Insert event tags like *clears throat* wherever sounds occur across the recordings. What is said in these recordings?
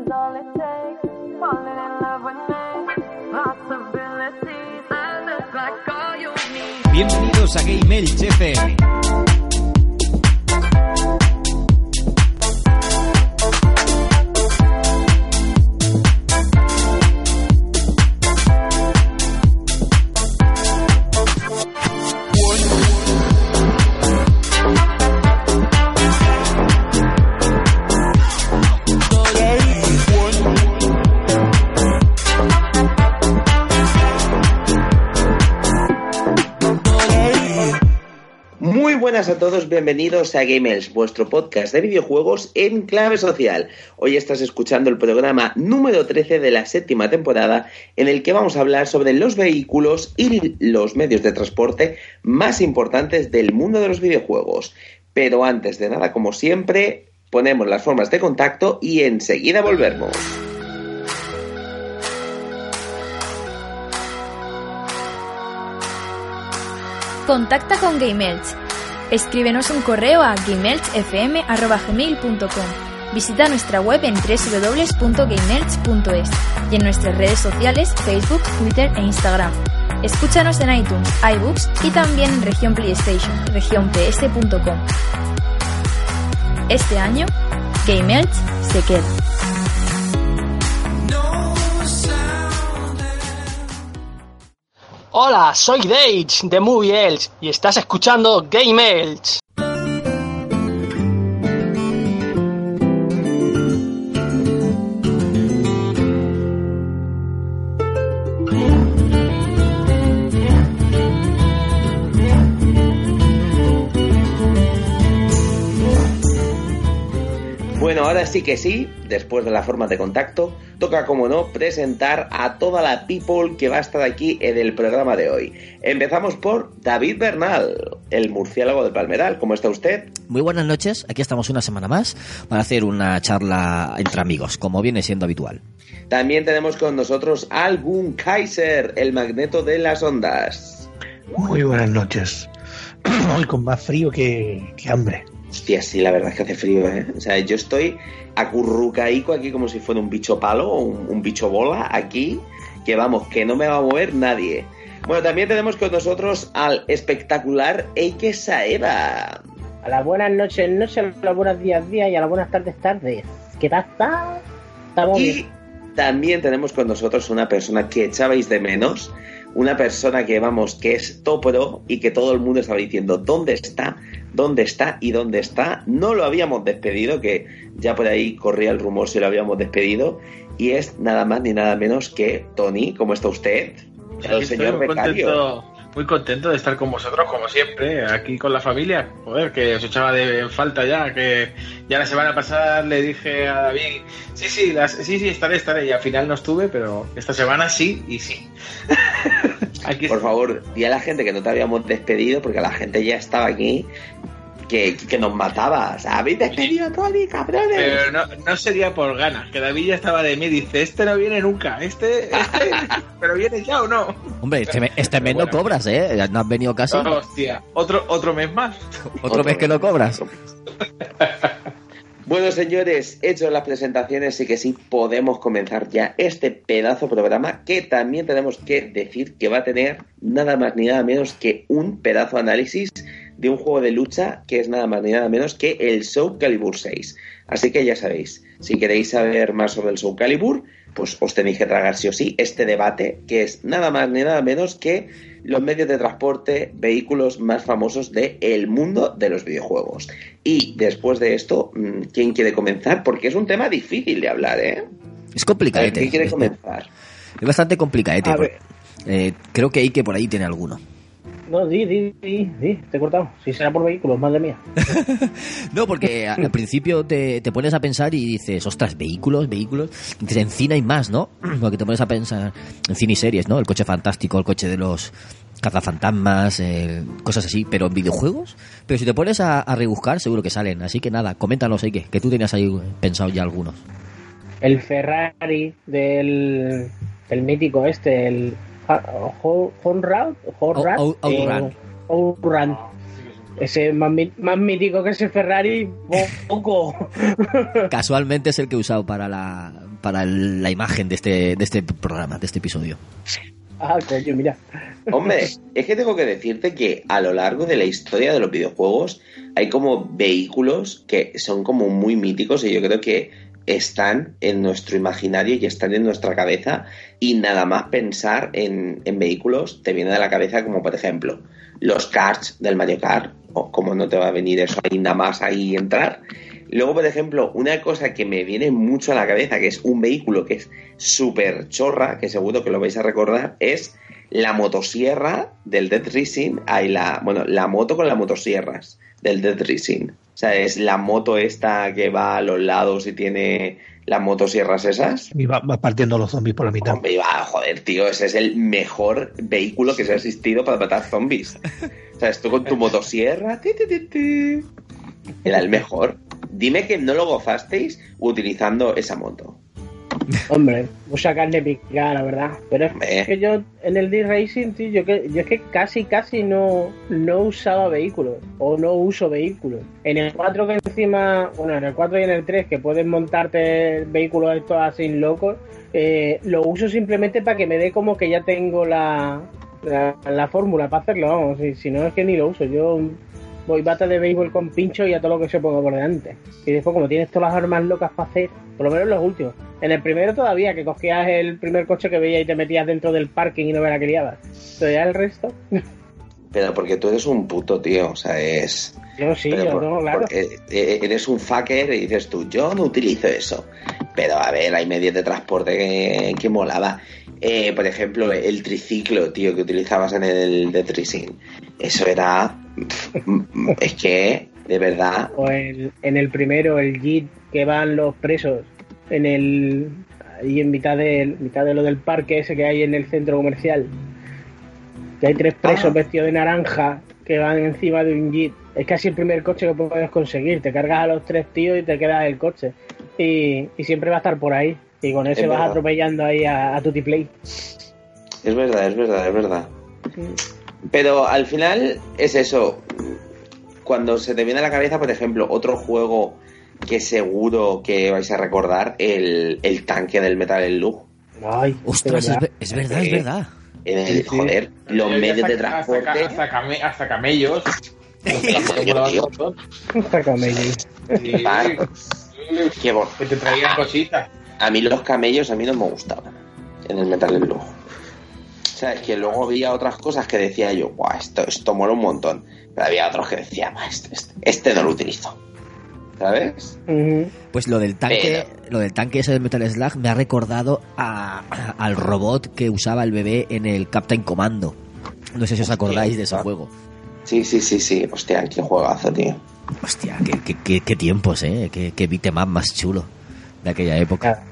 is all it takes. Falling in love with you need. Bienvenidos a Game Elch FM. A todos, bienvenidos a Gamers, vuestro podcast de videojuegos en clave social. Hoy estás escuchando el programa número 13 de la séptima temporada en el que vamos a hablar sobre los vehículos y los medios de transporte más importantes del mundo de los videojuegos. Pero antes de nada, como siempre, ponemos las formas de contacto y enseguida volvemos. Contacta con GameElch. Escríbenos un correo a gameelchfm.gmail.com Visita nuestra web en www.gameelch.es y en nuestras redes sociales Facebook, Twitter e Instagram. Escúchanos en iTunes, iBooks y también en región PlayStation, regionps.com. Este año, GameElch se queda. Hola, soy Dage de Movie Elch y estás escuchando Game Elch. Bueno, ahora sí que sí, después de la forma de contacto, toca, como no, presentar a toda la people que va a estar aquí en el programa de hoy. Empezamos por David Bernal, el murciélago de Palmeral. ¿Cómo está usted? Muy buenas noches, aquí estamos una semana más para hacer una charla entre amigos, como viene siendo habitual. También tenemos con nosotros al Gun Kaiser, el magneto de las ondas. Muy buenas noches. *clears throat* Hoy con más frío que, que hambre. Hostia, sí, la verdad es que hace frío, ¿eh? O sea, yo estoy acurrucaico aquí como si fuera un bicho palo o un, un bicho bola aquí, que vamos, que no me va a mover nadie. Bueno, también tenemos con nosotros al espectacular Eike Saeva. A las buenas noches, noches, a los buenos días, días y a las buenas tardes, tardes. ¿Qué tal está? Estamos Y bien. también tenemos con nosotros una persona que echabais de menos, una persona que vamos, que es topro y que todo el mundo estaba diciendo dónde está, dónde está y dónde está. No lo habíamos despedido, que ya por ahí corría el rumor si lo habíamos despedido, y es nada más ni nada menos que Tony. ¿Cómo está usted? El Aquí señor muy becario. contento, muy contento de estar con vosotros, como siempre, aquí con la familia. Joder, que os echaba de falta ya, que ya la semana pasada le dije a David, sí, sí, las- sí, sí, estaré, estaré, y al final no estuve, pero esta semana sí y sí. *laughs* aquí Por favor, di a la gente que no te habíamos despedido, porque la gente ya estaba aquí, que, que nos mataba. O sea, habéis despedido a Tony, cabrones. Pero no, no sería por ganas, que David ya estaba de mí, dice, este no viene nunca, este, este, *laughs* pero viene ya o no. Hombre, este, me- este mes no cobras, ¿eh? No has venido casi. Hostia, otro, otro mes más. *laughs* Otro mes que no cobras. Bueno, señores, hechos las presentaciones, sí que sí podemos comenzar ya este pedazo programa que también tenemos que decir que va a tener nada más ni nada menos que un pedazo análisis de un juego de lucha que es nada más ni nada menos que el Soul Calibur 6. Así que ya sabéis, si queréis saber más sobre el Soul Calibur, pues os tenéis que tragar sí o sí este debate que es nada más ni nada menos que los medios de transporte, vehículos más famosos del mundo de los videojuegos. Y después de esto, mm, ¿quién quiere comenzar? Porque es un tema difícil de hablar, ¿eh? Es complicadete. ¿Quién quiere comenzar? Es bastante complicadete. Eh, creo que Ike por ahí tiene alguno. No, di, di, di, di, te he cortado. Si será por vehículos, madre mía. *laughs* No, porque al principio te, te pones a pensar y dices, ostras, vehículos, vehículos. Y dices, en cine hay más, ¿no? *clears throat* Porque te pones a pensar en cine y series, ¿no? El coche fantástico, el coche de los cazafantasmas, eh, cosas así. Pero en videojuegos, pero si te pones a, a rebuscar, seguro que salen. Así que nada, coméntanos, Ike, que tú tenías ahí pensado ya algunos. El Ferrari del, del mítico este, el Honrad, Honrad, Out- Out- Outrun. Outrun. Ese es más, mítico que ese Ferrari, po- poco. *laughs* Casualmente es el que he usado para la, para la imagen de este, de este programa, de este episodio. ah, coño, mira. Hombre, *laughs* es que tengo que decirte que a lo largo de la historia de los videojuegos hay como vehículos que son como muy míticos y yo creo que están en nuestro imaginario y están en nuestra cabeza y nada más pensar en, en vehículos te viene a la cabeza como por ejemplo los karts del Mario Kart o como no te va a venir eso ahí nada más ahí entrar. Luego, por ejemplo, una cosa que me viene mucho a la cabeza, que es un vehículo que es súper chorra, que seguro que lo vais a recordar, es la motosierra del Dead Racing. Hay la, bueno, la moto con las motosierras del Dead Racing. O sea, es la moto esta que va a los lados y tiene las motosierras esas. Y va, va partiendo los zombies por la mitad. Hombre, va, joder, tío, ese es el mejor vehículo que se ha existido para matar zombies. O sea, esto con tu motosierra. ti, ti, ti, ti. Era el mejor. Dime que no lo gozasteis utilizando esa moto. Hombre, mucha carne picada, la verdad. Pero es Hombre. que yo en el D-Racing, tío, yo, que, yo es que casi, casi no, no usaba vehículos. O no uso vehículos. En el 4 que encima, bueno, en el 4 y en el 3 que puedes montarte vehículos estos así locos, eh, lo uso simplemente para que me dé como que ya tengo la, la, la fórmula para hacerlo, vamos. Si, si no es que ni lo uso. Yo voy bata de béisbol con pincho y a todo lo que se ponga por delante. Y después, como tienes todas las armas locas para hacer, por lo menos los últimos. En el primero todavía, que cogías el primer coche que veías y te metías dentro del parking y no veas la que liabas. Pero ya el resto, *laughs* Pero porque tú eres un puto, tío. O sea, es. yo sí, Pero yo por- no, claro. eh, eres un fucker y dices tú, yo no utilizo eso. Pero a ver, hay medios de transporte que, que molaba. Eh, por ejemplo, el triciclo, tío, que utilizabas en el Death Racing. Eso era. Es que, de verdad. O el- en el primero, el jeep que van los presos en el ahí en mitad de, mitad de lo del parque ese que hay en el centro comercial. Que hay tres presos Ah. vestidos de naranja que van encima de un jeep. Es casi el primer coche que puedes conseguir. Te cargas a los tres tíos y te quedas el coche. Y, y siempre va a estar por ahí. Y con ese Es vas verdad. atropellando ahí a, a Tutti Play. Es verdad, es verdad, es verdad. Pero al final es eso. Cuando se te viene a la cabeza, por ejemplo, otro juego que seguro que vais a recordar, el, el tanque del Metal Slug. Ay, Ostras, es, verdad. ve- es verdad, es verdad. En el, Sí, sí. joder, los Hasta- medios de hasta- transporte. Hasta, hasta, came- hasta camellos. Tío, Está camello. Sí, bon- que te traían cositas. A mí los camellos a mí no me gustaban en el Metal Slug. O sea, es que luego había otras cosas que decía yo, Buah, esto, esto mola un montón. Pero había otros que decía, "Buah, este, este, este no lo utilizo. ¿Sabes? Pues lo del tanque, lo del tanque ese del Metal Slug me ha recordado a- al robot que usaba el bebé en el Captain Commando. No sé si os acordáis de ese juego. Sí, sí, sí, sí. Hostia, qué juegazo, tío. Hostia, qué, qué, qué- qué tiempos, eh. Qué, qué beat'em up más chulo de aquella época.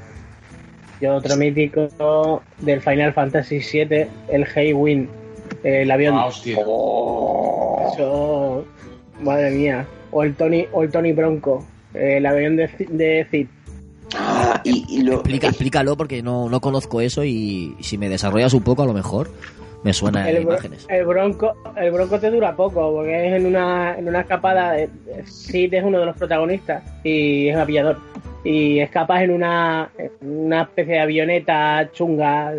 Y otro mítico del Final Fantasy VII, el Haywin, el avión. Ah, hostia. Oh. Eso, madre mía. O el Tony, o el Tony Bronco, el avión de, de Cid. Ah, y, y lo. Explica, explícalo porque no, no conozco eso y si me desarrollas un poco a lo mejor me suena El, imágenes. el bronco, el bronco te dura poco, porque es en una, en una escapada. de- Sid es uno de los protagonistas y es un aviador. Y escapas en una, en una especie de avioneta chunga,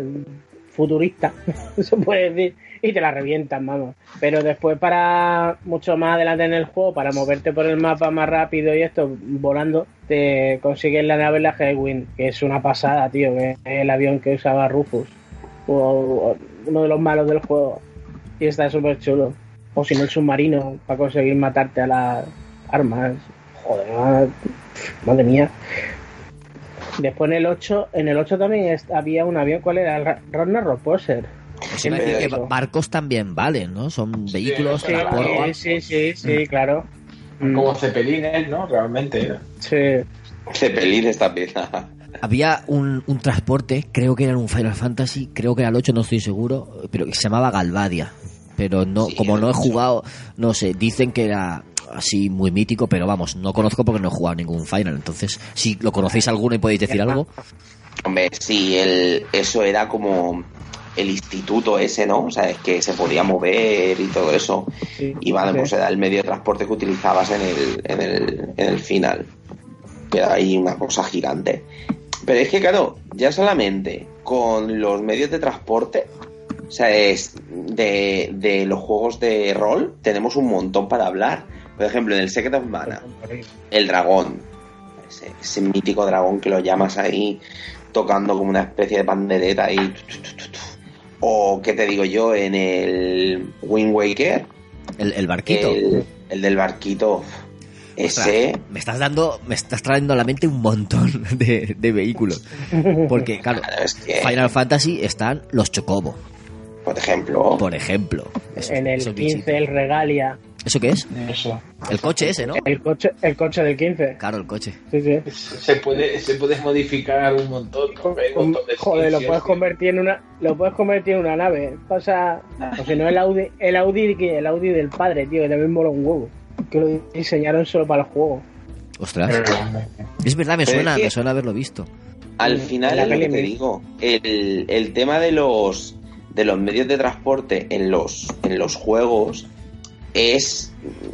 futurista, *laughs* se puede decir, y te la revientan, vamos. Pero después, para mucho más adelante en el juego, para moverte por el mapa más rápido y esto, volando, te consigues la nave la Headwind, que es una pasada, tío, que es el avión que usaba Rufus o, o uno de los malos del juego. Y está súper chulo. O si no, el submarino para conseguir matarte a las armas. Joder, ma- madre mía. Después en el 8, en el 8 también había un avión, ¿cuál era? El Ra- Runner Roposer. Os iba a decir que barcos también valen, ¿no? Son vehículos, Sí, Sí, sí, sí, sí, sí, claro. Mm, Como cepelines, ¿no? Realmente era. Sí. Cepelines también. *laughs* Había un, un transporte, creo que era un Final Fantasy, creo que era el 8, no estoy seguro, pero que se llamaba Galvadia. Pero no, Sí, como no he jugado, no sé, dicen que era así muy mítico, pero vamos, no conozco porque no he jugado ningún Final. Entonces, si lo conocéis alguno y podéis decir algo, Hombre, sí, el, eso era como el instituto ese, ¿no? O sea, es que se podía mover y todo eso. Sí, Y vale, sí. pues era el medio de transporte que utilizabas en el, en el, en el final. Queda ahí una cosa gigante. Pero es que, claro, ya solamente con los medios de transporte, o sea, es de, de los juegos de rol, tenemos un montón para hablar. Por ejemplo, en el Secret of Mana, el dragón, ese, ese mítico dragón que lo llamas ahí tocando como una especie de pandereta ahí. O, ¿qué te digo yo? En el Wind Waker, El, el barquito. el, el del barquito. Ese, me estás dando, me estás trayendo a la mente un montón *laughs* de, de vehículos. Porque, claro, claro, es que, Final Fantasy están los Chocobo, por ejemplo, por ejemplo. Eso- en el esos 15 bichitos. el Regalia, ¿Eso qué es? Eso. El coche ese, ¿no? el coche, el coche del 15. Claro, el coche. Sí, sí. Se puede, se puede modificar un montón. ¿no? Hay un montón de Joder, lo puedes convertir en una, lo puedes convertir en una nave. Pasa, o si no el Audi, el Audi el Audi del padre, tío, que también mola un huevo. Que lo diseñaron solo para el juego. Ostras. Es verdad, me suena, me suena haberlo visto. al final es lo que te digo. El, el tema de los de los medios de transporte en los en los juegos es,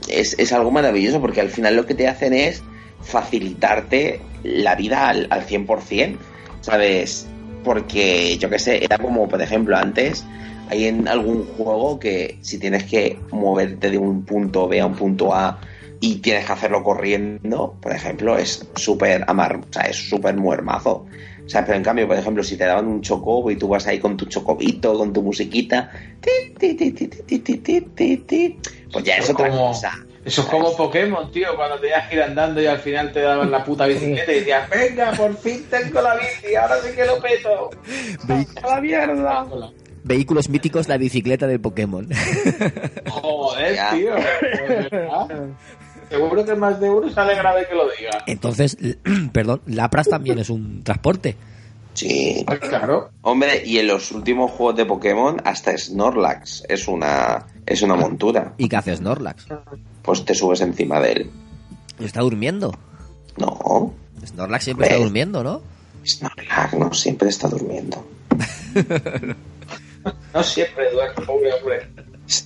es, es algo maravilloso porque al final lo que te hacen es facilitarte la vida al, al 100%, ¿sabes? Porque yo que sé, era como, por ejemplo, antes ¿Hay en algún juego que si tienes que moverte de un punto B a un punto A y tienes que hacerlo corriendo, por ejemplo, es súper amar, o sea, es súper muermazo. O sea, pero en cambio, por ejemplo, si te daban un chocobo y tú vas ahí con tu chocobito, con tu musiquita, ti, ti, ti, pues ya eso es otra como, cosa. Eso es como Pokémon, tío, cuando te ibas girandando y al final te daban la puta bicicleta y decías, venga, por fin tengo la bici, ahora sí que lo peto. ¡A la mierda! Vehículos míticos, la bicicleta de Pokémon. *laughs* Joder, tío. verdad. Seguro que más de uno sale grave que lo diga. Entonces, *clears throat* perdón, Lapras también es un transporte. Sí. Ah, Claro. Hombre, y en los últimos juegos de Pokémon, hasta Snorlax es una, es una montura. ¿Y qué hace Snorlax? Pues te subes encima de él. Está durmiendo. No, Snorlax siempre está durmiendo, ¿no? Snorlax no siempre está durmiendo. *laughs* No siempre duerme, pobre hombre.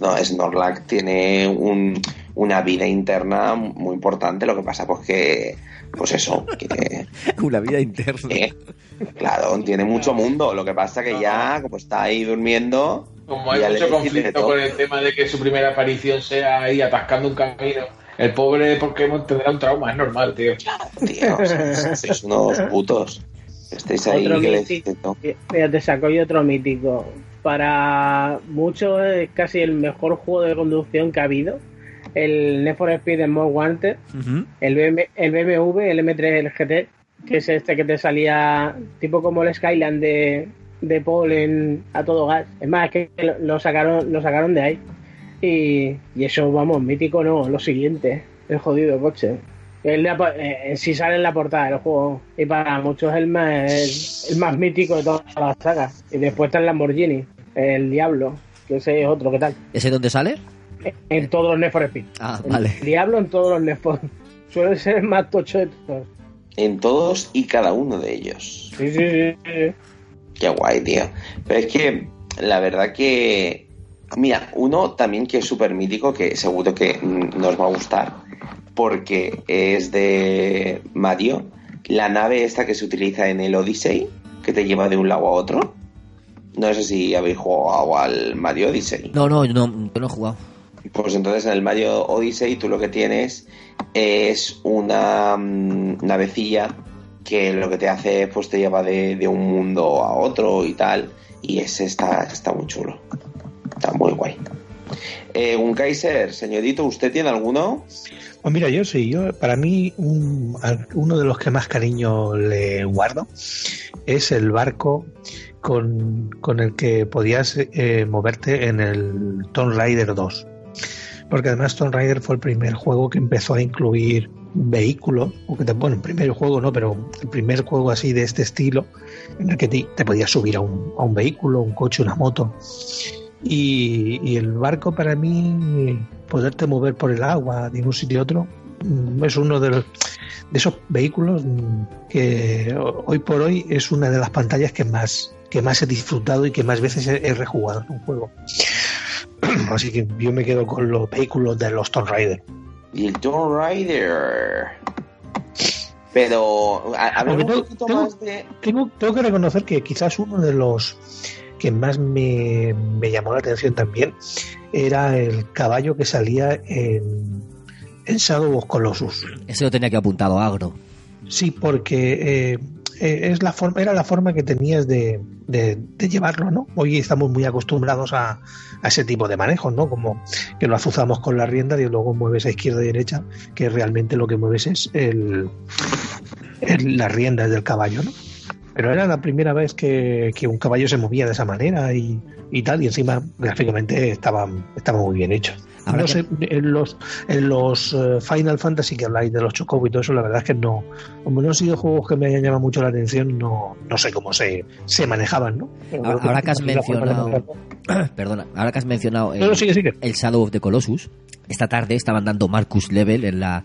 No, Snorlax tiene un- una vida interna muy importante. Lo que pasa pues que, pues eso, que, *laughs* Una vida interna. que, claro, tiene mucho mundo. Lo que pasa que ya, como está ahí durmiendo, Como hay mucho conflicto con el tema de que su primera aparición sea ahí atascando un camino, el pobre Pokémon tendrá un trauma, es normal, tío. tío, o sea, sois unos putos. Estáis ahí Otro que mítico. Mira, te saco yo otro mítico. Para muchos es casi el mejor juego de conducción que ha habido. El Need for Speed Most Wanted, Ujú. el, BM, el BMW, el M3, el GT, que es este que te salía tipo como el Skyline de, de Paul en, a todo gas. Es más, es que lo, lo sacaron, lo sacaron de ahí. Y, y eso, vamos, mítico no, lo siguiente, el jodido coche. El de la- eh, en sí sale en la portada del juego y para muchos es el más, el, más mítico de toda la saga. Y después está el Lamborghini, el Diablo, que ese es otro, ¿qué tal? ¿Ese dónde sale? En todos los Need for Speed. Ah, El vale. Diablo en todos los Need for *laughs* Suele ser el más tocho de todos. En todos y cada uno de ellos. Sí, sí, sí. sí. Qué guay, tío. Pero es que la verdad que. Mira, uno también que es súper mítico, que seguro que nos va a gustar, porque es de Mario. La nave esta que se utiliza en el Odyssey, que te lleva de un lado a otro. No sé si habéis jugado al Mario Odyssey. No, no, no, yo no he jugado. Pues entonces en el Mario Odyssey tú lo que tienes es una mm, navecilla que lo que te hace pues te lleva de, de un mundo a otro y tal. Y ese está, está muy chulo. Está muy guay. Eh, un Kaiser, señorito, ¿usted tiene alguno? Pues mira, yo sí, yo para mí un- uno de los que más cariño le guardo es el barco con, con el que podías eh, moverte en el Tomb Raider 2. Porque además Tomb Raider fue el primer juego que empezó a incluir vehículos, o bueno, el primer juego no, pero el primer juego así de este estilo, en el que te, te podías subir a un, a un vehículo, un coche, una moto. Y, y el barco para mí, poderte mover por el agua de un sitio a otro, mm, es uno de, los, de esos vehículos mm, que ho- hoy por hoy es una de las pantallas que más que más he disfrutado y que más veces he, he rejugado en un juego. *clears throat* Así que yo me quedo con los vehículos de los Tomb Raider. Y el Tomb Raider. Pero, a, a un poquito tengo- más de. Tengo, tengo que reconocer que quizás uno de los que más me, me llamó la atención también era el caballo que salía en, en Shadow of Colossus. Ese lo tenía que apuntado agro. Sí, porque eh, eh, es la forma, era la forma que tenías de, de- de llevarlo, ¿no? Hoy estamos muy acostumbrados a, a ese tipo de manejos, ¿no? Como que lo azuzamos con la rienda y luego mueves a izquierda y derecha, que realmente lo que mueves es el, el- las riendas del caballo, ¿no? Pero era la primera vez que, que un caballo se movía de esa manera y, y tal, y encima gráficamente estaba, estaba muy bien hecho. Habrá no que- sé, en los, en los eh, Final Fantasy que habláis de los Chocobo y todo eso, la verdad es que no, como no han sido juegos que me hayan llamado mucho la atención, no, no sé cómo se, se manejaban, ¿no? Ahora- que has mencionado-. *clears throat* Perdona, ahora que has mencionado el, No, no, sigue, sigue. el Shadow of the Colossus, esta tarde estaban dando Marcus Level en la,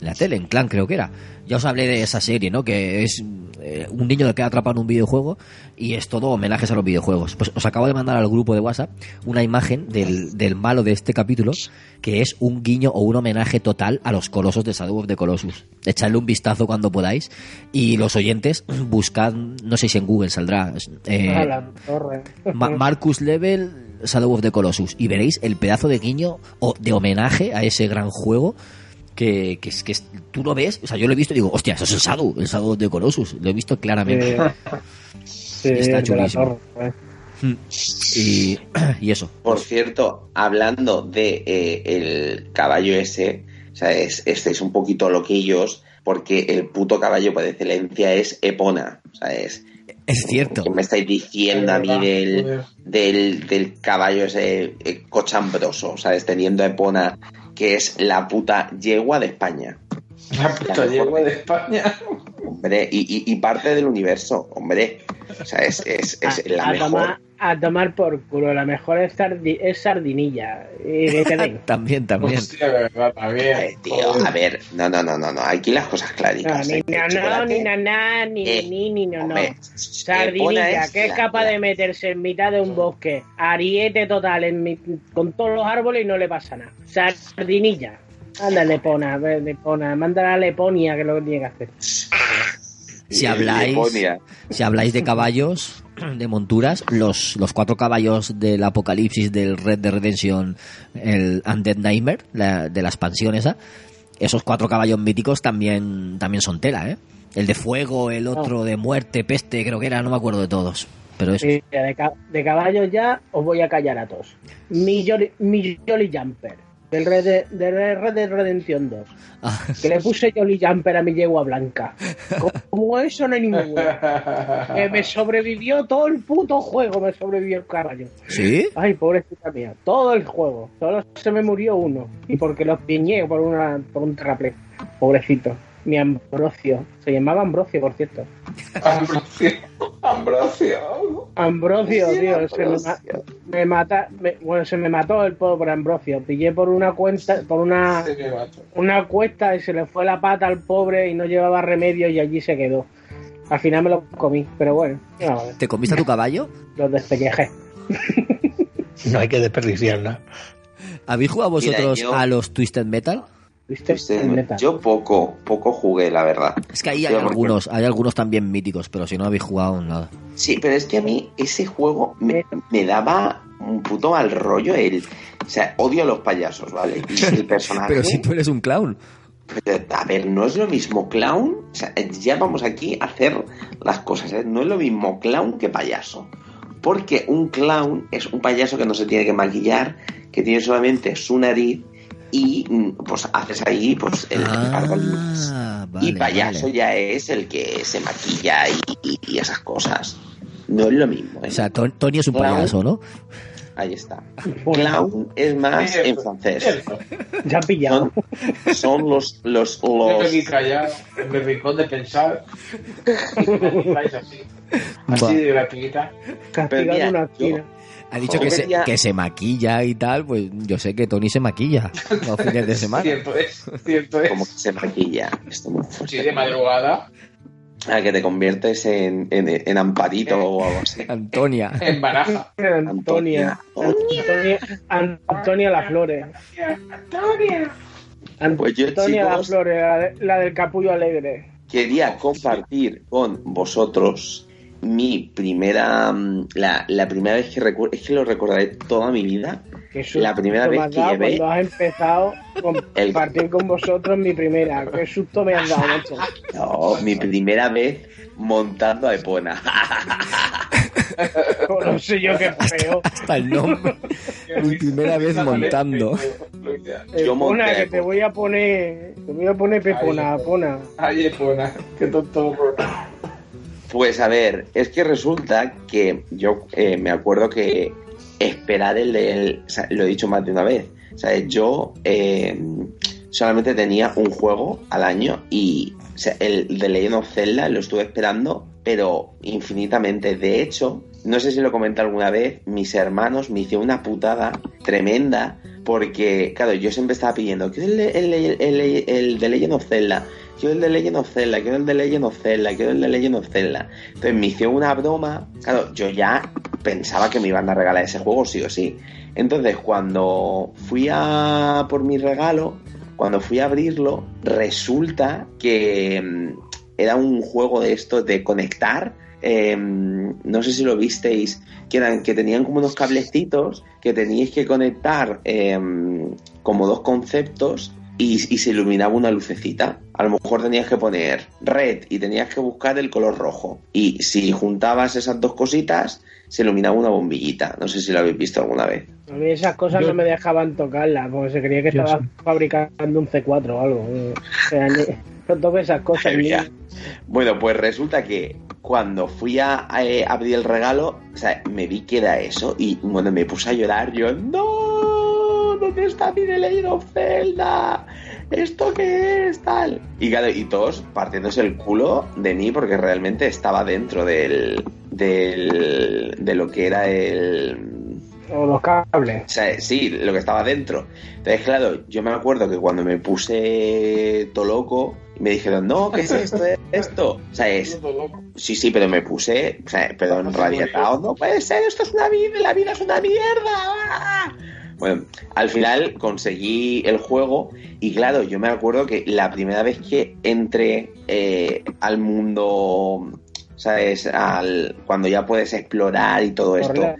en la tele, en Clan creo que era. Ya os hablé de esa serie, ¿no? Que es eh, un niño que queda atrapado en un videojuego y es todo homenajes a los videojuegos. Pues os acabo de mandar al grupo de WhatsApp una imagen del, del malo de este capítulo que es un guiño o un homenaje total a los colosos de Shadow of the Colossus. Echadle un vistazo cuando podáis y los oyentes buscad, no sé si en Google saldrá, eh. Ma- Marcus Level, Shadow of the Colossus. Y veréis el pedazo de guiño o de homenaje a ese gran juego que, que, es- que es- tú lo ves. O sea, yo lo he visto y digo, hostia, eso es el Shadow, el Shadow the Colossus. Lo he visto claramente. *laughs* Sí, Está de chulísimo. torre. Y, *clears throat* y eso. Por cierto, hablando de eh, el caballo ese, o sea, es, este es un poquito loquillos, porque el puto caballo por excelencia es Epona. O sea, es. Es cierto. ¿Qué me estáis diciendo a mí del, del, del caballo ese eh, cochambroso? ¿Sabes? Teniendo a Epona, que es la puta yegua de España. La puta yegua de España. Hombre, y, y, y parte del universo, hombre. O sea, es, es, es la a, mejor. tomar, a tomar por culo. La mejor es, sardi- es sardinilla. *laughs* También, también. Hostia, de verdad, también. Eh, tío, a ver, no, no, no, no, no, aquí las cosas No, claritas. ni ¿eh? no, no, ni na, na, ni Eh, ni ni no, no. hombre, Sardinilla, que es capaz la- de meterse en mitad de un bosque, ariete total en mi- con todos los árboles y no le pasa nada. Sardinilla. Anda, Lepona, Lepona, mándala a Leponia, que es lo que tiene que hacer. *laughs* Si habláis, si habláis de caballos, de monturas, los, los cuatro caballos del apocalipsis del Red Dead Redemption, el Undead Nightmare, la- de la expansión esa, esos cuatro caballos míticos también, también son tela, ¿eh? El de fuego, el otro de muerte, peste, creo que era, no me acuerdo de todos. Pero eso. Sí, de, ca- de caballos ya os voy a callar a todos. Mi Jolly, mi Jolly Jumper, del Red de, de Red Dead Redemption 2. Ah, Que le puse Jolly Jumper a mi yegua blanca. Como eso no hay ninguno. Que me sobrevivió todo el puto juego, me sobrevivió el caballo. ¿Sí? Ay, pobrecita mía. Todo el juego. Solo se me murió uno. Y porque los piñé por, una, por un terraplén. Pobrecito. Mi Ambrosio. Se llamaba Ambrosio, por cierto. Ambrosio. Ambrosio. Ambrosio, tío. Se me, mata, me- bueno, se me mató el pobre Ambrosio. Pillé por una cuenta, por una, una cuesta y se le fue la pata al pobre y no llevaba remedio y allí se quedó. Al final me lo comí, pero bueno. ¿Te comiste a tu caballo? los despellejé. No hay que desperdiciarla. ¿Habéis jugado Mira, vosotros yo- a los Twisted Metal? ¿Viste? Yo poco, poco jugué, la verdad. Es que ahí hay algunos, hay algunos también míticos, pero si no habéis jugado nada. Sí, pero es que a mí ese juego me, me daba un puto mal rollo. El, o sea, odio a los payasos, ¿vale? Y el *laughs* personaje. Pero si tú eres un clown. Pero, a ver, no es lo mismo clown. O sea, ya vamos aquí a hacer las cosas. ¿eh? No es lo mismo clown que payaso. Porque un clown es un payaso que no se tiene que maquillar, que tiene solamente su nariz y pues haces ahí pues el Ah, vale, y payaso vale. ya es el que se maquilla y, y- y esas cosas. No es lo mismo. ¿eh? O sea, Ton- Tony es un Clown. payaso, ¿no? Ahí está. Clown es más en francés. Ya pillado. Son, son los los los en mi rincón de pensar. Así. *laughs* Así de gratuita. Castigado mira, una esquina. Ha dicho que se, que se maquilla y tal, pues yo sé que Tony se maquilla *laughs* los fines de semana. Cierto es, cierto es. como que se maquilla. Esto muy Sí, de madrugada. a que te conviertes en, en, en Amparito o algo así. *laughs* Antonia. En baraja. Antonia. Antonia, Antonia Las Flores. Pues yo, Antonia Las chicos, Flores, la, de- la del capullo alegre. quería compartir con vosotros mi primera, mm, la, la primera vez que recuerdo, es que lo recordaré toda mi vida, susto La primera me vez que llevé- Cuando has empezado a compartir con vosotros mi primera. Qué susto me has dado, macho. no, mi primera vez montando a Epona. *laughs* No sé yo qué feo. Hasta el nombre. *laughs* Mi primera vez *laughs* montando. Yo monté Pepona, a que te Epona. voy a poner. Te voy a poner Pepona, Pona. Ay, Epona, qué tonto. Pues a ver, es que resulta que yo eh, me acuerdo que esperar el del. o sea, lo he dicho más de una vez. Sea, yo eh, solamente tenía un juego al año y el de Legend of Zelda lo estuve esperando, pero infinitamente. De hecho, no sé si lo comenté alguna vez, mis hermanos me hicieron una putada tremenda porque, claro, yo siempre estaba pidiendo, quiero el, el, el, el- de Legend of Zelda, quiero el de Legend of Zelda, quiero el de Legend of Zelda, quiero el de Legend of Zelda. Entonces me hicieron una broma, claro, yo ya pensaba que me iban a regalar ese juego sí o sí. Entonces cuando fui a por mi regalo, cuando fui a abrirlo, resulta que mm, era un juego de estos de conectar. Eh, no sé si lo visteis, que eran que tenían como unos cablecitos que teníais que conectar eh, como dos conceptos y, y se iluminaba una lucecita. A lo mejor tenías que poner red y tenías que buscar el color rojo. Y si juntabas esas dos cositas, se iluminaba una bombillita. No sé si lo habéis visto alguna vez. A mí esas cosas Yo- no me dejaban tocarlas, porque se creía que estaba sí. fabricando un C4 o algo. O sea, *laughs* no toques esas cosas. *laughs* Bueno, pues resulta que cuando fui a, eh, abrir el regalo, o sea, me vi que era eso y bueno, me puse a llorar. Yo, no, ¿dónde está mi The Legend of Zelda? ¿Esto qué es tal? Y claro, y todos partiéndose el culo de mí porque realmente estaba dentro del, del de lo que era el O los cables. o sea, sí, lo que estaba dentro. Entonces, claro, yo me acuerdo que cuando me puse todo loco, me dijeron, no, ¿qué es *laughs* esto? ¿Es esto? O sea, es... Sí, sí, pero me puse, o sea, pero enrabietado, no puede ser, esto es una vida, la vida es una mierda. ¡ah! Bueno, al final conseguí el juego y claro, yo me acuerdo que la primera vez que entré eh, al mundo, ¿sabes? Al, cuando ya puedes explorar y todo esto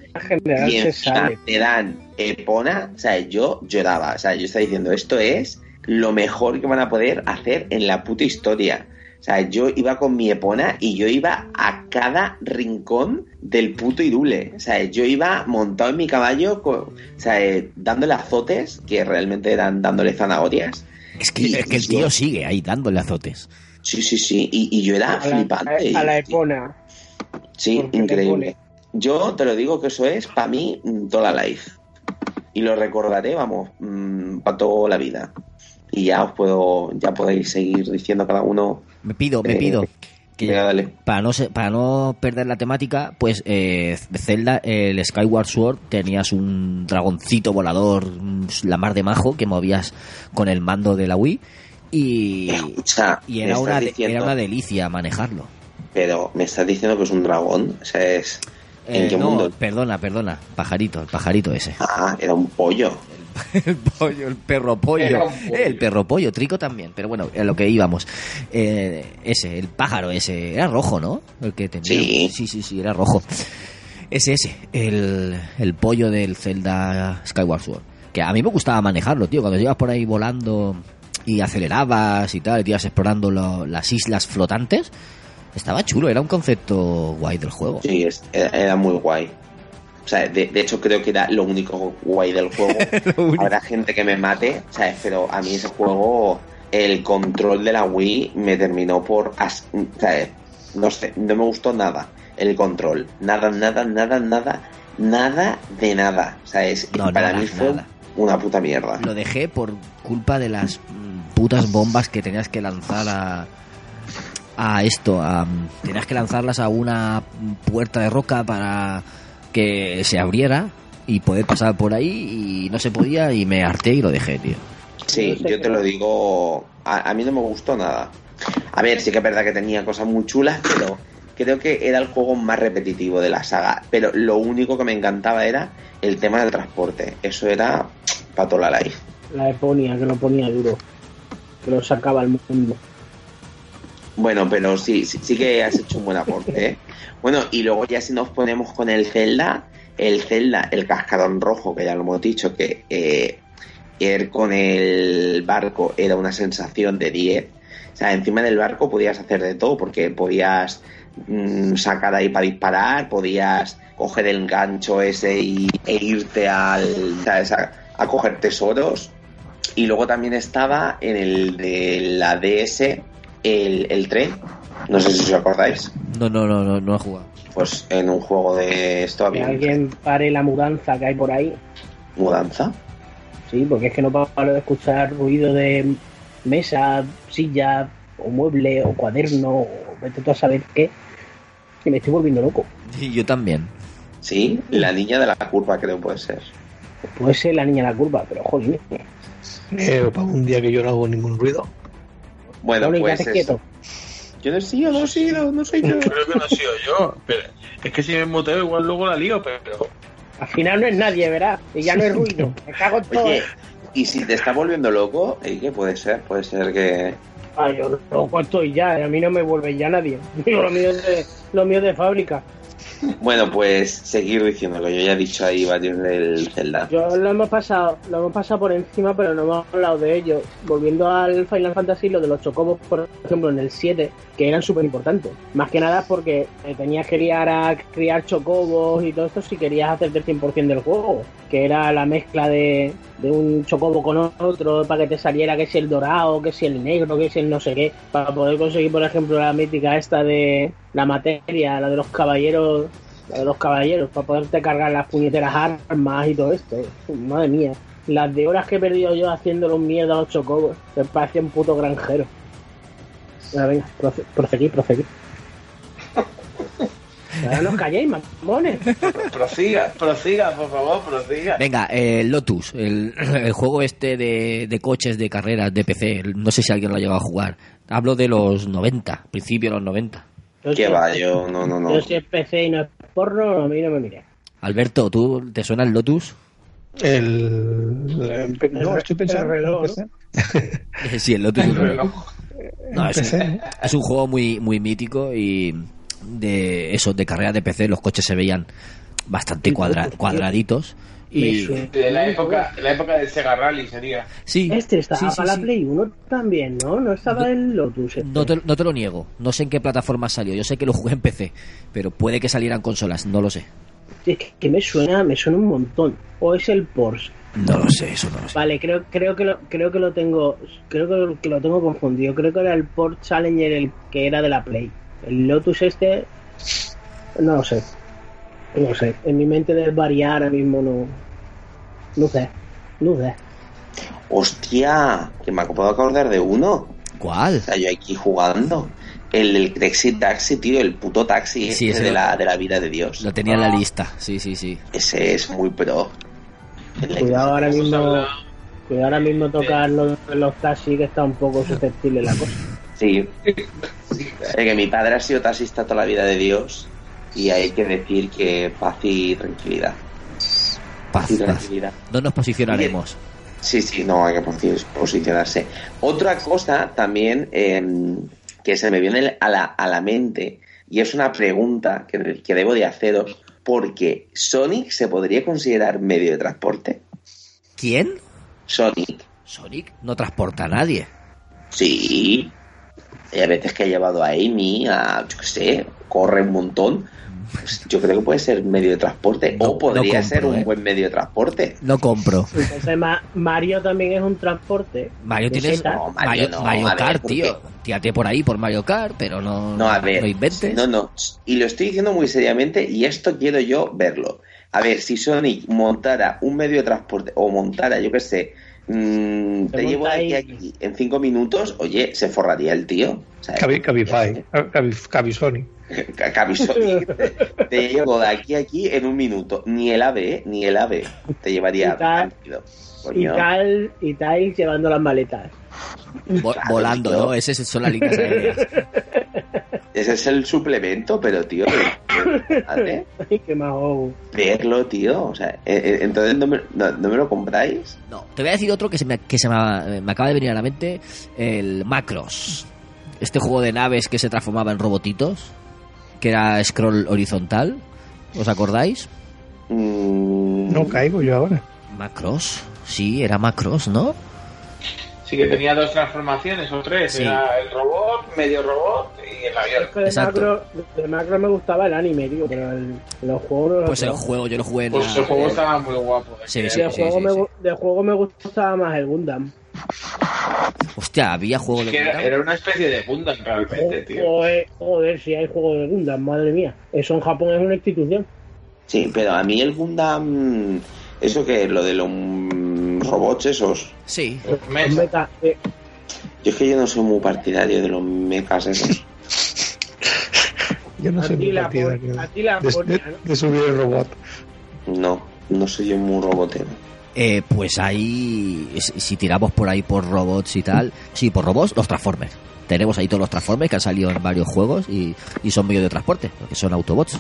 y sale. te dan Epona, o sea, yo lloraba, o sea, yo estaba diciendo, esto es lo mejor que van a poder hacer en la puta historia. O sea, yo iba con mi Epona y yo iba a cada rincón del puto Irule. O sea, yo iba montado en mi caballo, con- o sea, eh, dándole azotes, que realmente eran dándole zanahorias. Es que, Y- es que el tío yo- sigue ahí dándole azotes. Sí, sí, sí, y, y yo era A la, flipante. y- a la Epona. Sí, Porque increíble. Yo te lo digo que eso es para mí mm, toda la life. Y lo recordaré, vamos, para toda la vida. Y ya os puedo, ya podéis seguir diciendo cada uno. Me pido, me Eh, pido. Que venga, dale. para no se- para no perder la temática, pues eh, Zelda, el Skyward Sword, tenías un dragoncito volador, la mar de majo, que movías con el mando de la Wii. Y, Escucha, y me era, una, diciendo- era una delicia manejarlo. Pero me estás diciendo que es un dragón. O sea, es. ¿En Eh, qué no, mundo? perdona, perdona, pajarito, el pajarito ese. Ah, era un pollo. *laughs* el pollo, el perro pollo. Un pollo. Eh, el perro pollo, Trico también, pero bueno, a lo que íbamos. Eh, ese, el pájaro ese, era rojo, ¿no? El que tenía. Sí. sí, sí, sí, era rojo. Ese, ese, el, el pollo del Zelda Skyward Sword. Que a mí me gustaba manejarlo, tío, cuando ibas por ahí volando y acelerabas y tal, y te ibas explorando lo- las islas flotantes. Estaba chulo, era un concepto guay del juego. Sí, era muy guay. O sea, de, de hecho creo que era lo único guay del juego. *laughs* Habrá gente que me mate, ¿sabes? Pero a mí ese juego, el control de la Wii me terminó por... as- ¿sabes? No sé, no me gustó nada el control. Nada, nada, nada, nada, nada de nada. ¿Sabes? No, Para nada, mí fue nada. una puta mierda. Lo dejé por culpa de las putas bombas que tenías que lanzar a a esto, a, tenías que lanzarlas a una puerta de roca para que se abriera y poder pasar por ahí y no se podía y me harté y lo dejé, tío. Sí, yo te lo digo, a, a mí no me gustó nada. A ver, sí que es verdad que tenía cosas muy chulas, pero creo que era el juego más repetitivo de la saga. Pero lo único que me encantaba era el tema del transporte. Eso era para toda la life. La Eponia, que lo ponía duro. Que lo sacaba al mundo. Bueno, pero sí, sí, sí que has hecho un buen aporte. ¿eh? Bueno, y luego ya si nos ponemos con el Zelda, el Zelda, el cascarón rojo, que ya lo hemos dicho, que eh, ir con el barco era una sensación de 10. O sea, encima del barco podías hacer de todo, porque podías mm, sacar ahí para disparar, podías coger el gancho ese y, e irte al, a coger tesoros. Y luego también estaba en el de la DS el, el tren. No sé si os acordáis. No, no, no, no, no he jugado. Pues en un juego de esto Que había alguien pare la mudanza que hay por ahí. mudanza. Sí, porque es que no paro de escuchar ruido de mesa, silla, o mueble, o cuaderno, o vete tú a saber qué. Y me estoy volviendo loco. Y yo también. Sí, la niña de la curva creo puede ser. Puede ser la niña de la curva, pero joder. Eh, para un día que yo no hago ningún ruido. Bueno, Tony, pues eso. quieto. Yo no he sido, no he sido, no soy yo. Creo que no he sido yo. Pero es que si me muteo igual luego la lío, pero... Al final no es nadie, ¿verdad? Y ya no es ruido. Me cago en todo. Oye, y si te está volviendo loco, ¿eh? ¿qué puede ser? Puede ser que... Ay, yo loco estoy ya, a mí no me vuelve ya nadie. *laughs* Lo mío es de, lo mío es de fábrica. Bueno, pues seguir diciéndolo. Yo ya he dicho ahí varios del Zelda. Yo lo hemos pasado, lo hemos pasado por encima, pero no hemos hablado de ello. Volviendo al Final Fantasy, lo de los chocobos, por ejemplo, en el 7, que eran súper importantes. Más que nada porque eh, tenías que criar, a, criar chocobos y todo esto si querías hacerte el 100% del juego. Que era la mezcla de, de un chocobo con otro para que te saliera que si el dorado, que si el negro, que si el no sé qué. Para poder conseguir, por ejemplo, la mítica esta de la materia, la de los caballeros la de los caballeros, para poderte cargar las puñeteras armas y todo esto. Madre mía. Las de horas que he perdido yo haciéndole un mierda a los chocobos. Me parecía un puto granjero. Venga, venga, proseguid. Ahora *laughs* no os calléis, mamones. Prosiga, prosiga, por favor, prosiga. Venga, eh, Lotus, el, el juego este de, de coches, de carreras, de PC. No sé si alguien lo ha llegado a jugar. Hablo de los 90, principio de los 90. Yo ¿Qué si- va? Yo no, no, no. Yo si es PC y no es porno, a mí no me mire. Alberto, ¿tú te suena el Lotus? El, el- no, estoy pensando el reloj, en PC. *laughs* sí, el Lotus. El reloj. No, es, un, ¿no? es un juego muy, muy mítico y de eso, de carreras de PC, los coches se veían bastante cuadra- cuadraditos. Y. De la época, de la época del Sega Rally sería. sí, Este estaba sí, sí, para sí. la Play 1 también, ¿no? No estaba el Lotus. este. No te, no te lo niego, no sé en qué plataforma salió, yo sé que lo jugué en PC, pero puede que salieran consolas, no lo sé. Es que, que me suena, me suena un montón. O es el Porsche. No lo sé, eso no lo sé. Vale, creo, creo que lo, creo que lo tengo, creo que lo, que lo tengo confundido. Creo que era el Porsche Challenger el que era de la Play. El Lotus este, no lo sé. No sé. En mi mente desvaría ahora mismo no, no sé. Hostia, que me puedo acordar de uno. ¿Cuál? O sea, yo aquí jugando. El del Taxi Taxi, tío, el puto taxi Sí, ese ese de, lo- la, de la vida de Dios. Lo tenía en la lista, sí, sí, sí. Ese es muy pro. El Cuidado ahora mismo, cuidado ahora mismo tocar los, los taxis que está un poco susceptible la cosa. Sí. Es que mi padre ha sido taxista toda la vida de Dios y hay que decir que paz y tranquilidad. Paz, Y paz. tranquilidad. No nos posicionaremos. Sí, sí, no hay que posi- posicionarse. Otra cosa también eh, que se me viene a la, a la mente y es una pregunta que, que debo de haceros porque Sonic se podría considerar medio de transporte. ¿Quién? Sonic, Sonic no transporta a nadie. sí. Hay a veces que ha llevado a Amy a, yo qué sé, corre un montón. Pues *laughs* yo creo que puede ser medio de transporte No- o podría no ser un ¿eh? buen medio de transporte. No compro. Entonces Ma- Mario también es un transporte. Mario setas. No, Mario Mario, no, Mario ver, Kart, ¿por tío. Tírate por ahí por Mario Kart, pero no, No, a ver. no inventes. No, no. Y lo estoy diciendo muy seriamente y esto quiero yo verlo. A ver, si Sonic montara un medio de transporte o montara, yo qué sé, mm, te llevo aquí aquí en cinco minutos, oye, se forraría el tío. Cabi- Cabify, Cabi- Cabisoni. *laughs* Ca- Cabi Sonic. *laughs* te llevo de aquí a aquí en un minuto. Ni el AVE, ni el AVE te llevaría Y tal-. Y tal, y tal llevando las maletas. Vo- Claro, volando, tío. ¿no? Esas son las líneas aéreas. *laughs* Ese es el suplemento, pero tío, *laughs* ¿vale? Ay, qué verlo, tío. O sea, eh, eh, entonces no me, no, no me lo compráis. No, te voy a decir otro que se me, que se me, me acaba de venir a la mente, el Macros. Este juego de naves que se transformaba en robotitos, que era scroll horizontal. ¿Os acordáis? Mm, No caigo yo ahora. Macros. Sí, era Macros, ¿no? Sí que tenía dos transformaciones o tres. Sí. Era el robot, medio robot y el avión. Es que de Exacto. macro, de macro me gustaba el anime, tío, pero el, los juegos no los Pues el juego, yo lo jugué en Pues la- el juego estaba muy guapo. Sí, sí, de, sí, juego sí, me, sí. gu- de juego me gustaba más el Gundam. Hostia, había juego Es de Gundam? era una especie de Gundam realmente, tío. Joder, joder, si hay juego de Gundam, madre mía. Eso en Japón es una institución. Sí, pero a mí el Gundam, eso que lo de los robots esos, Sí. Los Los mecha. mecha, eh, yo es que yo no soy muy partidario de los mechas esos. Yo no soy muy partidario pon- a ti la de, de- de subir el robot. No, no soy yo muy robotero. Eh, pues ahí, si si tiramos por ahí por robots y tal, sí, por robots, los Transformers. Tenemos ahí todos los Transformers que han salido en varios juegos y, y son medio de transporte, porque son Autobots.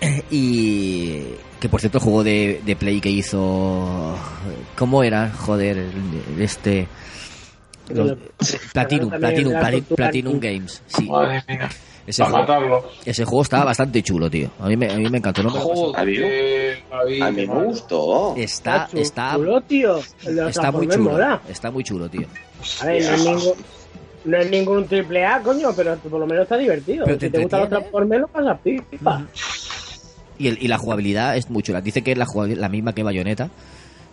*coughs* Y que por cierto el juego de, de Play que hizo... ¿Cómo era? Joder, el- este... los- Platinum, Platinum, Platinum. Games. Sí, ese juego, ese juego estaba bastante chulo, tío. A mí me, a mí me encantó. ¿no? Me. ¿A mí? Joder, Javi, A qué mí me gustó. Está, está, chulo, tío. Está muy chulo. mola. Está muy chulo, tío. A ver, no es ningún, no es ningún triple A, coño, pero por lo menos está divertido. Pero si te te gustan los. Transformers, lo pasas pipa. Y, el, y la jugabilidad es muy chula. Dice que es la, la misma que Bayonetta.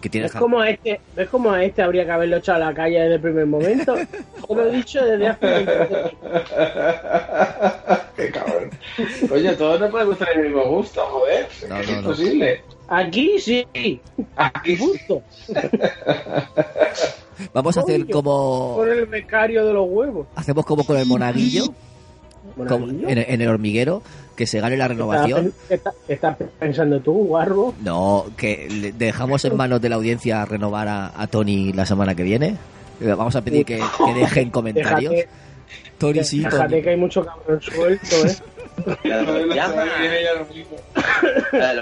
Que tiene Es como a este, ¿ves como a este habría que haberlo echado a la calle desde el primer momento? *laughs* Yo lo he dicho desde hace 20 años. Qué cabrón. Coño, todos no pueden gustar el mismo gusto, joder. No, es no, no. imposible. Aquí sí, Aquí sí. justo. Vamos a hacer como. Con el becario de los huevos. Hacemos como con el monaguillo. *laughs* como en, en el hormiguero. Que se gane la renovación. ¿Qué estás, qué estás pensando tú, guarbo? No, que le dejamos en manos de la audiencia renovar a, a Tony la semana que viene. Eh, Vamos a pedir que, que dejen comentarios. Déjate, Tony sí, déjate Tony. que hay mucho cabrón suelto, ¿eh? Ya lo. Eh,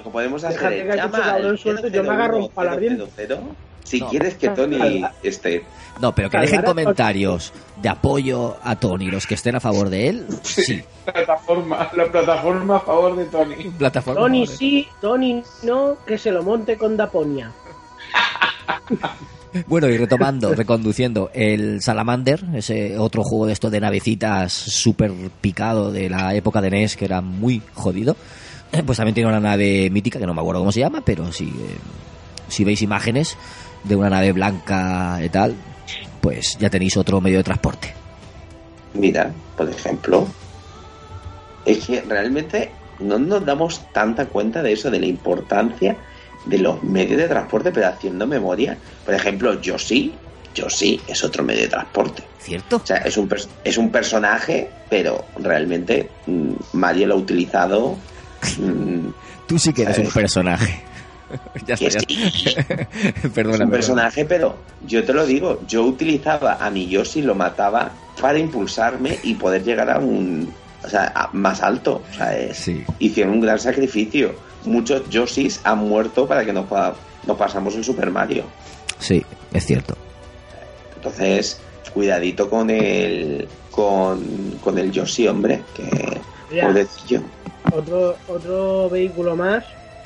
que podemos hacer Déjate es que hay mucho llama cabrón al suelto, yo me agarro un paladín. 000, Si No. quieres que Tony esté. No, pero que dejen comentarios de apoyo a Tony, los que estén a favor de él. *laughs* Sí. Plataforma, la plataforma a favor de Tony. Plataforma. Tony favor. sí, Tony no, que se lo monte con Daponia. *laughs* Bueno, y retomando, reconduciendo, el Salamander, ese otro juego de esto de navecitas súper picado de la época de NES, que era muy jodido, pues también tiene una nave mítica, que no me acuerdo cómo se llama, pero si, eh, si veis imágenes de una nave blanca y tal, pues ya tenéis otro medio de transporte. Mira, por ejemplo, es que realmente no nos damos tanta cuenta de eso, de la importancia de los medios de transporte, pero haciendo memoria. Por ejemplo, yo sí, yo sí, es otro medio de transporte. ¿Cierto? O sea, es un, es un personaje, pero realmente mm, Mario lo ha utilizado. mm, Tú sí que eres un ¿Sabes? personaje. *laughs* ya está, ya *laughs* es un personaje, pero yo te lo digo, yo utilizaba a mi Yoshi, lo mataba para impulsarme y poder llegar a un. O sea, a- más alto. O sea, es- Sí. hicieron un gran sacrificio. Muchos Yoshis han muerto para que nos, pa- nos pasamos el Super Mario. Sí, es cierto. Entonces, cuidadito con el. con, con el Yoshi, hombre, que. Pobrecillo. Otro, otro vehículo más,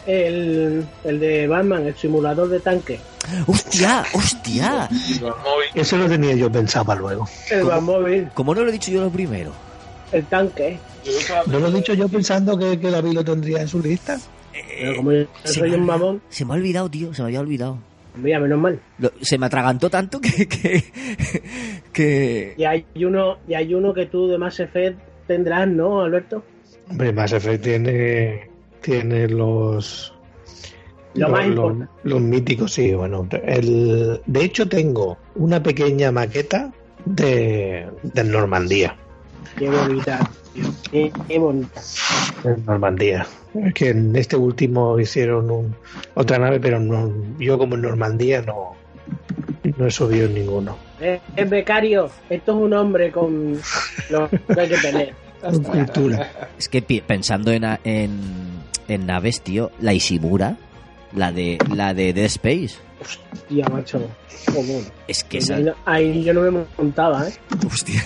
el, el de Batman, el simulador de tanque. ¡Hostia! ¡Hostia! Eso lo tenía yo pensado para luego. El ¿Cómo? Batmóvil, Como no lo he dicho yo lo primero. el tanque. ¿No lo he dicho yo pensando que, que David lo tendría en su lista? Pero como yo Se soy me un ha- mamón, Se me ha olvidado, tío, se me había olvidado. mira, menos mal. Lo- se me atragantó tanto que. que, *laughs* que- Y hay uno, y hay uno que tú de Mass Effect tendrás, ¿no, Alberto? Hombre, Mass Effect tiene, tiene los, Lo los, más los- importante. los míticos, sí. Bueno, el, de hecho tengo una pequeña maqueta de, de Normandía. Qué bonita, tío. Qué, qué bonita. En Normandía. Es que en este último hicieron un- otra nave, pero no, yo como en Normandía no, no he subido ninguno. Eh, Es becario, esto es un hombre con lo que hay que tener. *laughs* Con cultura. Es que pensando en, en, en naves, tío, la Ishimura, la de, la de Dead Space, Tía, macho. Joder. es que Ahí esa... Ahí yo no me montaba, ¿eh? Hostia.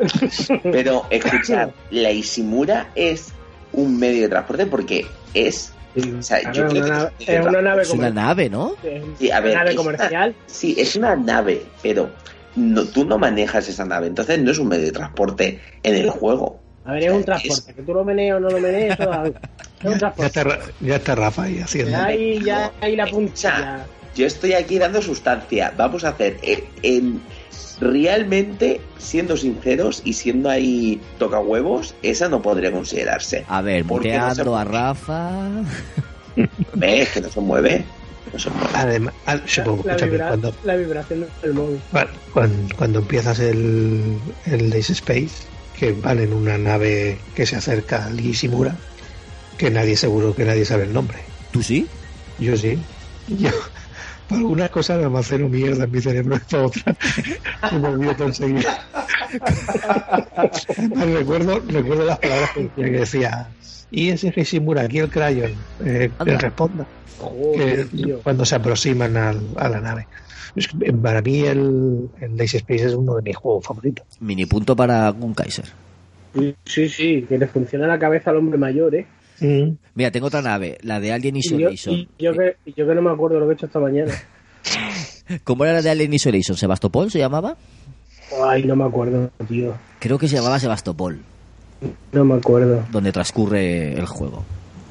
*laughs* Pero escuchad, la Ishimura es un medio de transporte porque es. O sea, yo creo una que es una nave Es una nave, ¿no? Sí, a ver, nave es una- comercial. Sí, es una nave, pero no, tú no manejas esa nave, entonces no es un medio de transporte en el juego. A ver, es un transporte. Que tú lo menees o no lo menees, eso da- es un Ya transporte. está, ya está Rafa ahí haciendo. Ya ahí, ya ahí la puntilla. Yo estoy aquí dando sustancia. Vamos a hacer eh, en, realmente, siendo sinceros y siendo ahí toca huevos, esa no podría considerarse. A ver, no muteando se- a Rafa. ¿Ves que no se mueve? No se mueve. Además, ah, supongo, La, escúchame, vibra- cuando, la vibración del móvil. cuando, cuando empiezas el, el Days Space, que van en una nave que se acerca al Ishimura, que nadie seguro que nadie sabe el nombre. ¿Tú sí? Yo sí. Yo, por algunas cosas almaceno mierda en mi cerebro y por otras *laughs* se me. Además, *laughs* recuerdo, recuerdo las palabras que decía, que decía y ese Ishimura, aquí el Crayon, eh, responda. Joder, que tío. cuando se aproximan al- a la nave. Que, Para mí el, el Days Space es uno de mis juegos favoritos. Mini punto para un Kaiser. Sí, Sí, que le funciona la cabeza al hombre mayor, ¿eh? Mm. Mira, tengo otra nave, la de Alien Y yo, Isolation. y yo que, yo que no me acuerdo lo que he hecho esta mañana. *laughs* ¿Cómo era la de Alien Isolation? ¿Sebastopol se llamaba? Ay, no me acuerdo, tío. Creo que se llamaba Sebastopol, No me acuerdo. donde transcurre el juego.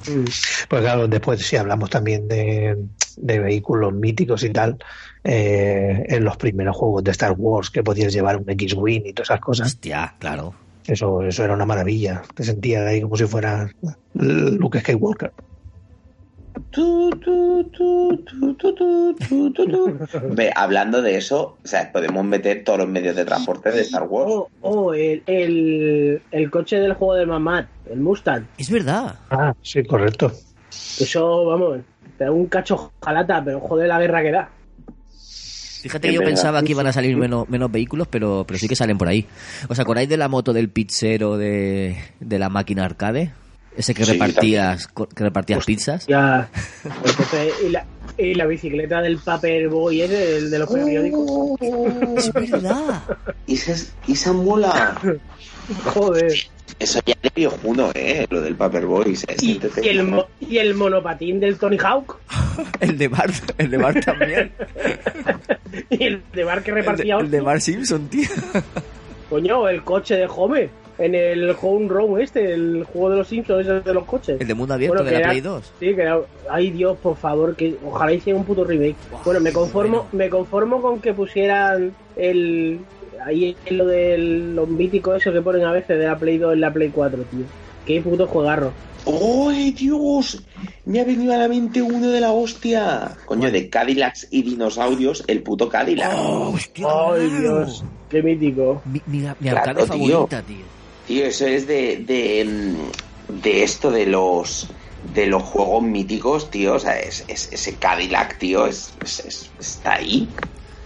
Mm. Pues claro, después si hablamos también de, de vehículos míticos y tal, eh, en los primeros juegos de Star Wars que podías llevar un X-Wing y todas esas cosas, Hostia, claro. eso, eso era una maravilla. Te sentías ahí como si fuera Luke Skywalker. Ve, hablando de eso, o sea, podemos meter todos los medios de transporte de Star Wars. Oh, oh, el, el, el coche del juego de Mamad, el Mustang. Es verdad. Ah, sí, correcto. Eso, vamos, te da un cacho jalata, pero joder la guerra que da. Fíjate que yo verdad. pensaba que iban a salir menos, menos vehículos, pero, pero sí que salen por ahí. ¿Os acordáis de la moto del pizzero de, de la máquina arcade? Ese que Sí, repartías, que repartías pizzas. Ya. Entonces, y, la, y la bicicleta del Paperboy ese, el de los periódicos. Es verdad. Y esa, esa mola. Joder. Eso ya de viejuno, ¿eh? Lo del Paperboy. Y, y el, mo- y el monopatín del Tony Hawk. *laughs* El de Bart, el de Bart también. *laughs* Y el de bar que El de, repartía. el de Bart Simpson, tío. Coño, el coche de Homer. En el Home Run este, el juego de los Simpsons, ese de los coches. El de mundo abierto Bueno, de que la era- Play 2. Sí, que era- ay Dios, por favor, que ojalá hicieran un puto remake. bueno, me conformo, me conformo con que pusieran el ahí en lo de los míticos eso que ponen a veces de la Play 2 en la Play 4, tío. Qué puto juegarro. ¡Ay, Dios! Me ha venido a la mente uno de la hostia. Coño, de Cadillacs y dinosaurios, el puto Cadillac. Oh, hostia, Ay. Dios, qué mítico. Mi, mi, mi Claro, tío. favorita, tío. Tío, eso es de, de, mm, de esto de los de los juegos míticos, tío. O sea, es, es- ese Cadillac, tío, es, es- es- está ahí.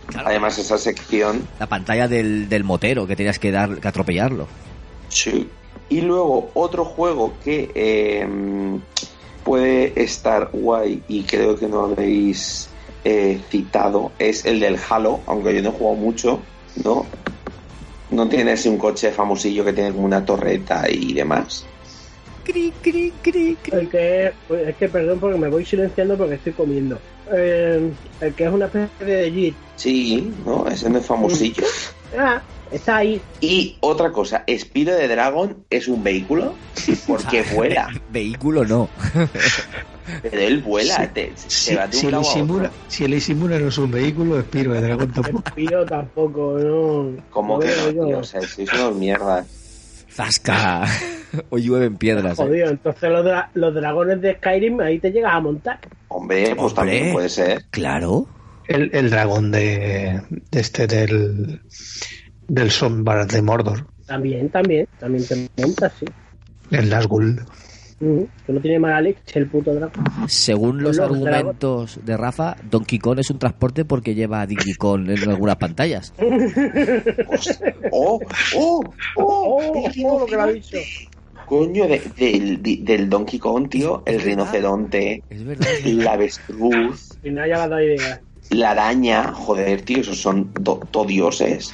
Claro. Además, esa sección. La pantalla del, del motero que tenías que dar que atropellarlo. Sí. Y luego, otro juego que eh, puede estar guay y creo que no habéis eh, citado es el del Halo, aunque yo no he jugado mucho, ¿no? No tiene así un coche famosillo que tiene como una torreta y demás. Cri, cri, cri, cri. El que pues, es que perdón porque me voy silenciando porque estoy comiendo. Eh, el que es una especie de Jeep. Sí, ¿no? Ese no es famosillo. Ah, está ahí. Y otra cosa, Spiro de Dragon es un vehículo porque *laughs* vuela. Vehículo no. Pero él vuela, te- se Si, va de si un el lado a Ishimura, otro. si el Ishimura no es un vehículo, es Piro de Dragón tampoco. *laughs* Yo tampoco, no. Como No que no, yo. tío? O sea, sois unos mierdas. Zasca. o llueven piedras. eh. Jodido, entonces los, dra- los dragones de Skyrim ahí te llegas a montar. Hombre, pues Hombre. también puede ser. Claro. El, el dragón de, de este del del Sombra de Mordor, También, también, también te montas, sí. el Nazgûl. Que no tiene mala leche el puto dragón. Según los Los argumentos de Rafa, Donkey Kong es un transporte porque lleva a Diddy Kong en algunas pantallas. *laughs* ¡Oh! ¡Oh! ¡Oh! Oh, oh, lo que me ha dicho. Coño, de- del, di- del Donkey Kong, tío, el rinoceronte, Es verdad. la avestruz, Y no haya dado idea. La araña, joder, tío, esos son do- todioses.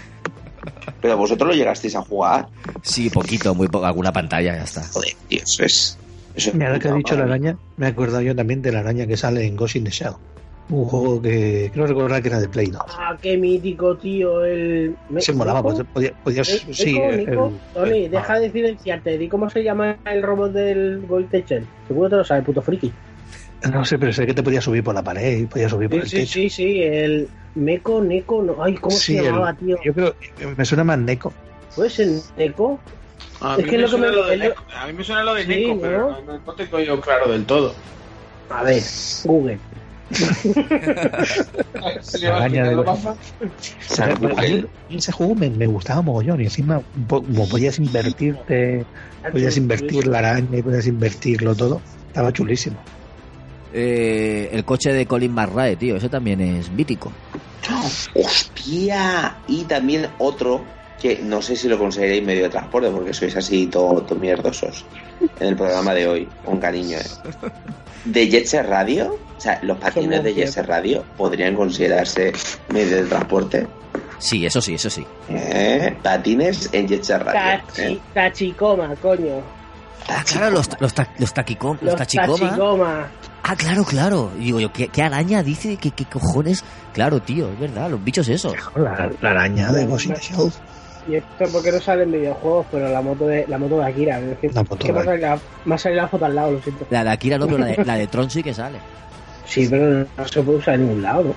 Pero vosotros lo llegasteis a jugar. Sí, poquito, muy poco, alguna pantalla, ya está. Joder, tío, eso es. Eso es Mira, ahora que ha puta dicho la araña, me he acordado yo también de la araña que sale en Ghost in the Shell. Un juego que creo recordar que era de Play 2. Ah, qué mítico, tío. El. Se molaba, pues, podía- podías, sí, Nico, el- Tony, el- deja de silenciarte. Di cómo se llama el robot del Gold. Seguro te lo sabe, puto friki. No sé, pero sé que te podías subir por la pared y podías subir por Sí, el sí, techo. sí, sí. El Meco, Neko. No. Ay, ¿cómo Sí, se el- llamaba, tío? Yo creo, me suena más Neko. ¿Puede ser Neko? A Es mí que me lo que suena me- lo de el- Neko, a mí me suena lo de Sí, Neko, ¿no? pero no, no tengo yo claro del todo. A ver, Google. *laughs* Ese juego me, me gustaba mogollón y encima como podías invertirte, podías invertir la araña y podías invertirlo todo, estaba chulísimo. Eh, el coche de Colin McRae, tío, ese también es mítico. ¡Hostia! Y también otro que no sé si lo consideréis medio de transporte porque sois así todo, todo mierdosos en el programa de hoy, con cariño. ¿eh? De Jet Set Radio, o sea, los patines de Jet Set Radio podrían considerarse medio de transporte. Sí, eso sí, eso sí. ¿Eh? Patines en Jet Set Radio. ¿eh? tachicoma, coño. Ah, claro, los, los, ta- los, taquicom- los Los tachicoma. tachicoma. Ah, claro, claro. Y digo yo, ¿qué, qué araña dice? ¿Qué, ¿Qué cojones? Claro, tío, es verdad, los bichos esos. La, la araña de Ghost in the Shell. Y esto porque no sale en videojuegos, pero la moto de la moto de Akira. Es que, La moto es que me, ha de- salido la, me ha salido la foto al lado, lo siento. La de Akira no, pero la de, *laughs* la de Tron sí que sale. Sí, pero no, no se puede usar en ningún lado, ¿no?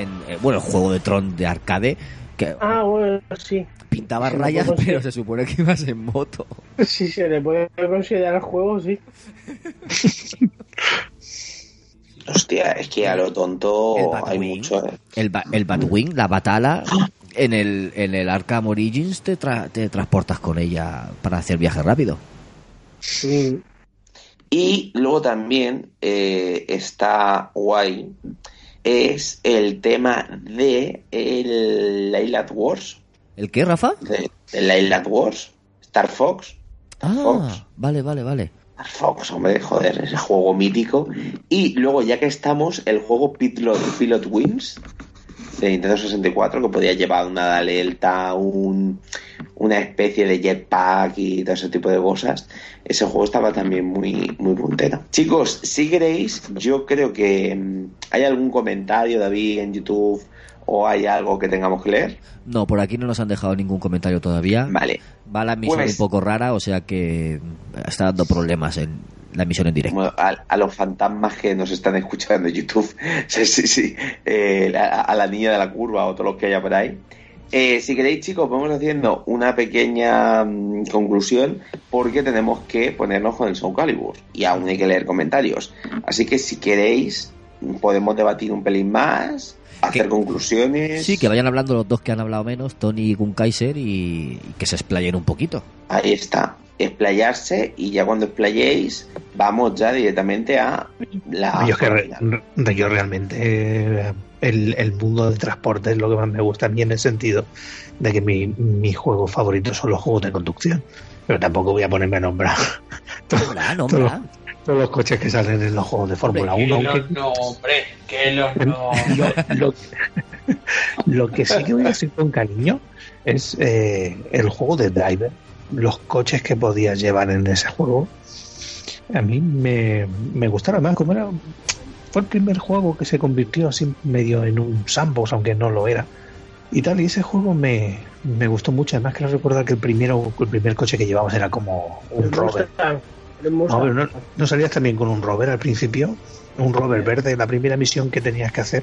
En, eh, bueno, el juego de Tron de arcade que Ah, bueno, sí. pintaba se rayas, pero se supone que ibas en moto. Sí, se le puede considerar juego, sí. *laughs* Hostia, es que a lo tonto El hay mucho. ¿eh? El, ba- el Batwing, la batala, *gasps* en el, en el Arkham Origins te, tra- te transportas con ella para hacer viaje rápido. Mm. Y luego también eh, está guay es el tema de el Island Wars, ¿El qué, Rafa? de, el Island Wars, Star Fox, Ah, Fox. vale, vale, vale. Star Fox, hombre, joder, ese juego mítico. Y luego, ya que estamos, el juego Pilot, Pilot Wings de Nintendo 64, que podía llevar una delta, un, una especie de jetpack y todo ese tipo de cosas. Ese juego estaba también muy, muy puntero. Chicos, si queréis, yo creo que mm, hay algún comentario, David, en YouTube, o hay algo que tengamos que leer. No, por aquí no nos han dejado ningún comentario todavía. Vale. Va la emisión Pues- un poco rara, o sea que está dando problemas en la emisión en directo. A los fantasmas que nos están escuchando en YouTube, *laughs* sí, sí, sí, Eh, a, a la niña de la curva o todos los que haya por ahí. Eh, si queréis, chicos, vamos haciendo una pequeña mm, conclusión porque tenemos que ponernos con el Soul Calibur y aún hay que leer comentarios. Así que si queréis, podemos debatir un pelín más, hacer Que- conclusiones. Sí, que vayan hablando los dos que han hablado menos, Tony y Gun Kaiser, y, y que se explayen un poquito. Ahí está. Explayarse y ya cuando explayéis, vamos ya directamente a la. yo, es que re- final. re- yo realmente eh, el, el mundo del transporte es lo que más me gusta a mí en el sentido de que mi, mis juegos favoritos son los juegos de conducción. Pero tampoco voy a ponerme a nombrar *laughs* todos, Nombra, todos los, todos los coches que salen en los juegos de Fórmula 1. que aunque- los nombres, que los nombres. *laughs* lo, lo- lo que sí que voy a decir con cariño es eh, el juego de Driver. Los coches que podías llevar en ese juego. A mí me, me gustaron más. Como era, fue el primer juego que se convirtió así medio en un sandbox, aunque no lo era. Y tal, y ese juego me, me gustó mucho. Además, quiero recordar que el primero el primer coche que llevamos era como un rover. No, Mustang. pero no, ¿no salías también con un rover al principio. Un rover verde, la primera misión que tenías que hacer.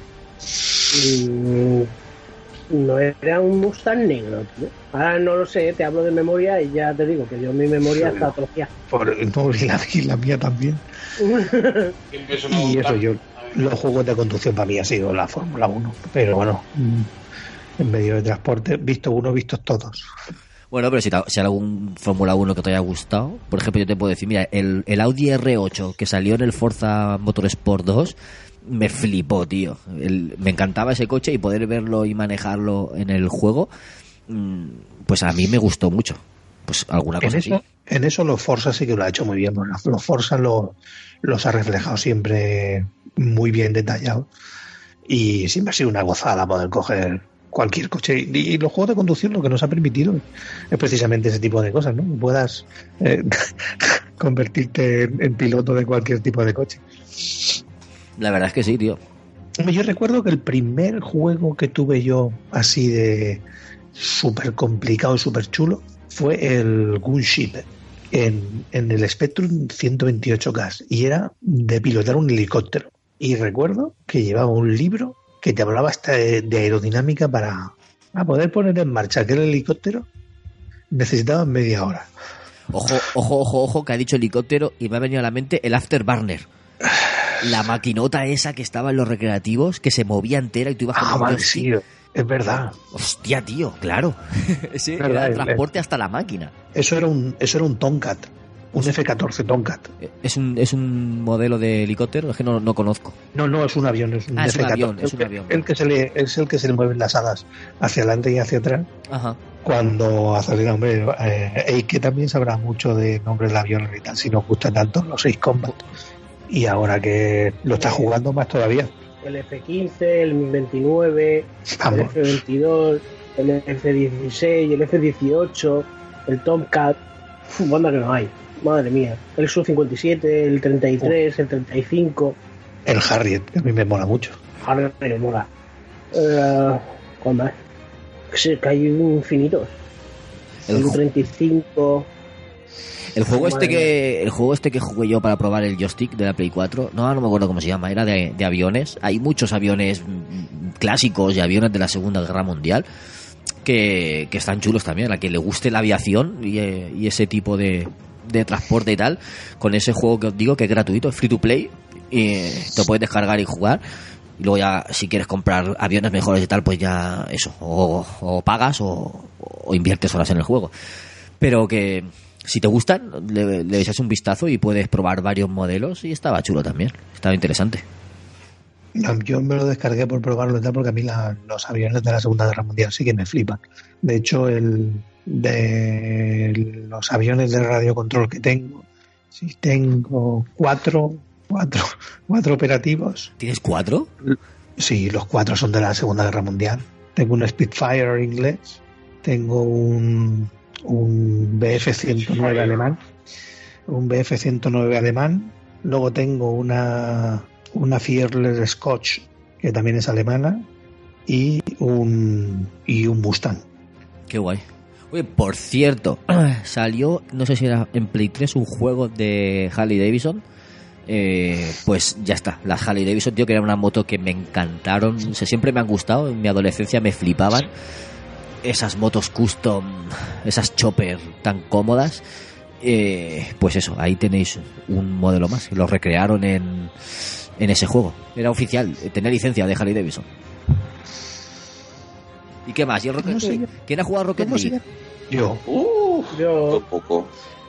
No era un Mustang negro, tío. Ahora no lo sé, te hablo de memoria y ya te digo que yo mi memoria Sí. está atrofiada. Por, no, *laughs* y la, y la mía también. Y eso yo, los juegos de conducción para mí ha sido la Fórmula 1. Pero bueno, mm, en medio de transporte, visto uno, vistos todos. Bueno, pero si, te- si hay algún Fórmula 1 que te haya gustado, por ejemplo, yo te puedo decir, mira, el, el Audi R8 que salió en el Forza Motorsport 2 me flipó, tío. El- me encantaba ese coche y poder verlo y manejarlo en el juego, mm, pues a mí me gustó mucho. Pues alguna En cosa así. eso, en eso los Forza sí que lo ha hecho muy bien. porque Los, Forza lo- los ha reflejado siempre muy bien detallado. Y siempre ha sido una gozada poder coger cualquier coche. Y, y los juegos de conducción lo que nos ha permitido es precisamente ese tipo de cosas, ¿no? Puedas eh, *laughs* convertirte en, en piloto de cualquier tipo de coche. La verdad es que sí, tío. Yo recuerdo que el primer juego que tuve yo así de súper complicado y súper chulo fue el Gunship en, en el Spectrum 128K y era de pilotar un helicóptero. Y recuerdo que llevaba un libro que te hablaba hasta de, de aerodinámica para, para poder poner en marcha aquel helicóptero. Necesitaba media hora. Ojo, ojo, ojo, ojo, que ha dicho helicóptero y me ha venido a la mente el Afterburner. La maquinota esa que estaba en los recreativos, que se movía entera y tú ibas con Ah, vale, sí, es verdad. Hostia, tío, claro. *laughs* Ese Verdad, era el el- transporte hasta la máquina. Eso era un, eso era un Tomcat, un F-14 Tomcat. Eh, ¿Es un, ¿Es un modelo de helicóptero? Es que no, no conozco. No, no, es un avión, es un Ah, es un F-14. avión, es El un avión. El que se le, es el que se le mueven las alas hacia adelante y hacia atrás. Ajá. Cuando acelera, hombre, eh, Eike que también sabrá mucho de nombres de aviones y tal, si nos gusta tanto los 6 Combat. Y ahora que lo está jugando más todavía. El F-15, el Mi-29, el Vamos, F-22, el F-16, el F-18, el Tomcat. Banda que no hay. Madre mía. El Su-57, el 33, el 35. el Harriet, que a mí me mola mucho. Ahora me mola. Eh, ¿Cuál más? Sí, que hay infinitos. El, El ju- 35. El juego este que el juego este que jugué yo para probar el joystick de la Play 4, no, no me acuerdo cómo se llama, era de, de aviones. Hay muchos aviones mm, clásicos y aviones de la Segunda Guerra Mundial que, que están chulos también. A quien le guste la aviación y, eh, y ese tipo de, de transporte y tal, con ese juego que os digo que es gratuito, es free to play, y te puedes descargar y jugar. Y luego ya, si quieres comprar aviones mejores y tal, pues ya eso, o, o pagas o, o inviertes horas en el juego. Pero que si te gustan, le, le echas un vistazo y puedes probar varios modelos y estaba chulo también, estaba interesante. Yo me lo descargué por probarlo y tal, porque a mí la- los aviones de la Segunda Guerra Mundial sí que me flipan. De hecho, el de los aviones de radiocontrol que tengo, sí tengo cuatro, cuatro, *laughs* cuatro operativos. ¿Tienes cuatro? Sí, los cuatro son de la Segunda Guerra Mundial. Tengo un Spitfire inglés, tengo un, un BF-109 alemán, un BF-109 alemán, luego tengo una, una Fearless Scotch, que también es alemana, y un, y un Mustang. Qué guay. Oye, por cierto, *clears throat* salió, no sé si era en Play 3, un juego de Harley Davidson. Eh, pues ya está, las Harley Davidson, tío, que era una moto que me encantaron. O sea, siempre me han gustado, en mi adolescencia me flipaban. Esas motos custom, esas chopper tan cómodas. Eh, pues eso, ahí tenéis un modelo más. Lo recrearon en, en ese juego. Era oficial, eh, tenía licencia de Harley Davidson. ¿Y qué más? ¿Y el Rocket ¿Cómo se League? ¿Quién ha jugado a Rocket ¿Cómo se League? Yo, Uh, Yo, poco.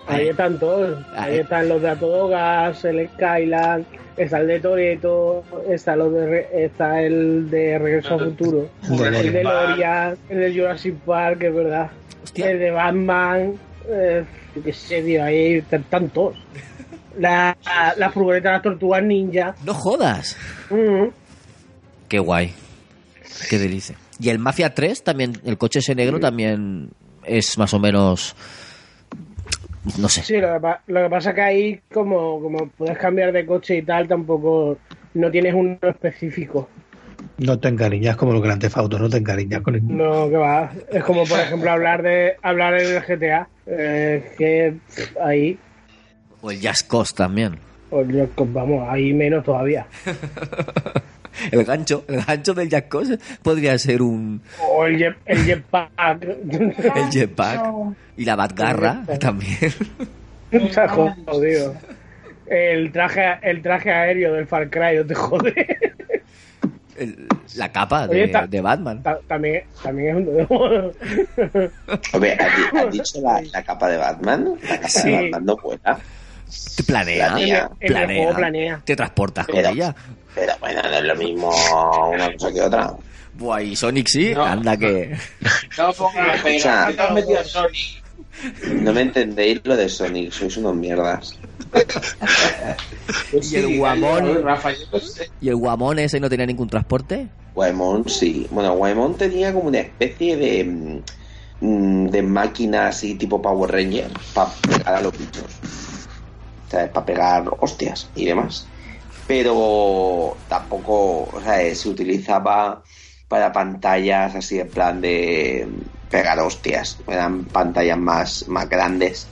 ahí están todos. Ahí están los de Atodogas, el Skyland, está el de Toreto, está, los de Re- está el de Regreso al Futuro, El de el de Lorian. El de Jurassic Park, es verdad. Hostia. El de Batman, eh, qué sé, tío, ahí están están todos. La, la furgoneta de las tortugas ninja. No jodas. Mm, Qué guay. Qué delicia. Y el Mafia 3 también, el coche ese negro también es más o menos... No sé. Sí, lo que, pa- lo que pasa es que ahí, como, como puedes cambiar de coche y tal, tampoco no tienes uno específico. no te encariñas como los grandes autos, no te encariñas con el... No, que va. Es como, por ejemplo, hablar de hablar en el GTA. eh, que ahí, O el Just Cause también. pues, yo- vamos, ahí menos todavía. *laughs* El gancho, el gancho del Cause podría ser un... O el, jet, el jetpack. El jetpack. Y la Batgarra también. *laughs* Jodido. El traje, el traje aéreo del Far Cry, no te jode. El- la capa Oye, de, ta- de Batman. Ta- También, también es un... Hombre, ¿has, di- has *laughs* dicho la, la capa de Batman? La capa Sí. de Batman no vuela. Te planea, Planea. Te transportas con Pero- ella. Pero bueno, no es lo mismo una cosa que otra. Buah, y Sonic sí, No. anda que... No pongas pero. Escucha. ¿Qué te has metido a Sonic? No me entendéis lo de Sonic, sois unos mierdas. *laughs* Y el guamón. ¿Y el guamón ese no tenía ningún transporte? Waemon sí. Bueno, Waemon tenía como una especie de, mm, de máquina así tipo Power Ranger para pegar a los bichos. O sea, para pegar hostias y demás. Pero tampoco, o sea, eh, se utilizaba para pantallas así en plan de pegar hostias. Eran pantallas más, más grandes.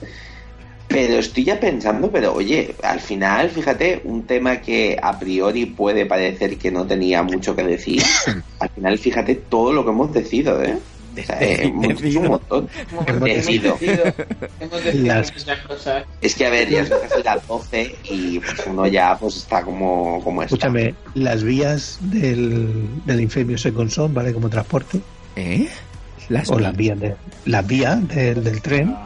Pero estoy ya pensando, pero oye, al final, fíjate, un tema que a priori puede parecer que no tenía mucho que decir, *coughs* al final, fíjate todo lo que hemos decidido, ¿eh? Eh, *laughs* un montón. Hemos decidido. Hemos *laughs* decidido Las- muchas cosas. Es que, a ver, ya casi las 12 y pues uno ya pues está como, como está. Escúchame, las vías del, del Infamous Second Son, ¿vale? Como transporte. ¿Eh? Las, O las vías, de, las vías del, del tren.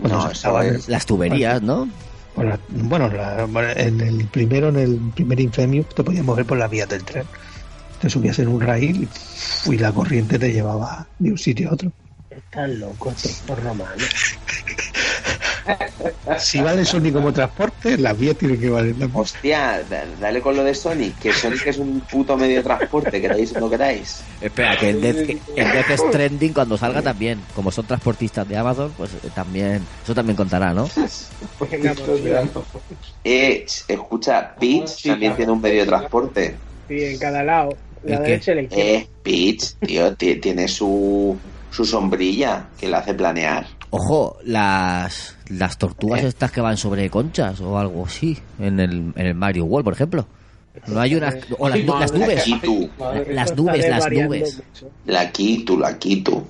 No, estaban- es- las tuberías, ¿no? o la- bueno, la- bueno, en el primero, en el primer Infamous, te podías mover por las vías del tren. Te subías en un rail y, y la corriente te llevaba de un sitio a otro. Están locos estos romanos. *laughs* Si vale Sony como transporte, las vías tienen que valer la Hostia, da- dale con lo de Sonic, que Sonic es un puto medio de transporte, queréis o no queráis. Espera, que el Death, el Death Stranding cuando salga también. Como son transportistas de Amazon, pues eh, también... Eso también contará, ¿no? Eh, escucha, Peach también tiene un medio de transporte. Sí, en cada lado. La ¿El qué? derecha y la izquierda. Eh, Peach, tío, ti- tiene su, su sombrilla que la hace planear. Ojo, las, las tortugas ¿Eh? estas que van sobre conchas o algo así, en el, en el Mario World, por ejemplo. No hay unas... O las, las nubes. Las nubes, las nubes. la quito, la quito.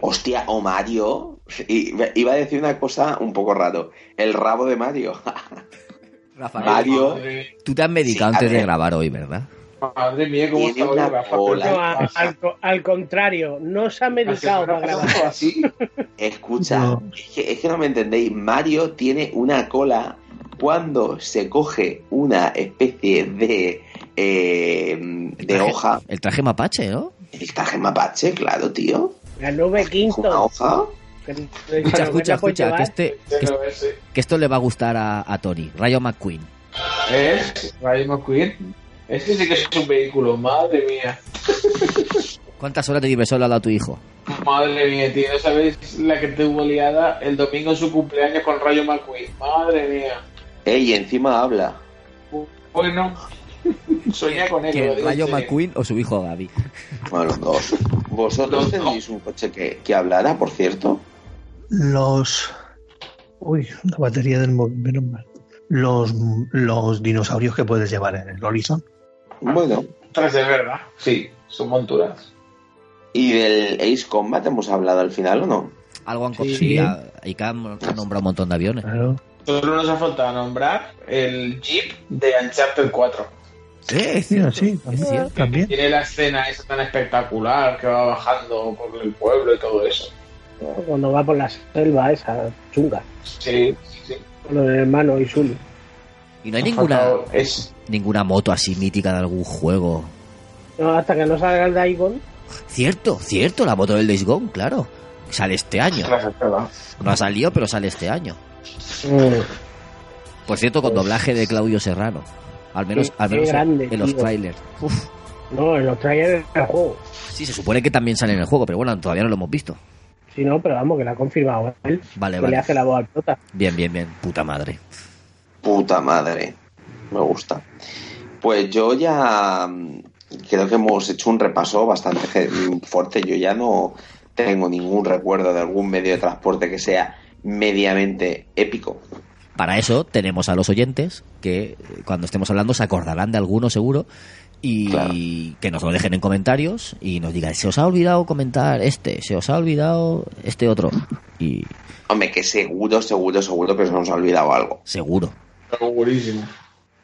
Hostia, o Mario. i- Iba a decir una cosa un poco raro. El rabo de Mario. *laughs* Rafael, Mario tú te has medicado Sí, antes de grabar hoy, ¿verdad? Madre mía, cómo Tiene está hoy una Rafa. cola. No, al, al contrario, no se ha medicado para grabar. así. *laughs* Escucha, No. es, que, es que no me entendéis. Mario tiene una cola cuando se coge una especie de, eh, de Traje- hoja. El traje mapache, ¿no? El traje mapache, claro, tío. La nube Una quinto. hoja. que- que Escucha, escucha, escucha, que, llevar. este, que, esto le va a gustar a, a Tony. Rayo McQueen. es Rayo McQueen. Este sí que es un vehículo, madre mía. ¿Cuántas horas de diversión le ha dado a tu hijo? Madre mía, tío, ¿no sabéis la que tuvo liada el domingo en su cumpleaños con Rayo McQueen? Madre mía. Ey, encima habla. Bueno, soñé con él. lo ¿Que Rayo. McQueen o su hijo Gaby? Bueno, los dos. ¿Vosotros Los dos. tenéis un coche que, que hablara, por cierto? Los. Uy, la batería del móvil, menos mal. Los, los dinosaurios que puedes llevar en el Horizon. Bueno. Ostras, es verdad. Sí, son monturas. ¿Y del Ace Combat hemos hablado al final o no? Algo han Sí. que han han nombrado un montón de aviones. Claro. Solo nos ha faltado nombrar el Jeep de Uncharted 4. Sí, Mira, sí, también. cierto. también. Tiene la escena esa tan espectacular que va bajando por el pueblo y todo eso. Cuando va por la selva esa chunga. Sí, sí. Con los hermanos y Sully. Y no hay Ha ninguna, Es, ninguna moto así mítica de algún juego. No, hasta que no salga el Daigon. Cierto, cierto, la moto del Days Gone, claro. Sale este año. No ha salido, pero sale este año. Por cierto, con doblaje de Claudio Serrano. Al menos, Qué- al menos en- grande, en los trailers. Uf, No, en los trailers del juego. sí, se supone que también sale en el juego, pero bueno, todavía no lo hemos visto. Si no, pero vamos, que lo ha confirmado él. Vale, que vale. le hace la voz al prota. Bien, bien, bien. Puta madre. Puta madre. Me gusta. Pues yo ya mm, creo que hemos hecho un repaso bastante mm, fuerte. Yo ya no tengo ningún recuerdo de algún medio de transporte que sea mediamente épico. Para eso tenemos a los oyentes que eh, cuando estemos hablando se acordarán de alguno seguro y Claro. que nos lo dejen en comentarios y nos digan, se os ha olvidado comentar este, se os ha olvidado este otro. Y Hombre, que seguro, seguro, seguro que se nos ha olvidado algo. seguro. Segurísimo.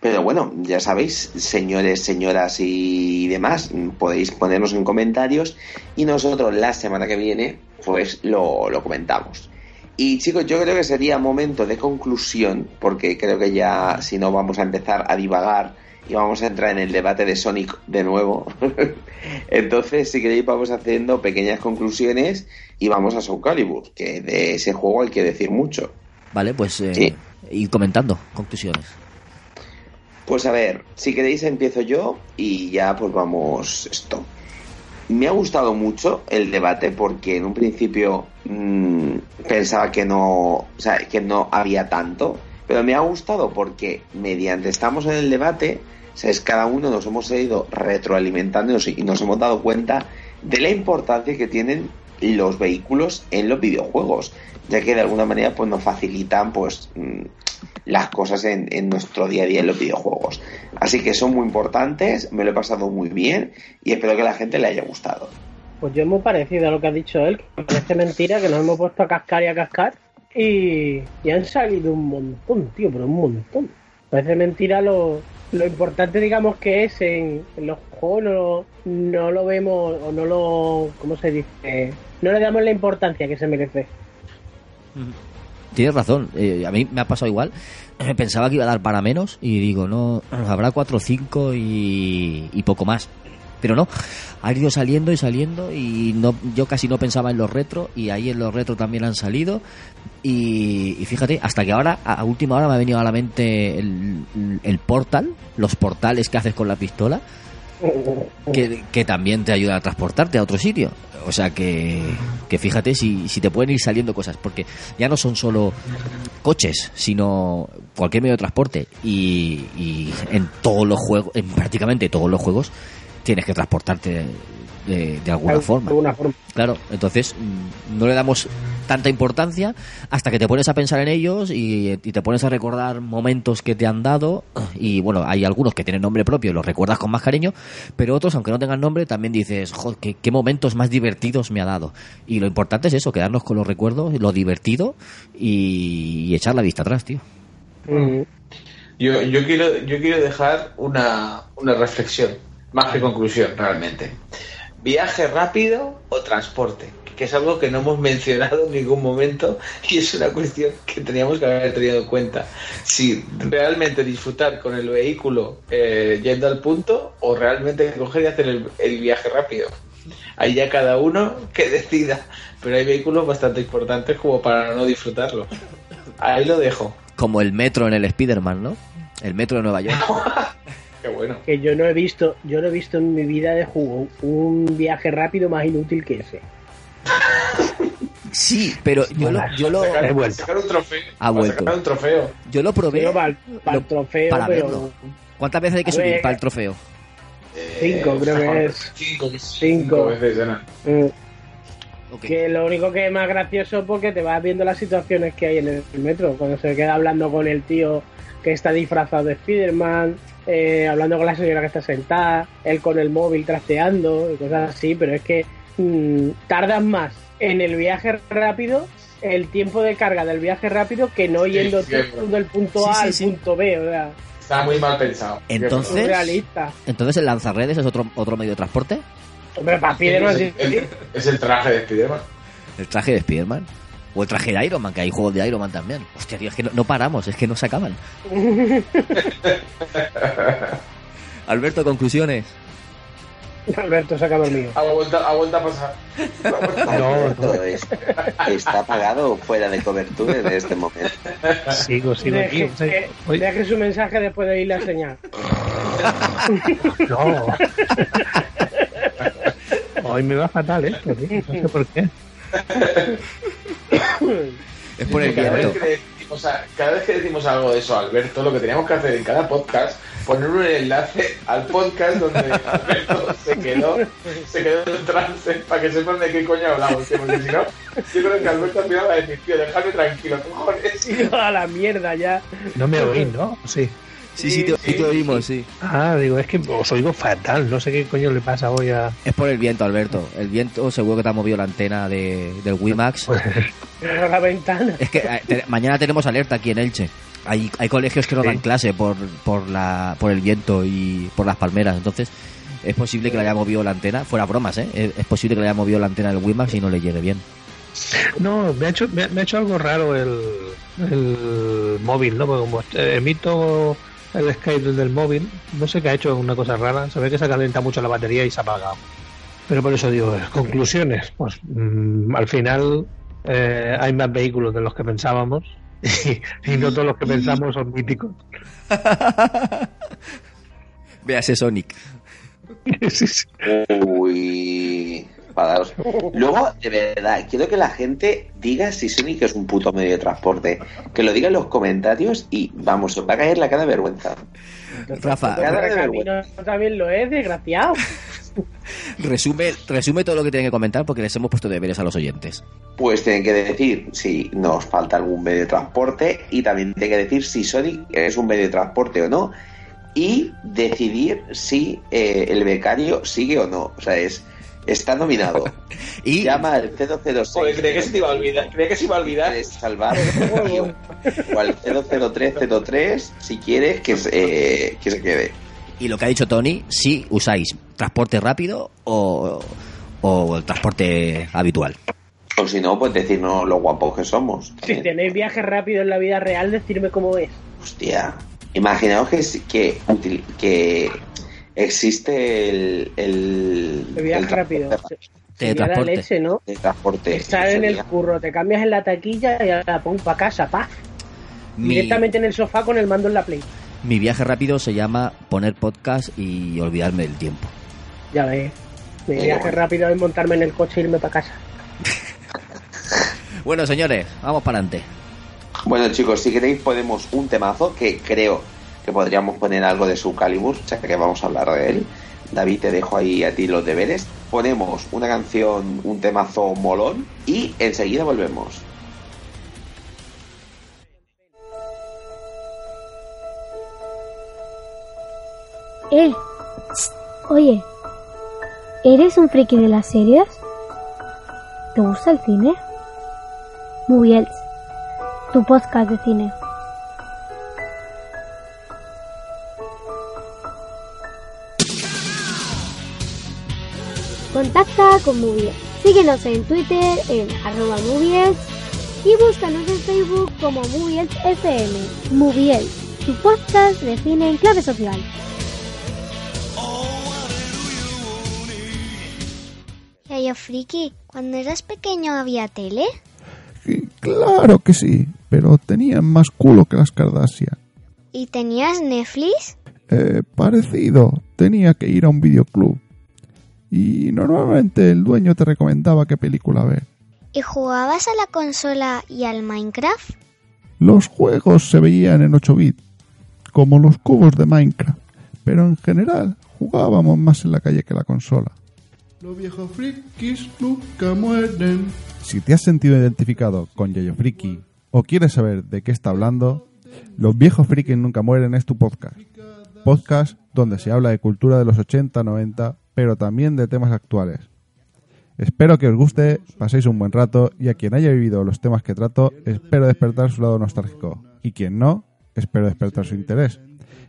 Pero bueno, ya sabéis, señores, señoras y demás, podéis ponernos en comentarios y nosotros la semana que viene pues lo, lo comentamos. Y chicos, yo creo que sería momento de conclusión, porque creo que ya si no vamos a empezar a divagar y vamos a entrar en el debate de Sonic de nuevo. *laughs* Entonces, si queréis, vamos haciendo pequeñas conclusiones y vamos a Soul Calibur, que de ese juego hay que decir mucho. Vale, pues eh, Sí. Ir comentando conclusiones. Pues a ver, si queréis empiezo yo y ya pues vamos esto. Me ha gustado mucho el debate porque en un principio mm, pensaba que no, o sea, que no había tanto, pero me ha gustado porque mediante estamos en el debate, ¿sabes? cada uno nos hemos ido retroalimentando y nos hemos dado cuenta de la importancia que tienen los vehículos en los videojuegos, ya que de alguna manera pues nos facilitan pues mm, las cosas en, en nuestro día a día en los videojuegos. Así que son muy importantes, me lo he pasado muy bien y espero que la gente le haya gustado. Pues yo es muy parecido a lo que ha dicho él, que parece mentira que nos hemos puesto a cascar y a cascar y, y han salido un montón, tío, pero un montón. Parece mentira lo, lo importante, digamos, que es en, en los juegos, no, no lo vemos o no lo, ¿cómo se dice? No le damos la importancia que se merece. Tienes razón, eh, a mí me ha pasado igual. Pensaba que iba a dar para menos y digo, no, habrá 4 o 5 y, poco más. Pero no, ha ido saliendo y saliendo y no, yo casi no pensaba en los retro y ahí en los retro también han salido. Y, fíjate, hasta que ahora, a, última hora me ha venido a la mente el portal, los portales que haces con la pistola, que, que también te ayuda a transportarte a otro sitio. O sea que, que fíjate si, si te pueden ir saliendo cosas, porque ya no son solo coches, sino cualquier medio de transporte. Y, y en todos los juegos, en prácticamente todos los juegos, tienes que transportarte de, de alguna De forma. alguna forma. Claro, entonces mm, no le damos tanta importancia hasta que te pones a pensar en ellos y, y te pones a recordar momentos que te han dado y bueno, hay algunos que tienen nombre propio y los recuerdas con más cariño, pero otros, aunque no tengan nombre, también dices, joder, qué, qué momentos más divertidos me ha dado. Y lo importante es eso, quedarnos con los recuerdos, lo divertido y, y echar la vista atrás, tío. Mm. Yo, yo, quiero, yo quiero dejar una, una reflexión, más que conclusión, realmente. ¿Viaje rápido o transporte? Que es algo que no hemos *laughs* mencionado en ningún momento y es una cuestión que teníamos que haber tenido en cuenta. Si realmente disfrutar con el vehículo eh, yendo al punto o realmente coger y hacer el, el viaje rápido. Ahí ya cada uno *laughs* que decida. Pero hay vehículos bastante importantes como para no disfrutarlo. Ahí lo dejo. Como el metro en el Spider-Man, ¿no? El metro de Nueva York. *laughs* Qué bueno. Que yo no he visto, yo no he visto en mi vida de juego un viaje rápido más inútil que ese. Sí, pero yo lo, yo lo, Sacar, He vuelto. sacar un trofeo. Ha vuelto. sacar un trofeo. yo lo probé. Pero para, el- para el lo- trofeo, para pero verlo. ¿Cuántas veces hay que subir para el trofeo? Cinco, creo que es. Cinco, Cinco. veces, Ana. mm, que lo único que es más gracioso es porque te vas viendo las situaciones que hay en el metro. Cuando se queda hablando con el tío que está disfrazado de Spider-Man, eh, hablando con la señora que está sentada, él con el móvil trasteando y cosas así, pero es que mm, tardas más en el viaje rápido, el tiempo de carga del viaje rápido, que no Sí, yendo tú del punto Sí, A sí, al sí. punto B, o sea, Está muy mal pensado. Entonces- es realista. Entonces el lanzarredes es otro, otro medio de transporte. Hombre, para Spider-Man sí, es, el, es el traje de Spiderman. El traje de Spider-Man. O el traje de Iron Man, que hay juegos de Iron Man también. Hostia, tío, es que no, no paramos, es que no se acaban. *laughs* Alberto, conclusiones. Alberto saca el mío. Ha vuelto, ha vuelto a pasar. *laughs* No, Alberto es- está apagado fuera de cobertura en este momento. Sigo, sigo aquí. Deje, Oye, deje su mensaje después de ir la señal. no. Hoy me va fatal esto, tío. No sé por qué. Es por el cada, vez viento. que decimos, a- cada vez que decimos algo de eso, Alberto, lo que teníamos que hacer en cada podcast, poner un enlace al podcast donde Alberto se quedó, se quedó en trance para que sepan de qué coño hablamos. tío, Porque si no, yo creo que Alberto al final va a decir, tío, déjame tranquilo, cojones. *laughs* Y a la mierda ya. No me oís, ¿no? Sí. Sí, sí, te, sí te oímos, sí. Ah, digo, es que os oigo fatal. No sé qué coño le pasa hoy a. Es por el viento, Alberto. El viento seguro que te ha movido la antena de, del WiMAX. *laughs* La ventana. Es que eh, te- mañana tenemos alerta aquí en Elche. Hay, hay colegios que no Sí. dan clase por, por, la, por el viento y por las palmeras, entonces es posible que le haya movido la antena, fuera bromas, ¿eh? Es, es posible que le haya movido la antena del Wimax y no le llegue bien. No, me ha hecho, me, me ha hecho algo raro el, el móvil, ¿no? Porque como emito el Skype del móvil, no sé qué ha hecho una cosa rara. Se ve que se calienta mucho la batería y se apaga. Pero por eso digo, conclusiones. Pues mm, al final eh, hay más vehículos de los que pensábamos y, *laughs* y no todos los que pensamos son míticos. *laughs* Véase Sonic. *laughs* Sí, sí. Uy. para daros- Luego, de verdad, quiero que la gente diga si Sonic es un puto medio de transporte. Que lo diga en los comentarios y vamos, os va a caer la cara de vergüenza. Rafa, Pero de también lo es, desgraciado. Resume, resume todo lo que tienen que comentar porque les hemos puesto deberes a los oyentes. Pues tienen que decir si nos falta algún medio de transporte y también tienen que decir si Sonic es un medio de transporte o no y decidir si eh, el becario sigue o no. O sea, es está nominado. *laughs* Y Llama al 006. Joder, creía que se te iba a olvidar. Creía que se iba a olvidar. salvar o al 00303 si quieres que, se- eh, que se quede. Y lo que ha dicho Tony, si usáis transporte rápido o, o el transporte habitual. O si no, pues decirnos lo guapos que somos. Si tenéis viajes rápidos en la vida real, decirme cómo es. Hostia. Imaginaos que, que, que existe el, el, El viaje el rápido. transporte la transporte. leche, ¿no? de transporte. Estar en el curro, te cambias en la taquilla y ahora pum para casa, pa. Mi, Directamente en el sofá con el mando en la play. Mi viaje rápido se llama poner podcast y olvidarme del tiempo. Ya ves. Mi viaje rápido es montarme en el coche e irme para casa. Bueno, señores, vamos para adelante. Bueno, chicos, si queréis ponemos un temazo que creo que podríamos poner algo de su Calibur, ya que vamos a hablar de él. David, te dejo ahí a ti los deberes. Ponemos una canción, un temazo molón y enseguida volvemos. Eh, oye, ¿eres un friki de las series? ¿Te gusta el cine? Moviels, tu podcast de cine. Contacta con Moviels. Síguenos en Twitter en arroba Moviels y búscanos en Facebook como Moviels FM. Moviels, tu podcast de cine en clave social. Yayo Friki, cuando eras pequeño había tele. Sí, claro que sí, pero tenían más culo que las Kardashian. ¿Y tenías Netflix? Eh, parecido, tenía que ir a un videoclub. Y normalmente el dueño te recomendaba qué película ver. ¿Y jugabas a la consola y al Minecraft? Los juegos se veían en 8 bits, como los cubos de Minecraft, pero en general jugábamos más en la calle que la consola. Los viejos frikis nunca mueren. Si te has sentido identificado con Yayo Friki o quieres saber de qué está hablando, Los viejos frikis nunca mueren es tu podcast. Podcast donde se habla de cultura de los 80, 90, pero también de temas actuales. Espero que os guste, paséis un buen rato y a quien haya vivido los temas que trato, espero despertar su lado nostálgico. Y quien no, espero despertar su interés.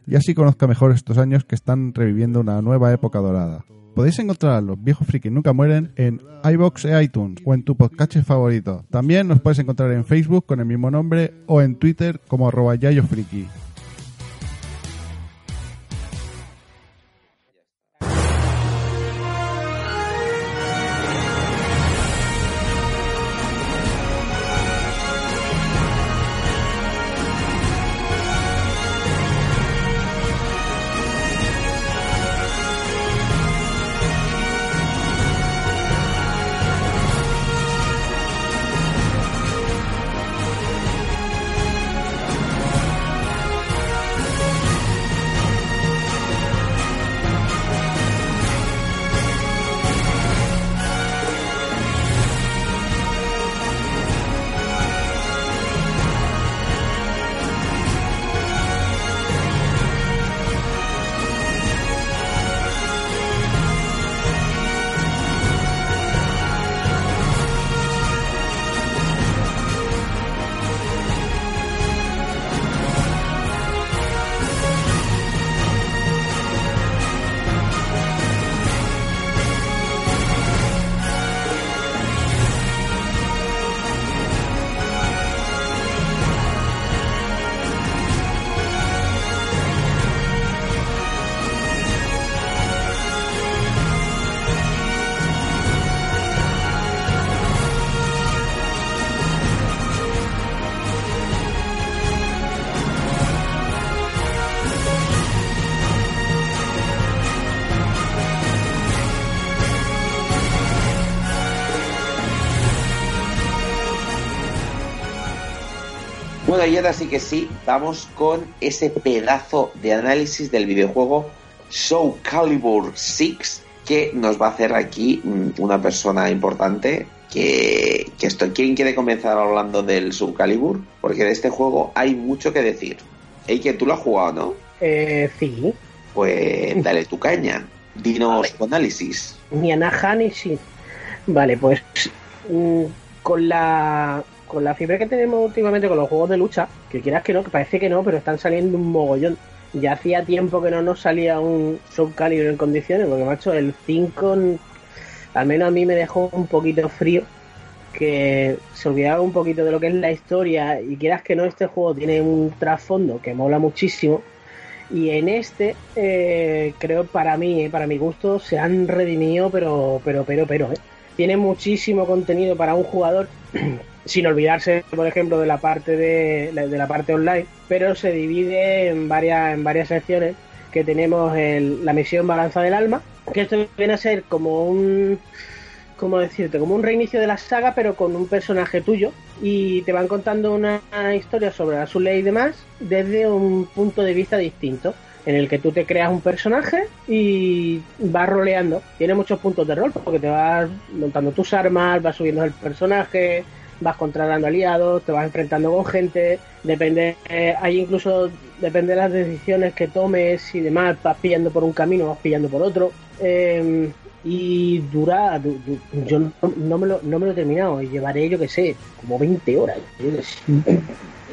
Y así conozca mejor estos años que están reviviendo una nueva época dorada. Podéis encontrar a los viejos frikis nunca mueren en iBox e iTunes o en tu podcast favorito. También nos puedes encontrar en Facebook con el mismo nombre o en Twitter como arroba yayofriki. Y ahora sí que sí, vamos con ese pedazo de análisis del videojuego Soul Calibur 6 que nos va a hacer aquí mm, una persona importante que, que esto, ¿quién quiere comenzar hablando del Soul Calibur? Porque de este juego hay mucho que decir. Ey, que tú lo has jugado, ¿no? Eh, sí. Pues *laughs* dale tu caña. Dinos tu análisis. Ni sí. Vale, pues mm, con la con la fiebre que tenemos últimamente con los juegos de lucha, que quieras que no, que parece que no, pero están saliendo un mogollón. Ya hacía tiempo que no nos salía un Soul Calibur en condiciones, porque macho, el 5 al menos a mí me dejó un poquito frío, que se olvidaba un poquito de lo que es la historia, y quieras que no, este juego tiene un trasfondo que mola muchísimo, y en este, eh, creo para mí, eh, para mi gusto, se han redimido, pero, pero, pero, pero, eh. Tiene muchísimo contenido para un jugador, *clears throat* sin olvidarse, por ejemplo, de la parte de, la parte online, pero se divide en varias, en varias secciones que tenemos el- la misión Balanza del Alma, que esto viene a ser como un ¿cómo decirte? Como un reinicio de la saga, pero con un personaje tuyo. Y te van contando una historia sobre Azule y demás desde un punto de vista distinto. En el que tú te creas un personaje y vas roleando. Tiene muchos puntos de rol, porque te vas montando tus armas, vas subiendo el personaje, vas contratando aliados, te vas enfrentando con gente. Depende, eh, hay incluso, depende de las decisiones que tomes y demás, vas pillando por un camino, vas pillando por otro. Eh, y dura, du- du- yo no, me lo, no me lo he terminado, y llevaré, yo que sé, como 20 horas.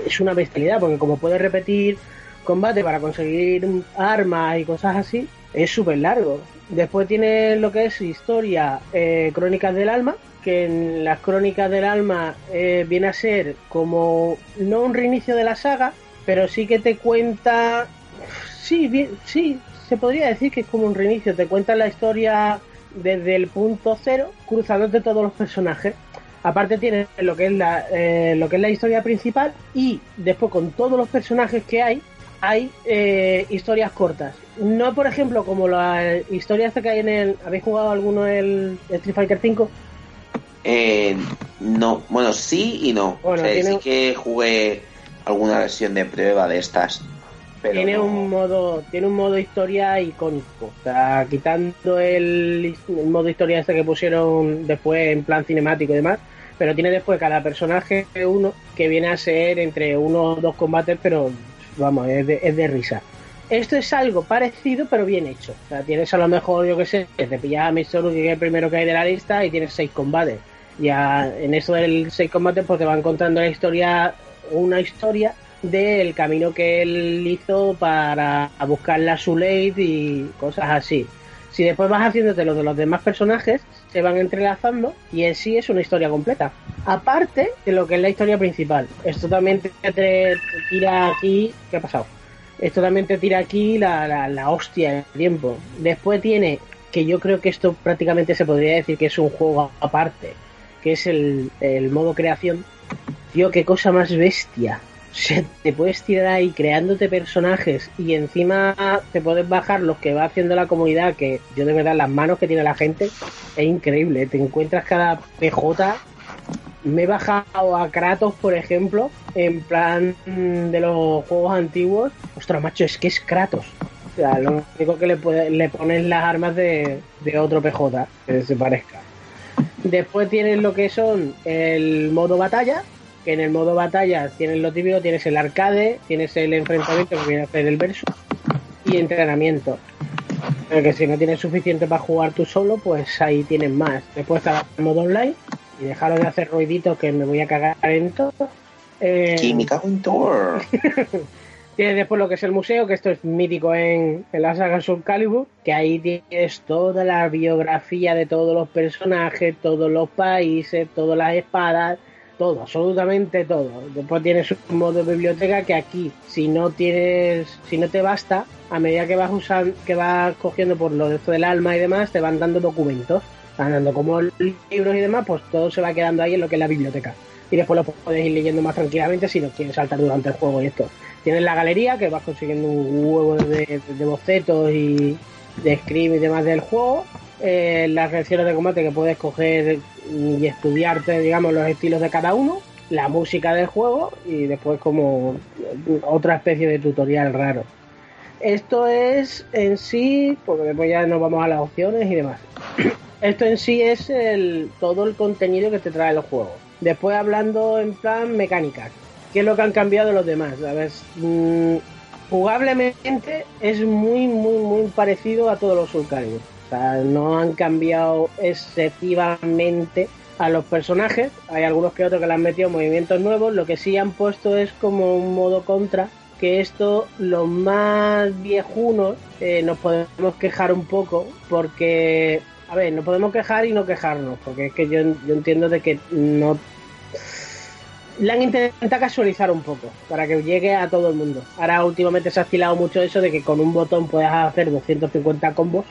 Es una bestialidad, porque como puedes repetir combate para conseguir armas y cosas así, es súper largo. Después tiene lo que es historia, eh, Crónicas del Alma, que en las Crónicas del Alma eh, viene a ser como no un reinicio de la saga, pero sí que te cuenta, sí, bien, sí, se podría decir que es como un reinicio, te cuenta la historia desde el punto cero, cruzándote todos los personajes. Aparte tiene lo que es la, eh, lo que es la historia principal y después con todos los personajes que hay, hay eh, historias cortas. No, por ejemplo, como la historia esta que hay en el... ¿Habéis jugado alguno el Street Fighter 5? Eh, no, bueno, sí y no. Bueno, O sea, tiene- sí que jugué alguna versión de prueba de estas. Pero tiene no. un modo tiene un modo historia icónico o sea quitando el, el modo historia este que pusieron después en plan cinemático y demás pero tiene después cada personaje uno que viene a ser entre uno o dos combates pero vamos es de, es de risa esto es algo parecido pero bien hecho o sea tienes a lo mejor yo que sé que te pillas a Mitsurugi que es el primero que hay de la lista y tienes seis combates ya en eso del seis combates pues te van contando la historia una historia del camino que él hizo para buscar la Suleid y cosas así. Si después vas haciéndote lo de los demás personajes, se van entrelazando y en sí es una historia completa. Aparte de lo que es la historia principal. Esto también te, tira aquí. ¿Qué ha pasado? Esto también te tira aquí la, la, la hostia del tiempo. Después tiene, que yo creo que esto prácticamente se podría decir que es un juego aparte, que es el, el modo creación. Tío, qué cosa más bestia. O te puedes tirar ahí creándote personajes y encima te puedes bajar los que va haciendo la comunidad, que yo de verdad las manos que tiene la gente es increíble. Te encuentras cada PJ. Me he bajado a Kratos, por ejemplo, en plan de los juegos antiguos. Ostras, macho, es que es Kratos. O sea, lo único que le, puede- le pones las armas de, de otro PJ, que se parezca. Después tienes lo que son el modo batalla, que en el modo batalla tienes lo típico, tienes el arcade, tienes el enfrentamiento que viene a hacer el verso y entrenamiento. Pero que si no tienes suficiente para jugar tú solo, pues ahí tienes más. Después está el modo online y dejaros de hacer ruiditos que me voy a cagar en todo. Eh, Sí, me cago en todo. *laughs* Tienes después lo que es el museo, que esto es mítico en, en la saga Soul Calibur, que ahí tienes toda la biografía de todos los personajes, todos los países, todas las espadas, todo, absolutamente todo. Después tienes un modo biblioteca que aquí, si no tienes, si no te basta, a medida que vas usando, que vas cogiendo por lo de esto del alma y demás, te van dando documentos, van dando como libros y demás, pues todo se va quedando ahí en lo que es la biblioteca. Y después lo puedes ir leyendo más tranquilamente si no quieres saltar durante el juego y esto. Tienes la galería que vas consiguiendo un huevo de, bocetos y de script y demás del juego. Eh, las reacciones de combate que puedes coger y estudiarte, digamos, los estilos de cada uno. la música del juego y después como otra especie de tutorial raro. Esto es en sí, porque después ya nos vamos a las opciones y demás. *clears throat* Esto en sí es el, todo el contenido que te trae el juego. Después hablando en plan mecánicas. ¿Qué es lo que han cambiado los demás? A ver, mm, jugablemente es muy, muy, muy parecido a todos los Soul Calibur. O sea, no han cambiado excesivamente a los personajes. Hay algunos que otros que le han metido movimientos nuevos. Lo que sí han puesto es como un modo contra. Que esto, los más viejunos, eh, nos podemos quejar un poco. Porque, a ver, nos podemos quejar y no quejarnos. Porque es que yo, yo entiendo de que no le han intentado casualizar un poco para que llegue a todo el mundo. Ahora últimamente se ha estilado mucho eso de que con un botón puedes hacer 250 combos.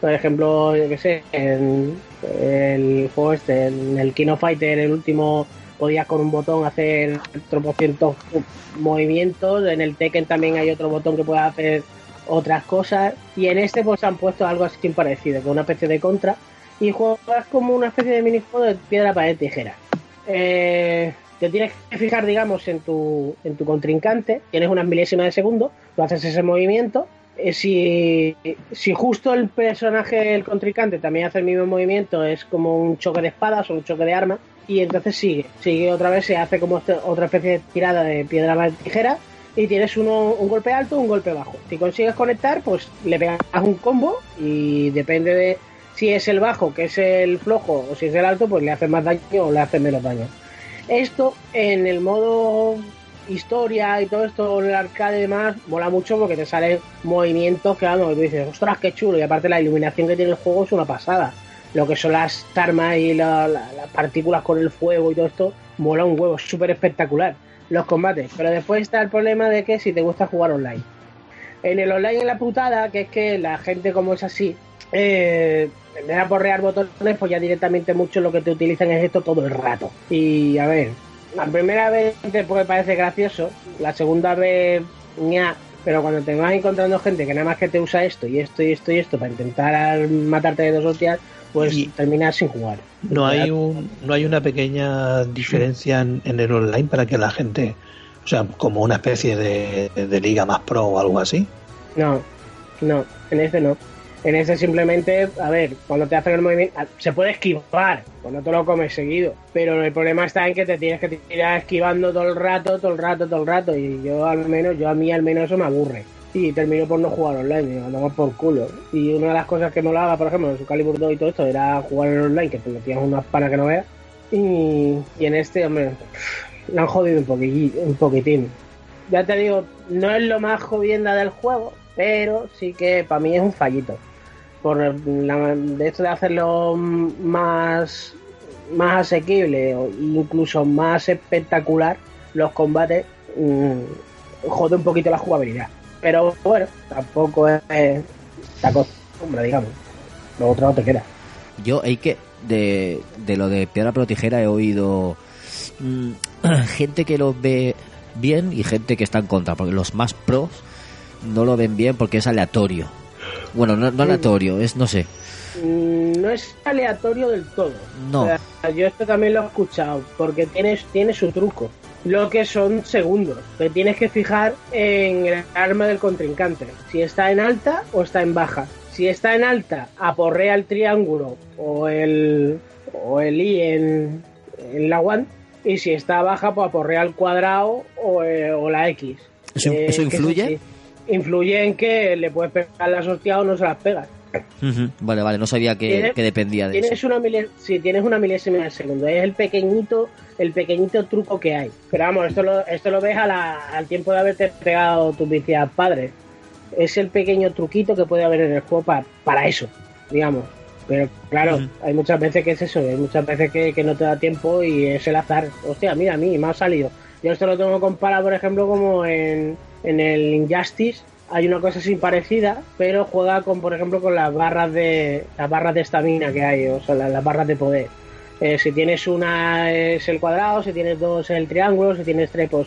Por ejemplo, yo que sé, en el juego este, en el Kino Fighter, el último, podías con un botón hacer tropocientos movimientos. En el Tekken también hay otro botón que puede hacer otras cosas. Y en este pues han puesto algo así parecido, con una especie de contra. Y juegas como una especie de minijuego de piedra, pared, tijera. Eh, te tienes que fijar, digamos, en tu, en tu contrincante, tienes unas milésimas de segundo, tú haces ese movimiento. eh, si, si justo el personaje, el contrincante, también hace el mismo movimiento, es como un choque de espadas o un choque de armas, y entonces sigue, sigue otra vez, se hace como este- otra especie de tirada de piedra papel, tijera, y tienes uno, un golpe alto, un golpe bajo. Si consigues conectar, pues le pegas un combo, y depende de si es el bajo, que es el flojo, o si es el alto, pues le hace más daño o le hace menos daño. Esto en el modo historia y todo esto, en el arcade y demás, mola mucho porque te salen movimientos que, vamos, tú dices, ostras, qué chulo. Y aparte la iluminación que tiene el juego es una pasada. Lo que son las armas y la- la- las partículas con el fuego y todo esto, mola un huevo, súper espectacular. Los combates. Pero después está el problema de que si te gusta jugar online. En el online es la putada, que es que la gente como es así, eh, en vez de aporrear botones, pues ya directamente muchos lo que te utilizan es esto todo el rato. Y a ver, la primera vez te puede parecer gracioso, la segunda vez, ña, pero cuando te vas encontrando gente que nada más que te usa esto y esto y esto y esto para intentar matarte de dos hostias, pues terminas sin jugar. No hay un, no hay una pequeña diferencia en, en el online para que la gente, o sea, como una especie de, de liga más pro o algo así. No, no, en este no. En este simplemente, a ver, cuando te hacen el movimiento, se puede esquivar, cuando te lo comes seguido. Pero el problema está en que te tienes que tirar esquivando todo el rato, todo el rato, todo el rato. Y yo al menos, yo a mí al menos eso me aburre. Y termino por no jugar online, digo, andamos por culo. Y una de las cosas que molaba, por ejemplo, en su Calibur 2 y todo esto, era jugar en online, que te metías unas panas que no veas. Y, y en este, hombre, lo han jodido un, poquitín, un poquitín. Ya te digo, no es lo más jodienda del juego, pero sí que para mí es un fallito. Por la, de esto de hacerlo más, más asequible o incluso más espectacular, los combates mm, jode un poquito la jugabilidad. Pero bueno, tampoco es la costumbre, digamos. Lo otro no te queda. Yo, hay que de, de lo de piedra pero tijera he oído mm, *clears throat* gente que lo ve bien y gente que está en contra, porque los más pros no lo ven bien porque es aleatorio. Bueno, no, no aleatorio, es no sé. Mm, no es aleatorio del todo. No. O sea, yo esto también lo he escuchado, porque tienes, tiene su truco. Lo que son segundos. Te tienes que fijar en el arma del contrincante. Si está en alta o está en baja. Si está en alta, aporrea el triángulo o el, o el I en, en la one. Y si está baja, pues aporrea el cuadrado o, eh, o la X. ¿Eso- Eh, eso que influye? sí. Influye en que le puedes pegar las hostias o no se las pegas. Vale, vale, no sabía que, que dependía de tienes eso. una sí, tienes una milésima de segundo. Es el pequeñito, el pequeñito truco que hay. Pero vamos, esto lo, esto lo ves a la- al tiempo de haberte pegado tus vicias padres. Es el pequeño truquito que puede haber en el juego pa- para eso, digamos. Pero claro, hay muchas veces que es eso, hay muchas veces que, que no te da tiempo y es el azar. Hostia, mira, a mí me ha salido. Yo esto lo tengo comparado, por ejemplo, como en, en el Injustice. Hay una cosa así parecida, pero juega con, por ejemplo, con las barras de las barras de estamina que hay, o sea, las, barras de poder. Eh, si tienes una es el cuadrado, si tienes dos es el triángulo, si tienes tres, pues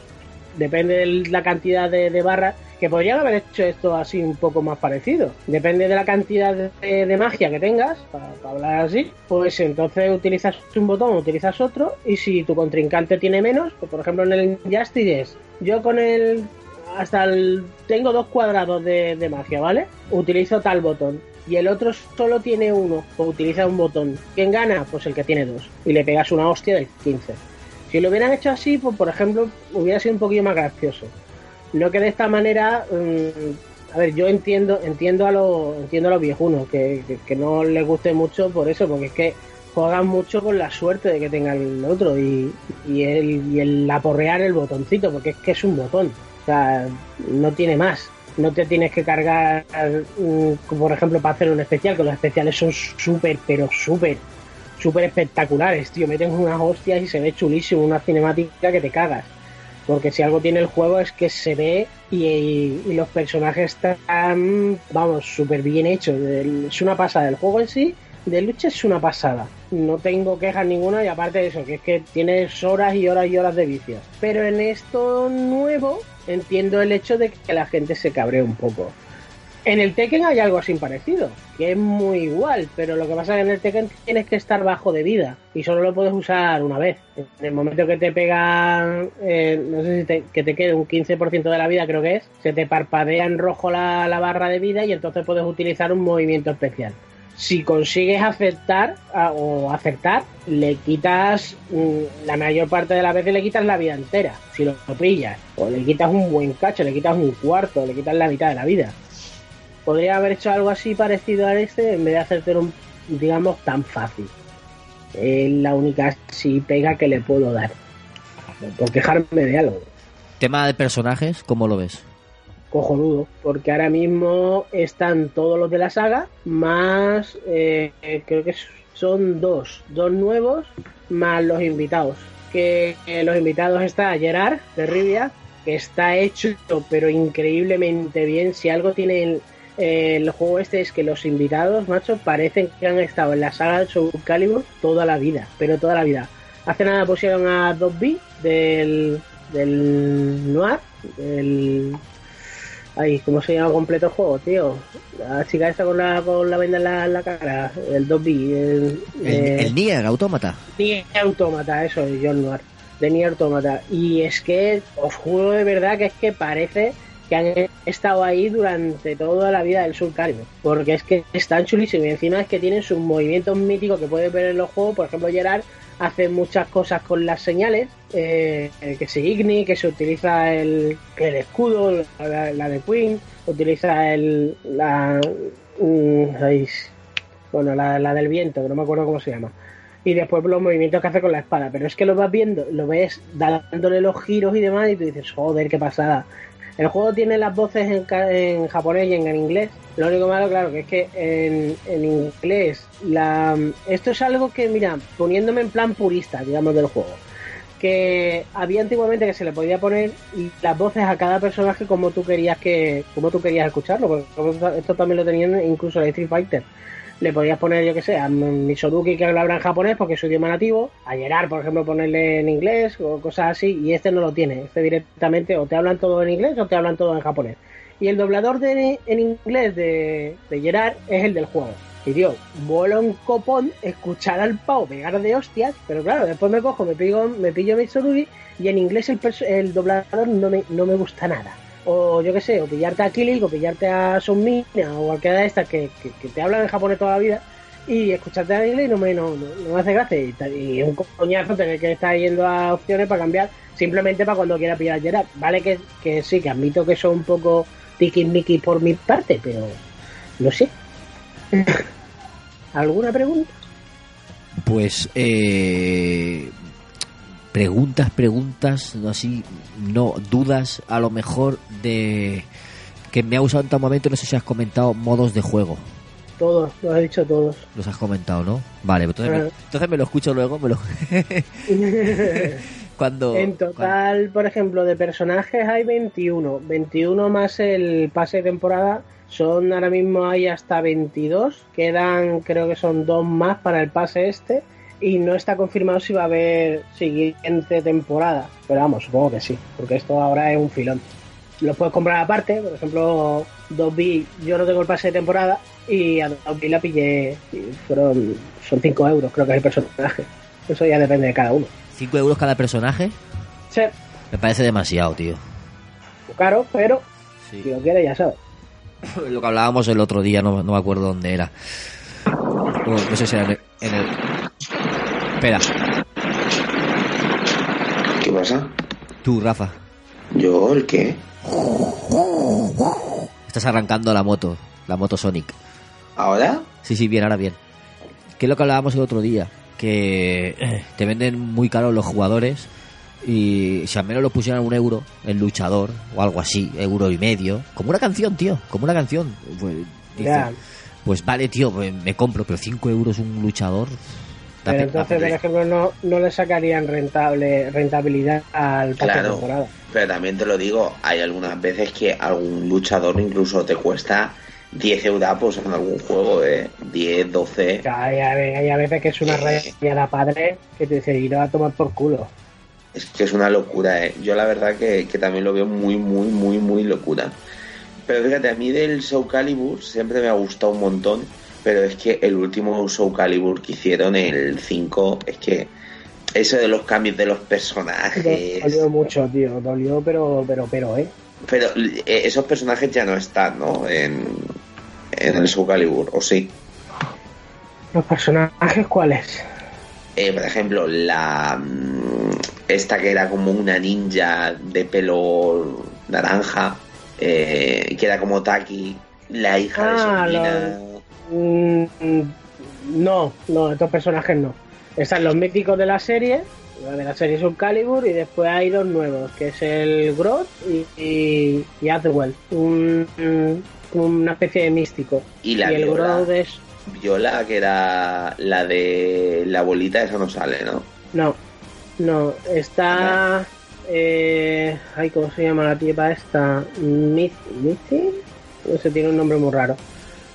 depende de la cantidad de, barras que podrían haber hecho esto así un poco más parecido. Depende de la cantidad de, magia que tengas, para, hablar así, pues entonces utilizas un botón, utilizas otro, y si tu contrincante tiene menos, pues por ejemplo en el Injustice es, yo con el hasta el tengo dos cuadrados de, de magia, ¿vale? Utilizo tal botón. Y el otro solo tiene uno, pues utiliza un botón. ¿Quién gana? Pues el que tiene dos. Y le pegas una hostia del 15. Si lo hubieran hecho así, pues por ejemplo, hubiera sido un poquillo más gracioso. No que de esta manera, mm, a ver, yo entiendo, entiendo a los, entiendo a los viejunos que, que, que no les guste mucho por eso, porque es que juegan mucho con la suerte de que tenga el otro y, y el, y el aporrear el botoncito, porque es que es un botón. O sea, no tiene más. No te tienes que cargar, mm, por ejemplo, para hacer un especial, que los especiales son súper, pero súper, súper espectaculares, tío. Meten unas hostias y se ve chulísimo, una cinemática que te cagas. Porque si algo tiene el juego es que se ve y, los personajes están, vamos, súper bien hechos. Es una pasada. El juego en sí, de lucha, es una pasada. No tengo quejas ninguna y aparte de eso, que es que tienes horas y horas y horas de vicios. Pero en esto nuevo entiendo el hecho de que la gente se cabree un poco. En el Tekken hay algo así parecido, que es muy igual, pero lo que pasa es que en el Tekken tienes que estar bajo de vida y solo lo puedes usar una vez. En el momento que te pega, eh, no sé si te, que te quede un 15% de la vida, creo que es, se te parpadea en rojo la, la barra de vida y entonces puedes utilizar un movimiento especial. Si consigues aceptar a- o acertar, le quitas mm, la mayor parte de las veces le quitas la vida entera, si lo, lo pillas, o le quitas un buen cacho, le quitas un cuarto, le quitas la mitad de la vida podría haber hecho algo así parecido a este en vez de hacerte un, digamos, tan fácil. Es la única si pega que le puedo dar. Por quejarme de algo. Tema de personajes, ¿cómo lo ves? Cojonudo. Porque ahora mismo están todos los de la saga, más eh, creo que son dos. Dos nuevos, más los invitados. Que eh, los invitados está Gerard de Rivia, que está hecho pero increíblemente bien. Si algo tiene el, eh, el juego este es que los invitados, macho, parecen que han estado en la saga de Soul Calibur toda la vida, pero toda la vida. Hace nada pusieron a 2B del, del Noir, del... Ay, ¿cómo se llama completo el juego, tío? La chica esta con la, con la venda en la, en la cara, el 2B, el, El, eh, el Nier Autómata. Nier Automata, eso, es John Noir, de Nier Automata. Y es que os juro de verdad que es que parece que han estado ahí durante toda la vida del Calibur. Porque es que están chulísimos y encima es que tienen sus movimientos míticos que puedes ver en los juegos. Por ejemplo, Gerard hace muchas cosas con las señales, eh, que se igni, que se utiliza el, el escudo, la, de Queen, utiliza el, la, ay, bueno, la, la del viento, que no me acuerdo cómo se llama y después los movimientos que hace con la espada. Pero es que lo vas viendo, lo ves dándole los giros y demás, y tú dices, joder, qué pasada. El juego tiene las voces en, en japonés y en, inglés. Lo único malo, claro, que es que en, en inglés, la, esto es algo que, mira, poniéndome en plan purista, digamos, del juego. Que había antiguamente que se le podía poner las voces a cada personaje como tú querías que, como tú querías escucharlo, porque esto también lo tenían incluso en Street Fighter le podías poner, yo que sé, a Misoruki que habla en japonés porque es su idioma nativo, a Gerard, por ejemplo, ponerle en inglés o cosas así, y este no lo tiene. Este directamente o te hablan todo en inglés o te hablan todo en japonés. Y el doblador de, en inglés de, de Gerard es el del juego. Y tío, vuelo un copón escuchar al pavo pegar de hostias, pero claro, después me cojo, me pillo, me pillo Mitsurugi y en inglés el, el doblador no me, no me gusta nada. O yo qué sé, o pillarte a Killing, o pillarte a Sunmina, o cualquiera de estas que, que, que te hablan en japonés toda la vida, y escucharte en inglés no me, no, no, no me hace gracia. Y, ta- y es un coñazo tener que estar yendo a opciones para cambiar, simplemente para cuando quiera pillar a Gerard. Vale que, que sí, que admito que son un poco tiquismiquis por mi parte, pero no sé. *laughs* ¿Alguna pregunta? Pues eh, preguntas, preguntas, así, no dudas a lo mejor de que me ha usado en tal momento, no sé si has comentado modos de juego. Todos, lo he dicho todos. Los has comentado, ¿no? Vale, entonces, me, Ah. entonces me lo escucho luego, me lo *laughs* cuando En total, por ejemplo, de personajes hay 21. 21 más el pase de temporada. Son ahora mismo hay hasta 22. Quedan, creo que son dos más para el pase este. Y no está confirmado si va a haber siguiente temporada. Pero vamos, supongo que sí. Porque esto ahora es un filón. los puedes comprar aparte, por ejemplo, 2B, yo no tengo el pase de temporada y a 2B la pillé, fueron, son 5 euros, creo que es el personaje. Eso ya depende de cada uno. 5 euros cada personaje. Sí, Me parece demasiado, tío. caro, pero si lo quieres ya sabes. Lo que hablábamos el otro día, no, no me acuerdo dónde era. No, no sé si era en el, en el- Espera, ¿Qué pasa? tú, Rafa. ¿Yo el qué? Estás arrancando la moto, la moto Sonic. ¿Ahora? Sí, sí, bien, ahora bien. ¿Qué es lo que hablábamos el otro día? Que eh, te venden muy caros los jugadores y si al menos lo pusieran un euro, el luchador o algo así, euro y medio, como una canción, tío, como una canción. Pues, dice, pues vale, tío, me compro, pero 5 euros un luchador. Pero pe- entonces, por ejemplo, no, no le sacarían rentable rentabilidad al pase de Claro, temporada. pero también te lo digo, hay algunas veces que algún luchador incluso te cuesta 10 euros en algún juego, ¿eh? 10, 12. Hay, hay- hay a veces que es una rayada padre que te dice ir a tomar por culo. Es que es una locura, ¿eh? Yo la verdad que, que también lo veo muy, muy, muy, muy locura. Pero fíjate, a mí del Soul Calibur siempre me ha gustado un montón, pero es que el último Soul Calibur que hicieron, el 5, es que eso de los cambios de los personajes... Dolió mucho, tío. Dolió, pero, pero, pero, ¿eh? Pero eh, esos personajes ya no están, ¿no? En, en el Soul Calibur, ¿o sí? ¿Los personajes cuáles? Eh, por ejemplo, la mm, esta que era como una ninja de pelo naranja, eh, que era como Taki, la hija Ah, de. Mm, mm, no, no, estos personajes no. Están los míticos de la serie, de la serie Soul Calibur, y después hay dos nuevos, que es el Groth y, y, y un, como una especie de místico. Y la el Viola. Groth es... Viola, que era la de la bolita, esa no sale, ¿no? No, no, está... Eh, ay, ¿cómo se llama la tipa esta? ¿Mithy? No sé, tiene un nombre muy raro.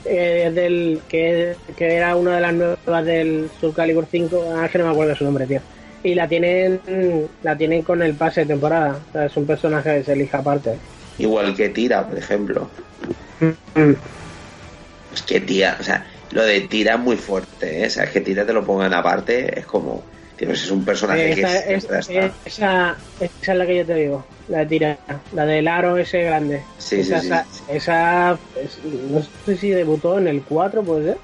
Eh, es del, que, que era una de las nuevas del Soul Calibur 5, ah, que no me acuerdo su nombre, tío. Y la tienen la tienen con el pase de temporada. O sea, es un personaje que se elige aparte. Igual que Tira, por ejemplo. Mm. Es que Tira, o sea, lo de Tira es muy fuerte, ¿eh? O sea, es que Tira te lo pongan aparte, es como... pues es un personaje que Esa, siempre es- esa, esa es la que yo te digo, la de tira, la del aro ese grande. Sí, sí, esa, sí. esa, esa- es- no sé si debutó en el 4, puede ser,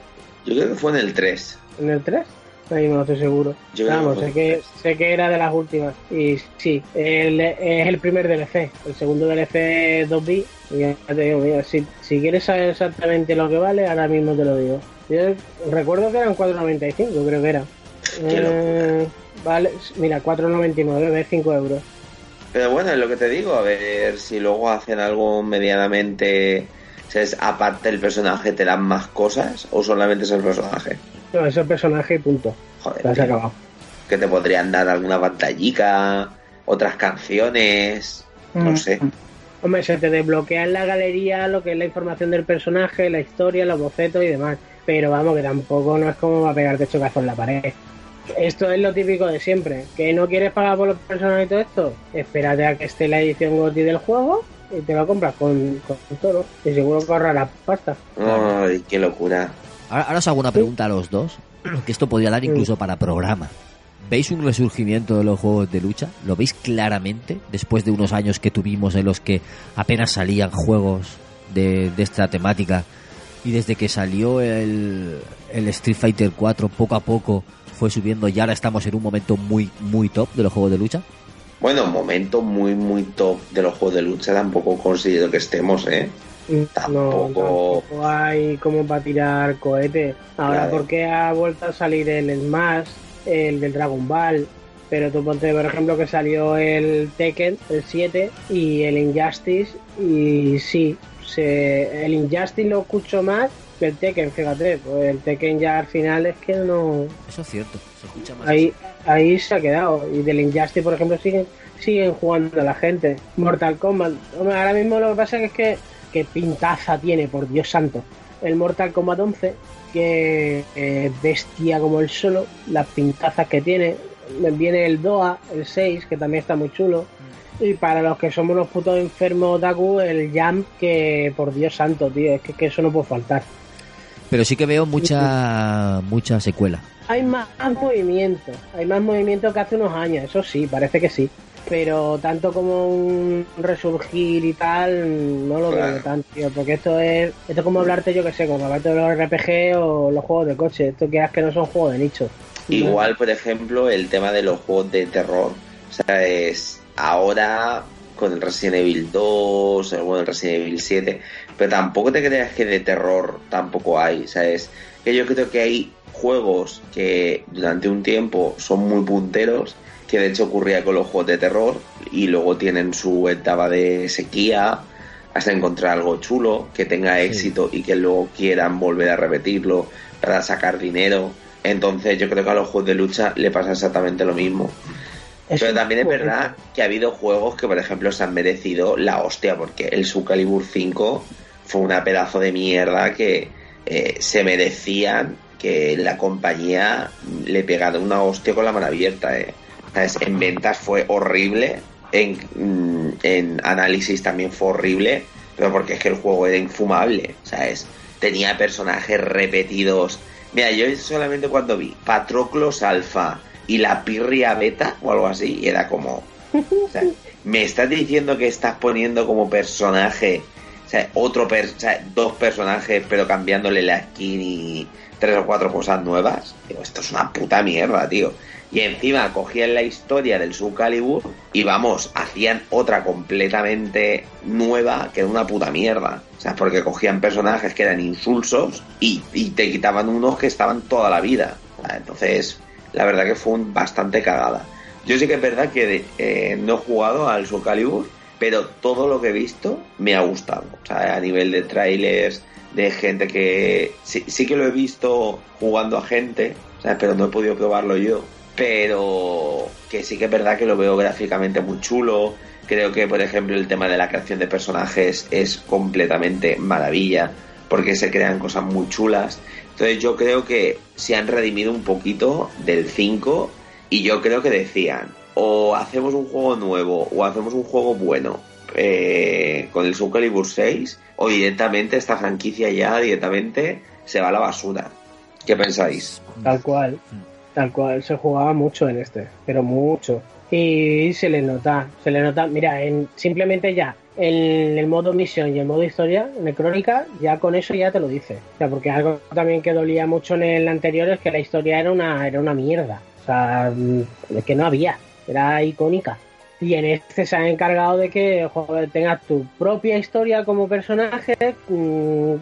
Yo creo que fue en el 3. en el 3. Ahí no estoy seguro. Yo Vamos, que sé que, sé que era de las últimas. Y sí, el- es el primer DLC. El segundo DLC 2B. Y ya te digo, mira, si, si quieres saber exactamente lo que vale, ahora mismo te lo digo. Yo recuerdo que eran 4.95, creo que era. Qué Eh, vale, mira, 4.99, ves 5 euros. Pero bueno, es lo que te digo, a ver si luego hacen algo medianamente... Aparte del personaje, ¿te dan más cosas o solamente es el personaje? No, ese personaje y punto. Joder, Ya se ha tío. acabado. Que te podrían dar alguna pantallica, otras canciones, Mm. no sé. Hombre, se te desbloquea en la galería lo que es la información del personaje, la historia, los bocetos y demás. Pero vamos, que tampoco no es como va a pegarte chocazo en la pared. Esto es lo típico de siempre. ¿Que no quieres pagar por los personajes y todo esto? Espérate a que esté la edición GOTY del juego y te lo compras con, con todo. Y seguro que ahorrarás pasta. Ay, qué locura. Ahora, ahora os hago una pregunta a los dos, que esto podría dar incluso para programa. ¿Veis un resurgimiento de los juegos de lucha? ¿Lo veis claramente después de unos años que tuvimos en los que apenas salían juegos de, de esta temática y desde que salió el, el Street Fighter 4 poco a poco fue subiendo y ahora estamos en un momento muy muy top de los juegos de lucha? Bueno, momento muy, muy top de los juegos de lucha, tampoco considero que estemos, ¿eh? No, Tampoco- tampoco hay como para tirar cohetes. Ahora, Claro. porque ha vuelto a salir el Smash, el del Dragon Ball? Pero tú ponte, por ejemplo, que salió el Tekken, el 7, y el Injustice, y sí, se, el Injustice lo escucho más que el Tekken, fíjate, pues el Tekken ya al final es que no... Eso es cierto, se escucha más. Ahí, ahí se ha quedado. Y del Injustice, por ejemplo, siguen, siguen jugando la gente. Mortal Kombat. Hombre, ahora mismo lo que pasa es que, que pintaza tiene, por Dios santo. El Mortal Kombat 11, que eh, bestia como el solo, las pintazas que tiene. Viene el Doa, el 6, que también está muy chulo. Y para los que somos unos putos enfermos otaku, el jump que, por Dios santo, tío, es que, que eso no puede faltar. Pero sí que veo mucha mucha secuela. Hay más movimiento, hay más movimiento que hace unos años, eso sí, parece que sí. Pero tanto como un resurgir y tal, no lo veo tanto, tío, porque esto es, esto es como hablarte, yo que sé, como hablarte de los RPG o los juegos de coche, esto que es que no son juegos de nicho. Igual, por ejemplo, el tema de los juegos de terror. O sea, es ahora con el Resident Evil 2, el, bueno, el Resident Evil 7, pero tampoco te creas que de terror tampoco hay, ¿sabes? Que yo creo que hay juegos que durante un tiempo son muy punteros, que de hecho ocurría con los juegos de terror, y luego tienen su etapa de sequía hasta encontrar algo chulo, que tenga éxito y que luego quieran volver a repetirlo para sacar dinero. Entonces yo creo que a los juegos de lucha le pasa exactamente lo mismo. Pero también es verdad que ha habido juegos que, por ejemplo, se han merecido la hostia, porque el Soul Calibur 5 fue una pedazo de mierda que eh, se merecían que la compañía le pegara una hostia con la mano abierta. Eh. ¿Sabes? En ventas fue horrible, en, mm, en análisis también fue horrible, pero porque es que el juego era infumable, ¿sabes? Tenía personajes repetidos. Mira, yo solamente cuando vi Patroclos Alpha y la Pirria Beta o algo así, y era como. *laughs* Me estás diciendo que estás poniendo como personaje, otro per, dos personajes, pero cambiándole la skin y tres o cuatro cosas nuevas. Digo, esto es una puta mierda, tío. Y encima cogían la historia del Soul Calibur y vamos, hacían otra completamente nueva que era una puta mierda. O sea, porque cogían personajes que eran insulsos y, y te quitaban unos que estaban toda la vida. Entonces, la verdad que fue un bastante cagada. Yo sí que es verdad que eh, no he jugado al Soul Calibur, pero todo lo que he visto me ha gustado. O sea, a nivel de trailers, de gente que sí, que lo he visto jugando a gente, o sea, pero no he podido probarlo yo. Pero que sí que es verdad que lo veo gráficamente muy chulo. Creo que, por ejemplo, el tema de la creación de personajes es completamente maravilla, porque se crean cosas muy chulas. Entonces yo creo que se han redimido un poquito del 5 y yo creo que decían, o hacemos un juego nuevo o hacemos un juego bueno eh, con el Soul Calibur 6 o directamente esta franquicia ya directamente se va a la basura. ¿Qué pensáis? Tal cual, tal cual, se jugaba mucho en este, pero mucho. Y se le nota, se le nota, mira, en, simplemente ya en el modo misión y el modo historia, en el crónica, ya con eso ya te lo dice. O sea, porque algo también que dolía mucho en el anterior es que la historia era una, era una mierda. O sea, mm, es que no había, era icónica. Y en este se han encargado de que joder, tengas tu propia historia como personaje, mm,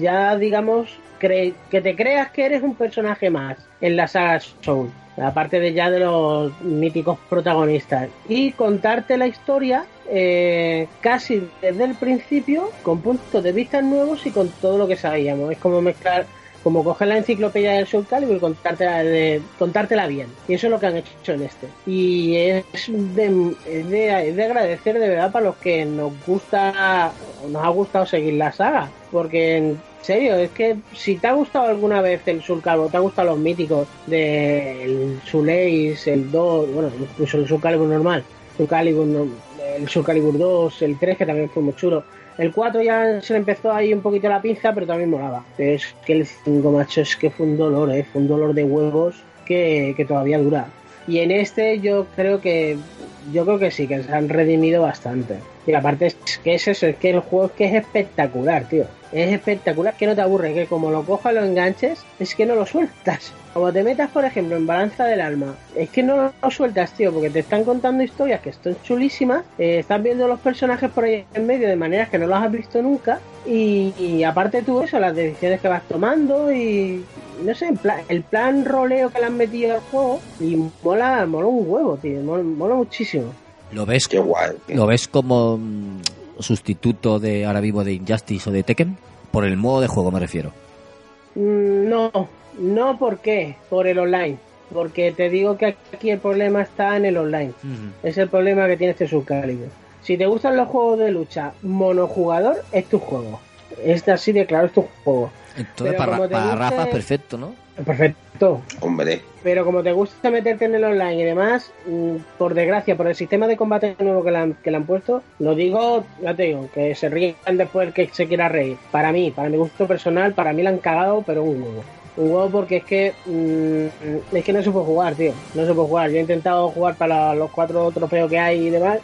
ya digamos, que te creas que eres un personaje más en la saga Soul, aparte de ya de los míticos protagonistas, y contarte la historia eh, casi desde el principio, con puntos de vista nuevos y con todo lo que sabíamos. Es como mezclar, como coger la enciclopedia del Soul Calibur y contártela, de- contártela bien. Y eso es lo que han hecho en este. Y es de, es de, agradecer de verdad para los que nos gusta, nos ha gustado seguir la saga. Porque en serio, es que si te ha gustado alguna vez el Soul Calibur, te han gustado los míticos del Soul Ace, el 2, bueno, incluso el Soul Calibur normal, Soul Calibur, el Soul Calibur 2, el 3 que también fue muy chulo. El 4 ya se le empezó ahí un poquito la pinza, pero también molaba. Es que el 5, macho, es que fue un dolor, ¿eh? Fue un dolor de huevos que, que todavía dura. Y en este yo creo que yo creo que sí, que se han redimido bastante. Y aparte es que es eso, es que el juego es que es espectacular, tío. Es espectacular, que no te aburre, que como lo cojas lo enganches, es que no lo sueltas. Como te metas, por ejemplo, en Balanza del Alma, es que no lo sueltas, tío, porque te están contando historias que están chulísimas, eh, estás viendo los personajes por ahí en medio de maneras que no los has visto nunca, y, y aparte tú eso, las decisiones que vas tomando y no sé, el plan roleo que le han metido al juego, y mola, mola un huevo, tío, mola, mola muchísimo. ¿Lo ves, Qué guay. ¿Lo ves como mm, sustituto de ahora vivo de Injustice o de Tekken? Por el modo de juego me refiero. Mm, No, no, ¿por qué? Por el online. Porque te digo que aquí el problema está en el online. Es el problema que tiene este Calibur. Si te gustan los juegos de lucha monojugador, es tu juego. Es así de claro, es tu juego. Entonces, Pero para, como te para guste- Rafa, perfecto, ¿no? Perfecto. Hombre, Pero como te gusta meterte en el online y demás, mm, por desgracia, por el sistema de combate nuevo que le han, que le han puesto, lo digo, ya te digo, que se ríen después el que se quiera reír. Para mí, para mi gusto personal, para mí la han cagado, pero un huevo. Un huevo porque es que mm, es que no se puede jugar, tío. No se puede jugar. Yo he intentado jugar para los cuatro trofeos que hay y demás.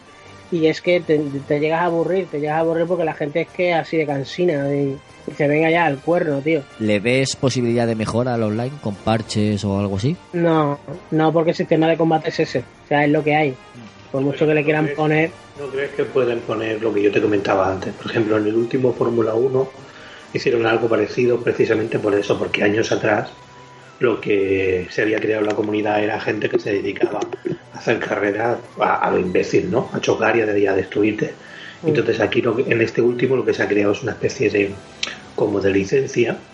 Y es que te, te llegas a aburrir, te llegas a aburrir porque la gente es que así de cansina y, y se venga ya al cuerno, tío. ¿Le ves posibilidad de mejora al online con parches o algo así? No, no, porque el sistema de combate es ese. O sea, es lo que hay. Por mucho que le quieran poner. ¿No crees que pueden poner lo que yo te comentaba antes? Por ejemplo, en el último Fórmula 1 hicieron algo parecido precisamente por eso, porque años atrás lo que se había creado en la comunidad era gente que se dedicaba a hacer carreras a, a lo imbécil, ¿no? A chocar y a, destruirte. Entonces aquí lo que- en este último lo que se ha creado es una especie de como de licencia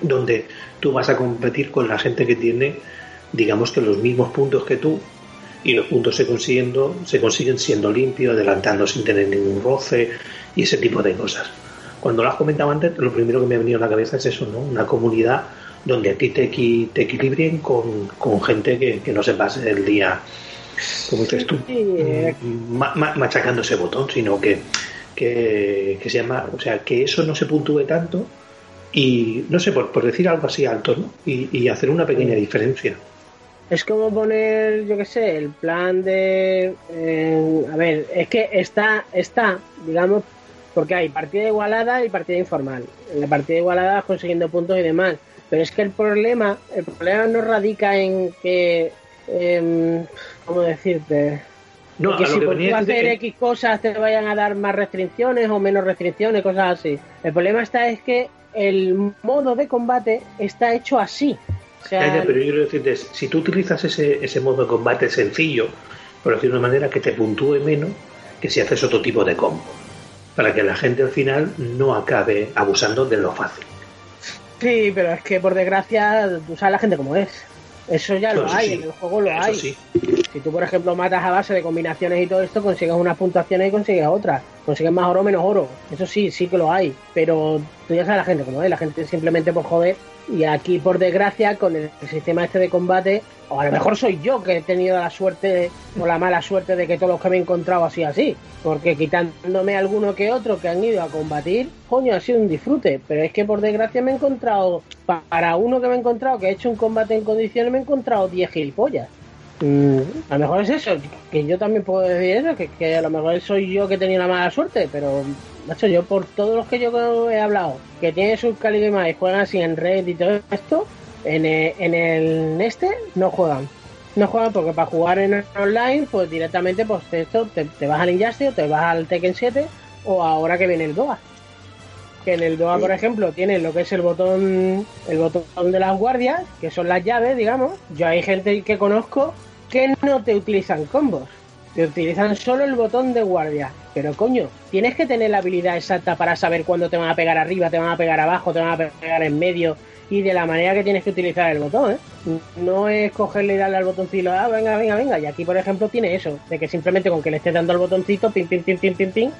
donde tú vas a competir con la gente que tiene digamos que los mismos puntos que tú y los puntos se consiguiendo se consiguen siendo limpios, adelantando sin tener ningún roce y ese tipo de cosas. Cuando lo has comentado antes, lo primero que me ha venido a la cabeza es eso, ¿no? Una comunidad donde a ti te, equi- te equilibren con, con gente que, que no se pase el día, como dices tú, eh, ma- ma- machacando ese botón, sino que, que, que se llama, o sea, que eso no se puntúe tanto y, no sé, por, por decir algo así alto, ¿no? Y, y hacer una pequeña diferencia. Es como poner, yo qué sé, el plan de... eh, a ver, es que está, está, digamos, porque hay partida igualada y partida informal. En la partida igualada vas consiguiendo puntos y demás. Pero es que el problema, el problema no radica en que... em, ¿Cómo decirte? No, que si por tú hacer X cosas te vayan a dar más restricciones o menos restricciones, cosas así. El problema está es que el modo de combate está hecho así. O sea, Ya, ya, pero yo quiero decirte, si tú utilizas ese, ese modo de combate sencillo, por decirlo de una manera que te puntúe menos que si haces otro tipo de combo, para que la gente al final no acabe abusando de lo fácil. Sí, pero es que por desgracia tú sabes la gente como es. Eso ya lo hay, sí. en el juego lo Eso hay. sí. Si tú, por ejemplo, matas a base de combinaciones y todo esto, consigues unas puntuaciones y consigues otras. Consigues más oro menos oro. Eso sí, sí que lo hay. Pero tú ya sabes la gente como es. La gente simplemente por joder. Y aquí, por desgracia, con el sistema este de combate, o a lo mejor soy yo que he tenido la suerte o la mala suerte de que todos los que me he encontrado así así. Porque quitándome alguno que otro que han ido a combatir, coño, ha sido un disfrute. Pero es que por desgracia me he encontrado, pa- para uno que me he encontrado que ha hecho un combate en condiciones, me he encontrado 10 gilipollas. Mm, a lo mejor es eso, que yo también puedo decir que a lo mejor soy yo que he tenido la mala suerte, pero macho, yo por todos los que yo he hablado, que tienen sus y más y juegan así en red y todo esto, en el, en el este no juegan. No juegan porque para jugar en online, pues directamente pues esto te, te vas al Injustice o te vas al Tekken 7 o ahora que viene el DOA. Que en el DOA, por ejemplo, tienen lo que es el botón el botón de las guardias, que son las llaves, digamos. Yo hay gente que conozco que no te utilizan combos. Te utilizan solo el botón de guardia. Pero coño, tienes que tener la habilidad exacta para saber cuándo te van a pegar arriba, te van a pegar abajo, te van a pegar en medio y de la manera que tienes que utilizar el botón, ¿eh? No es cogerle y darle al botoncito, ah, venga, venga, venga. Y aquí, por ejemplo, tiene eso, de que simplemente con que le estés dando al botoncito, pim, pim, pim, pim, pim, pim,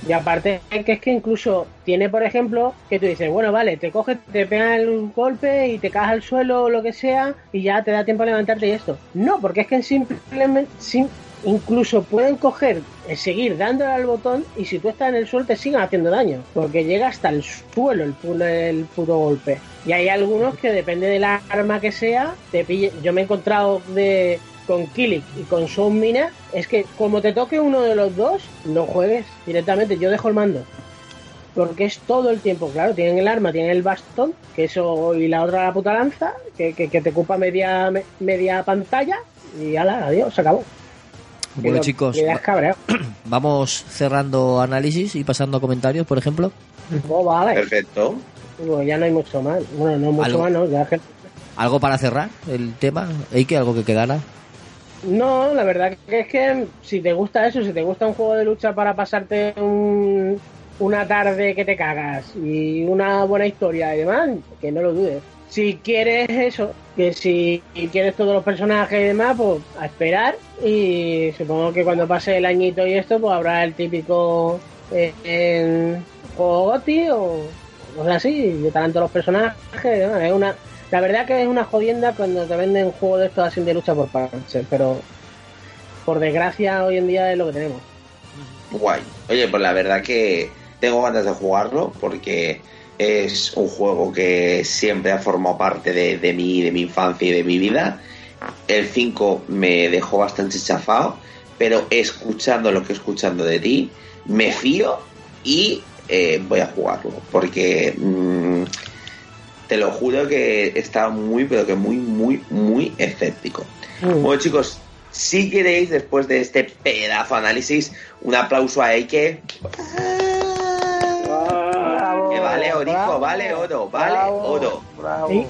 y aparte que es que incluso tiene, por ejemplo, que tú dices, bueno, vale, te coges, te pega el golpe y te caes al suelo o lo que sea y ya te da tiempo a levantarte y esto. No, porque es que simplemente, sim- incluso pueden coger, eh, seguir dándole al botón y si tú estás en el suelo te siguen haciendo daño, porque llega hasta el suelo el, pu- el puro golpe. Y hay algunos que depende del arma que sea, te pille. Yo me he encontrado de con Kilik y con Sound Mina, es que como te toque uno de los dos, no juegues directamente, yo dejo el mando. Porque es todo el tiempo, claro, tienen el arma, tienen el bastón, que eso, y la otra la puta lanza, que, que, que te ocupa media, me- media pantalla, y ala, adiós, se acabó. Bueno, Que chicos, que cabreado. *clears throat* vamos cerrando análisis y pasando a comentarios, por ejemplo. Oh, vale. Perfecto. Pues ya no hay mucho más. Bueno, no mucho Algo. más, no. Ya que- ¿Algo para cerrar el tema? Eike, algo que quedara. No, la verdad que es que si te gusta eso, si te gusta un juego de lucha para pasarte un- una tarde que te cagas y una buena historia y demás, que no lo dudes. Si quieres eso, que si quieres todos los personajes y demás, pues a esperar y supongo que cuando pase el añito y esto, pues habrá el típico eh, en juego GOTY o cosas así, y estarán todos los personajes. Es una, La verdad que es una jodienda cuando te venden juegos de estos así de lucha por parches, pero por desgracia hoy en día es lo que tenemos. Guay. Oye, pues la verdad que tengo ganas de jugarlo porque es un juego que siempre ha formado parte de, de mí, de mi infancia y de mi vida. El 5 me dejó bastante chafado, pero escuchando lo que escuchando de ti, me fío y eh, voy a jugarlo. Porque mm, te lo juro que está muy, pero que muy, muy, muy escéptico. Bueno, chicos, si queréis, después de este pedazo de análisis, un aplauso a Eike. Que vale orico, vale oro, vale oro.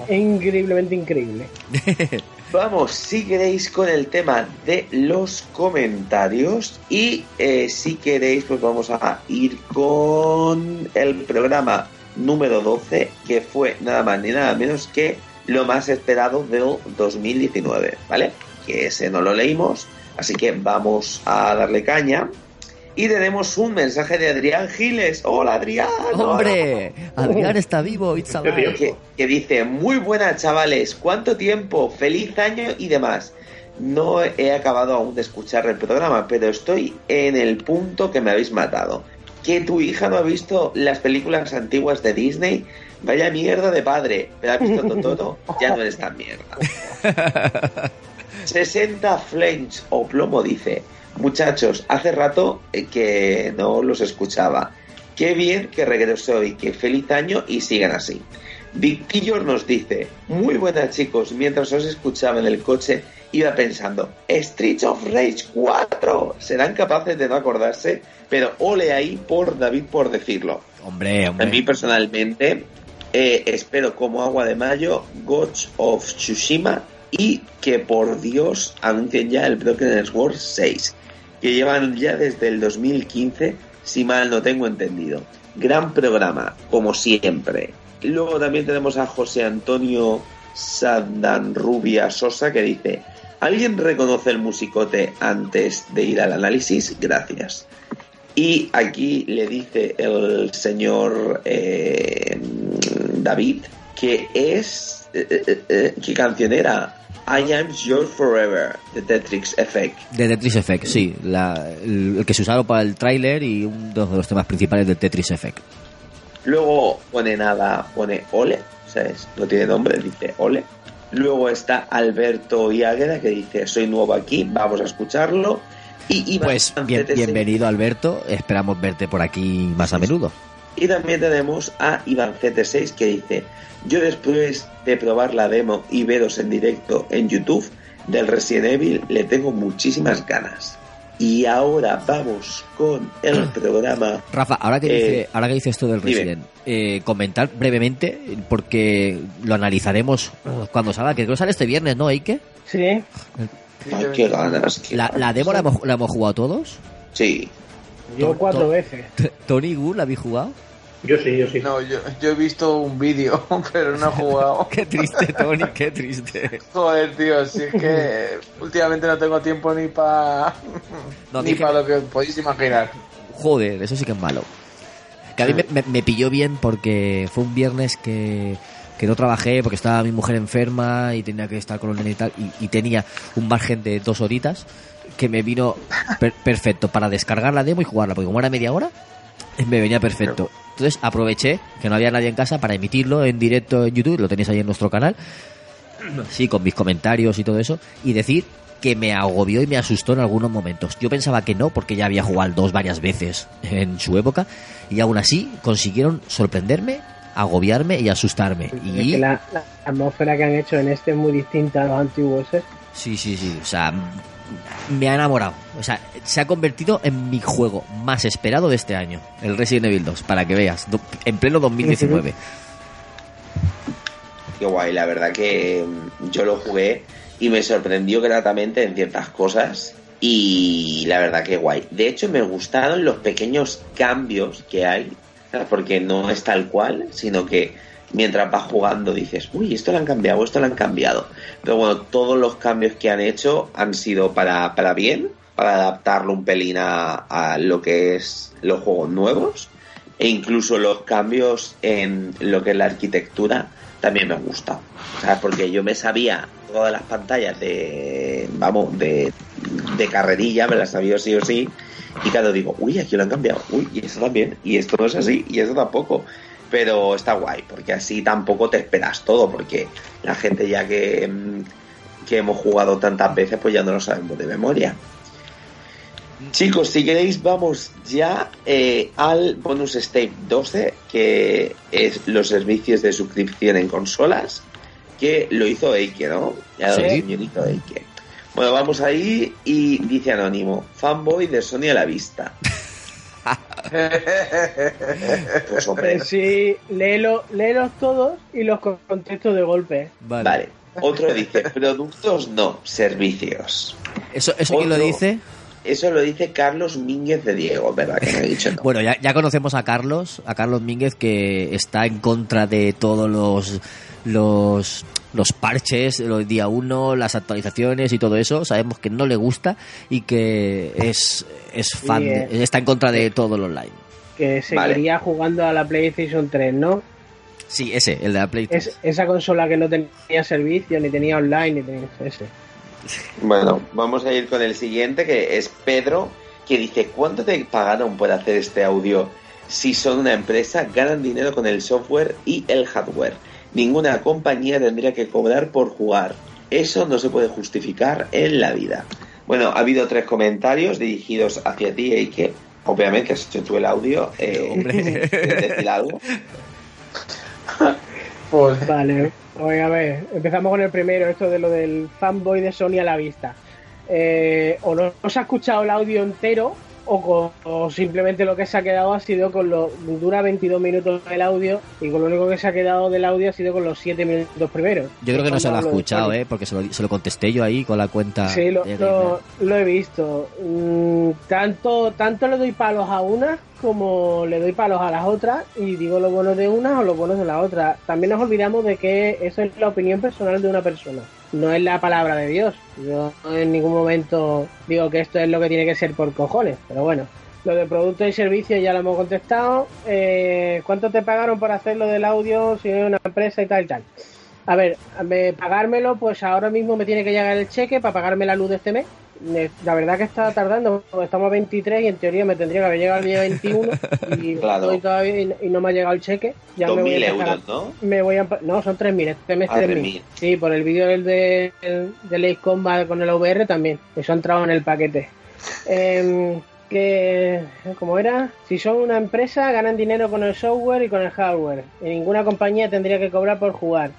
Increíblemente increíble. *laughs* Vamos, si queréis, con el tema de los comentarios. Y eh, si queréis, pues vamos a ir con el programa número 12, que fue nada más ni nada menos que lo más esperado del 2019, ¿vale? Que ese no lo leímos, así que vamos a darle caña. Y tenemos un mensaje de Adrián Giles. Hola Adrián. Hombre, Adrián está vivo, it's alive. Que, que dice, muy buenas chavales, ¿cuánto tiempo? Feliz año y demás. No he acabado aún de escuchar el programa, pero estoy en el punto que me habéis matado. Que tu hija no ha visto las películas antiguas de Disney. Vaya mierda de padre. Pero ha visto Totoro, ya no eres tan mierda. *laughs* 60 Flames o Plomo dice, muchachos, hace rato eh, que no los escuchaba. Qué bien que regresó y que feliz año y sigan así. Victillor nos dice, muy buenas chicos, mientras os escuchaba en el coche iba pensando, Streets of Rage 4, serán capaces de no acordarse, pero ole ahí por David por decirlo. Hombre, A mí personalmente eh, espero como agua de mayo Ghost of Tsushima y que por Dios anuncien ya el Broken Sword 6, que llevan ya desde el 2015, si mal no tengo entendido. Gran programa, como siempre. Luego también tenemos a José Antonio Sandanrubia Sosa que dice, ¿alguien reconoce el musicote antes de ir al análisis? Gracias. Y aquí le dice el señor eh, David que es. eh, eh, eh, ¿Qué? I am yours forever, de Tetrix Effect. De Tetris Effect, sí. La- el, el que se usaba para el tráiler y uno de los temas principales de Tetris Effect. Luego pone nada, pone Ole, ¿sabes? No tiene nombre, dice Ole. Luego está Alberto Iágueda que dice: Soy nuevo aquí, vamos a escucharlo. Y Pues bien- bienvenido Alberto, esperamos verte por aquí más a menudo. Y también tenemos a Iván CT6 que dice, yo después de probar la demo y veros en directo en YouTube del Resident Evil le tengo muchísimas ganas. Y ahora vamos con el *clears throat* programa. Rafa, ahora que, Eh, dice, ahora que dice esto del. Resident, eh, comentar brevemente, porque lo analizaremos cuando salga, que creo que sale este viernes, ¿no, Eike? Sí. Ay, qué ganas. qué ¿La, la demo la hemos, la hemos jugado todos? Sí. Yo To- cuatro to- veces. *laughs* ¿Tony Gu la habéis jugado? Yo sí, yo sí. No, yo, yo he visto un vídeo, *laughs* pero no he jugado. *laughs* Qué triste, Tony, qué triste. Joder, tío, si es que últimamente no tengo tiempo ni para No, ni para lo que podéis imaginar. Joder, eso sí que es malo. Que a mí me, me- me pilló bien porque fue un viernes que, que no trabajé porque estaba mi mujer enferma y tenía que estar con los nenes y tal. Y, y tenía un margen de dos horitas que me vino per- perfecto para descargar la demo y jugarla. Porque como era media hora, me venía perfecto. Entonces aproveché que no había nadie en casa para emitirlo en directo en YouTube. Lo tenéis ahí en nuestro canal. Sí, con mis comentarios y todo eso. Y decir que me agobió y me asustó en algunos momentos. Yo pensaba que no, porque ya había jugado al 2 varias veces en su época. Y aún así consiguieron sorprenderme, agobiarme y asustarme. Es Y que la, la atmósfera que han hecho en este es muy distinta a los antiguos. ¿eh? sí, sí, sí. O sea, me ha enamorado. O sea, se ha convertido en mi juego más esperado de este año. El Resident Evil 2, para que veas. En pleno 2019. Qué guay, la verdad que mm, yo lo jugué y me sorprendió gratamente en ciertas cosas y la verdad que guay. De hecho me gustaron los pequeños cambios que hay, porque no es tal cual, sino que mientras vas jugando dices, uy, esto lo han cambiado, esto lo han cambiado. Pero bueno, todos los cambios que han hecho han sido para, para bien, para adaptarlo un pelín a, lo que es los juegos nuevos. E incluso los cambios en lo que es la arquitectura también me gusta. Sea, porque yo me sabía todas las pantallas de, vamos, de, de carrerilla, me las sabía sí o sí. Y claro, digo, uy, aquí lo han cambiado. Uy, y esto también. Y esto no es así. Y esto tampoco. Pero está guay, porque así tampoco te esperas todo. Porque la gente ya que, mm, que hemos jugado tantas veces, pues ya no lo sabemos de memoria. Chicos, si queréis, vamos ya eh, al bonus stage 12, que es los servicios de suscripción en consolas, que lo hizo Eike, ¿no? Ya Sí. el señorito Eike. Bueno, vamos ahí y dice Anónimo, fanboy de Sony a la vista. *laughs* pues *laughs* hombre, sí, léelo, léelos todos y los contesto de golpe. vale. Otro dice, productos no, servicios. ¿Eso, eso quién lo Otro- dice? Eso lo dice Carlos Mínguez de Diego, ¿verdad? Que me ha dicho no. Bueno, ya, ya conocemos a Carlos, a Carlos Mínguez, que está en contra de todos los los, los parches, los día uno, las actualizaciones y todo eso. Sabemos que no le gusta y que es, es fan, Sí, de- está en contra de todo lo online. Que seguiría jugando a la PlayStation 3, ¿no? Sí, ese, el de la PlayStation. Es, esa consola que no tenía servicio, ni tenía online, ni tenía ese. Bueno, vamos a ir con el siguiente, que es Pedro, que dice, ¿cuánto te pagaron por hacer este audio? Si son una empresa, ganan dinero con el software y el hardware. Ninguna compañía tendría que cobrar por jugar. Eso no se puede justificar en la vida. Bueno, ha habido tres comentarios dirigidos hacia ti, Eike. Obviamente has hecho tú el audio. Eh, ¿quieres decir algo? Vale, pues a ver, empezamos con el primero, esto de lo del fanboy de Sony a la vista. Eh, o no, no se ha escuchado el audio entero, o, co- o simplemente lo que se ha quedado ha sido con lo. dura 22 minutos el audio, y con lo único que se ha quedado del audio ha sido con los 7 minutos primeros. Yo creo que no se lo ha escuchado. ¿eh? Porque se lo, se lo contesté yo ahí con la cuenta. Sí, lo, de lo- lo he visto. Mm, tanto, tanto le doy palos a unas como le doy palos a las otras y digo lo bueno de unas o lo bueno de la otra. También nos olvidamos de que eso es la opinión personal de una persona, no es la palabra de Dios. Yo en ningún momento digo que esto es lo que tiene que ser por cojones, pero bueno. Lo de productos y servicios ya lo hemos contestado. Eh, ¿Cuánto te pagaron por hacer lo del audio si es una empresa y tal y tal? A ver, me- pagármelo, pues ahora mismo me tiene que llegar el cheque para pagarme la luz de este mes. La verdad que está tardando, porque estamos a 23 y en teoría me tendría que haber llegado el día 21 y, *laughs* Claro. estoy todavía y, y no me ha llegado el cheque. Ya me voy a 2.000 empezar a- euros, ¿no? Me voy a, no, son 3.000, este mes Ah, 3.000. 3.000. Sí, por el vídeo del de, del, Ace Combat con el VR también. Eso ha entrado en el paquete. *laughs* Em, que, como era, si son una empresa, ganan dinero con el software y con el hardware. Y ninguna compañía tendría que cobrar por jugar.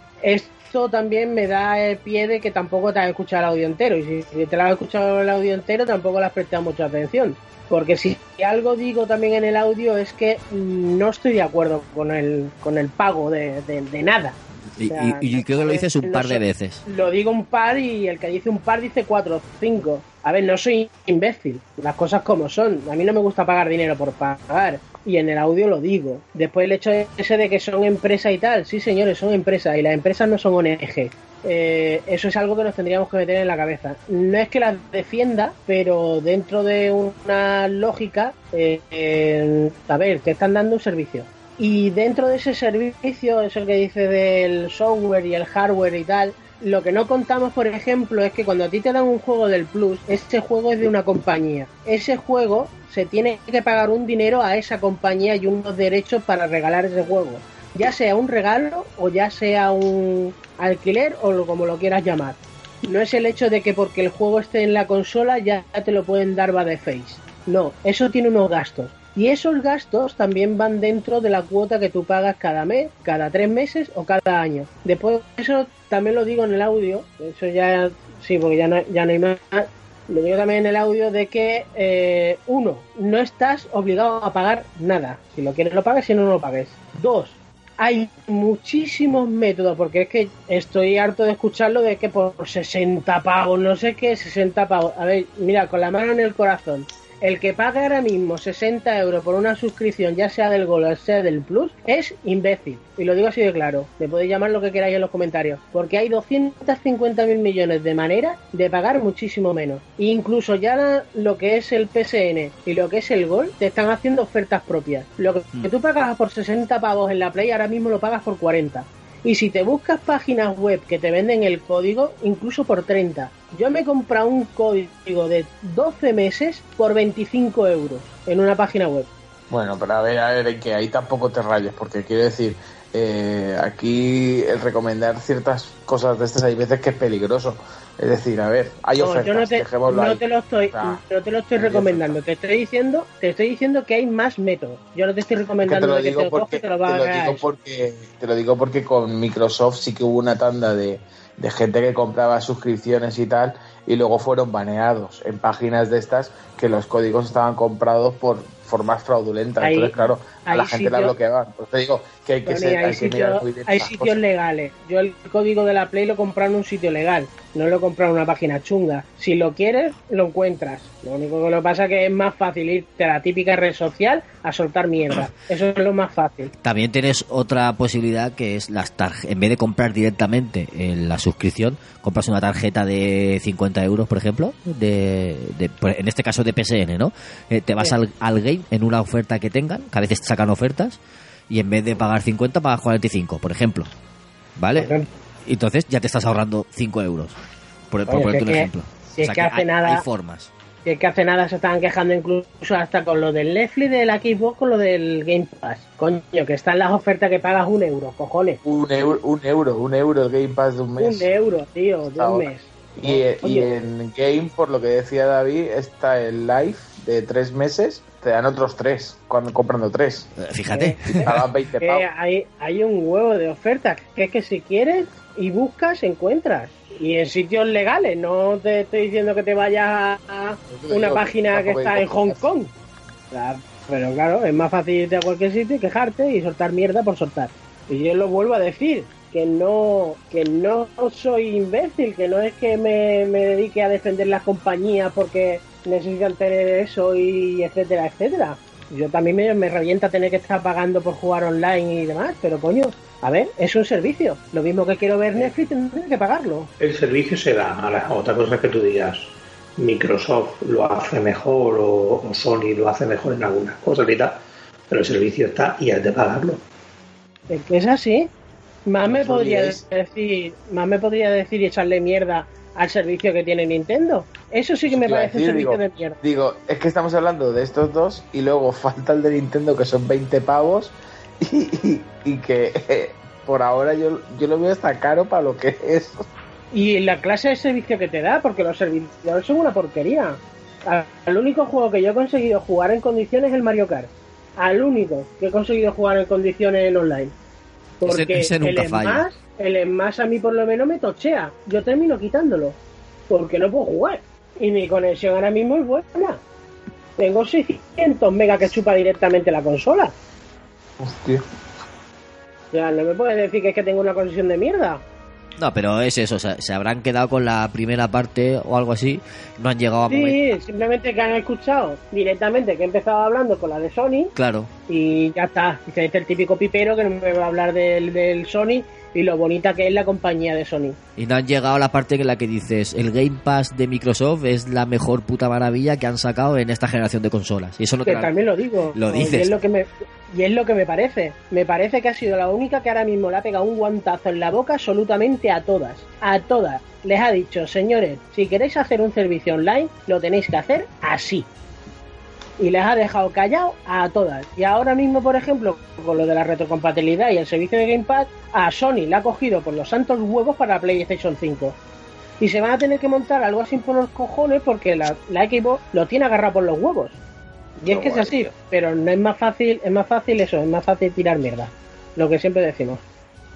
Esto también me da el pie de que tampoco te has escuchado el audio entero. Y si, te lo has escuchado el audio entero, tampoco le has prestado mucha atención. Porque si algo digo también en el audio es que no estoy de acuerdo con el, con el pago de, de- de nada. Y, O sea, y- y creo que lo dices un no par de veces. Lo digo un par y el que dice un par dice cuatro o cinco. A ver, no soy imbécil, las cosas como son. A mí no me gusta pagar dinero por pagar. Y en el audio lo digo. Después el hecho ese de que son empresas y tal. Sí, señores, son empresas. Y las empresas no son ONG. Eh, eso es algo que nos tendríamos que meter en la cabeza. No es que las defienda, pero dentro de una lógica, eh, eh, a ver, te están dando un servicio. Y dentro de ese servicio, eso que dice del software y el hardware y tal, lo que no contamos, por ejemplo, es que cuando a ti te dan un juego del Plus, ese juego es de una compañía. Ese juego se tiene que pagar un dinero a esa compañía y unos derechos para regalar ese juego. Ya sea un regalo o ya sea un alquiler o como lo quieras llamar. No es el hecho de que porque el juego esté en la consola ya te lo pueden dar by the face. No, eso tiene unos gastos. Y esos gastos también van dentro de la cuota que tú pagas cada mes, cada tres meses o cada año. Después, eso también lo digo en el audio, eso ya, sí, porque ya no, ya no hay más. Lo digo también en el audio de que, eh, uno, no estás obligado a pagar nada. Si lo quieres lo pagues, si no, no lo pagues. Dos, hay muchísimos métodos, porque es que estoy harto de escucharlo de que por 60 pavos, no sé qué, 60 pavos. A ver, mira, con la mano en el corazón, el que paga ahora mismo 60 euros por una suscripción, ya sea del Gol o sea del Plus, es imbécil. Y lo digo así de claro. Me podéis llamar lo que queráis en los comentarios. Porque hay 250 mil millones de maneras de pagar muchísimo menos. E incluso ya lo que es el PSN y lo que es el Gol te están haciendo ofertas propias. Lo que, que tú pagas por 60 pavos en la Play, ahora mismo lo pagas por 40. Y si te buscas páginas web que te venden el código, incluso por 30. Yo me he comprado un código de 12 meses por 25 euros en una página web. Bueno, pero a ver, a ver, que ahí tampoco te rayes, porque quiero decir, eh, aquí el recomendar ciertas cosas de estas hay veces que es peligroso. Es decir, a ver, hay No, ofertas, yo no te, no ahí. te lo estoy, no te lo estoy recomendando. Te estoy diciendo, te estoy diciendo que hay más métodos. Yo no te estoy recomendando de que digo te lo cojas porque te lo te digo porque te lo digo porque con Microsoft sí que hubo una tanda de, de gente que compraba suscripciones y tal y luego fueron baneados en páginas de estas que los códigos estaban comprados por formas fraudulentas Hay- entonces claro a la hay gente la bloqueaban pues te digo que hay que, Tony, ser- hay, hay que mirar sitios, muy bien hay sitios cosas. legales. Yo el código de la Play lo he comprado en un sitio legal. No lo he comprado en una página chunga. Si lo quieres, lo encuentras. Lo único que lo pasa es que es más fácil irte a la típica red social a soltar mierda. Eso es lo más fácil. También tienes otra posibilidad que es las tarjetas. En vez de comprar directamente en la suscripción, compras una tarjeta de 50 euros, por ejemplo, de, de- por- en este caso de PSN, ¿no? Eh, te vas Sí. al, al game en una oferta que tengan, que a veces sacan ofertas, y en vez de pagar 50, pagas 45, por ejemplo. ¿Vale? Entonces ya te estás ahorrando 5 euros. Por, por ponerte un que- ejemplo. si es que hace hay, nada- hay formas. Si es que hace nada se estaban quejando incluso hasta con lo del Netflix de la Xbox con lo del Game Pass. Coño, que están las ofertas que pagas un euro, cojones. un euro un euro un euro el Game Pass de un mes Un euro, tío, de un mes. Y, y en Game, por lo que decía David, está el Live de tres meses, te dan otros tres, cuando comprando tres. Fíjate. Pagas 20 Que pavos. hay, hay un huevo de ofertas, que es que si quieres y buscas, encuentras. Y en sitios legales, no te estoy diciendo que te vayas a una página que está en Hong Kong. Claro, pero claro, es más fácil irte a cualquier sitio y quejarte y soltar mierda por soltar. Y yo lo vuelvo a decir, que no, que no soy imbécil, que no es que me, me dedique a defender las compañías porque necesitan tener eso y etcétera, etcétera. Yo también me, me revienta tener que estar pagando por jugar online y demás, pero coño, a ver, es un servicio. Lo mismo que quiero ver Netflix, tendré que pagarlo. El servicio se da. Ahora, otra cosa es que tú digas, Microsoft lo hace mejor o, o Sony lo hace mejor en algunas cosas y tal, pero el servicio está y has de pagarlo. Es que es así. Más me podría es- decir, más me podría decir y echarle mierda al servicio que tiene Nintendo. Eso sí que me parece un servicio digo, de mierda. Digo, es que estamos hablando de estos dos y luego falta el de Nintendo que son 20 pavos *laughs* y, y- y que eh, *laughs* por ahora yo, yo lo veo hasta caro para lo que es. Y la clase de servicio que te da, porque los servidores son una porquería. Al al único juego que yo he conseguido jugar en condiciones es el Mario Kart. Al único que he conseguido jugar en condiciones en online. Ese- Porque ese nunca el falla. Smash, el Smash a mí por lo menos me tochea. Yo termino quitándolo. Porque no puedo jugar. Y mi conexión ahora mismo es buena. Tengo 600 megas que chupa directamente la consola. Hostia. Ya, no me puedes decir que es que tengo una conexión de mierda. No, pero es eso, o sea, se habrán quedado con la primera parte o algo así, no han llegado a. Sí, simplemente que han escuchado directamente que he empezado hablando con la de Sony Claro, y ya está. Este es el típico pipero que no me va a hablar del, del Sony y lo bonita que es la compañía de Sony. y no han llegado a la parte en la que dices, el Game Pass de Microsoft es la mejor puta maravilla que han sacado en esta generación de consolas. Y eso no te que lo- también lo digo. Lo Y dices. es lo, que me, y es lo que me parece. Me parece que ha sido la única que ahora mismo le ha pegado un guantazo en la boca absolutamente a todas. A todas. Les ha dicho, señores, si queréis hacer un servicio online, lo tenéis que hacer así. Y les ha dejado callado a todas. Y ahora mismo, por ejemplo, con lo de la retrocompatibilidad y el servicio de Gamepad, a Sony le ha cogido por los santos huevos para PlayStation 5. Y se van a tener que montar algo así por los cojones porque la, la Xbox lo tiene agarrado por los huevos. Y es que es así, pero no es más fácil, es más fácil eso, es más fácil tirar mierda. Lo que siempre decimos.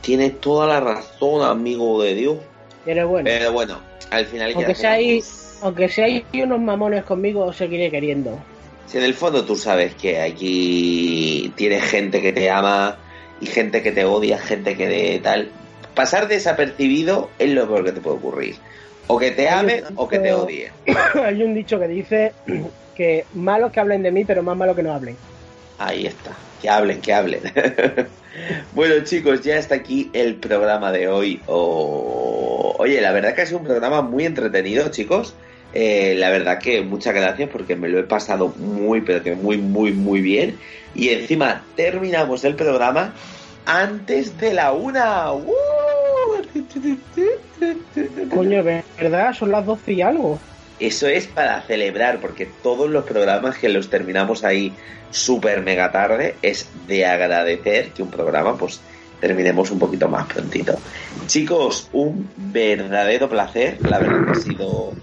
Tienes toda la razón, amigo de Dios. Pero bueno, Pero bueno, al final ¿qué aunque ahí, aunque sea ahí unos mamones conmigo, os seguiré queriendo. Si en el fondo tú sabes que aquí tienes gente que te ama y gente que te odia, gente que de tal. Pasar desapercibido es lo peor que te puede ocurrir. O que te amen o que te odien. *coughs* Hay un dicho que dice *coughs* que malos que hablen de mí, pero más malo que no hablen. Ahí está. Que hablen, que hablen. *laughs* bueno, chicos, ya está aquí el programa de hoy. Oh, Oye, la verdad que ha sido un programa muy entretenido, chicos. Eh, la verdad que muchas gracias porque me lo he pasado muy, pero que muy, muy, muy bien. Y encima terminamos el programa antes de la una. ¡Uh! Coño, ¿verdad? Son las 12 y algo. Eso es para celebrar, porque todos los programas que los terminamos ahí súper mega tarde es de agradecer que un programa pues terminemos un poquito más prontito. Chicos, un verdadero placer, la verdad que ha sido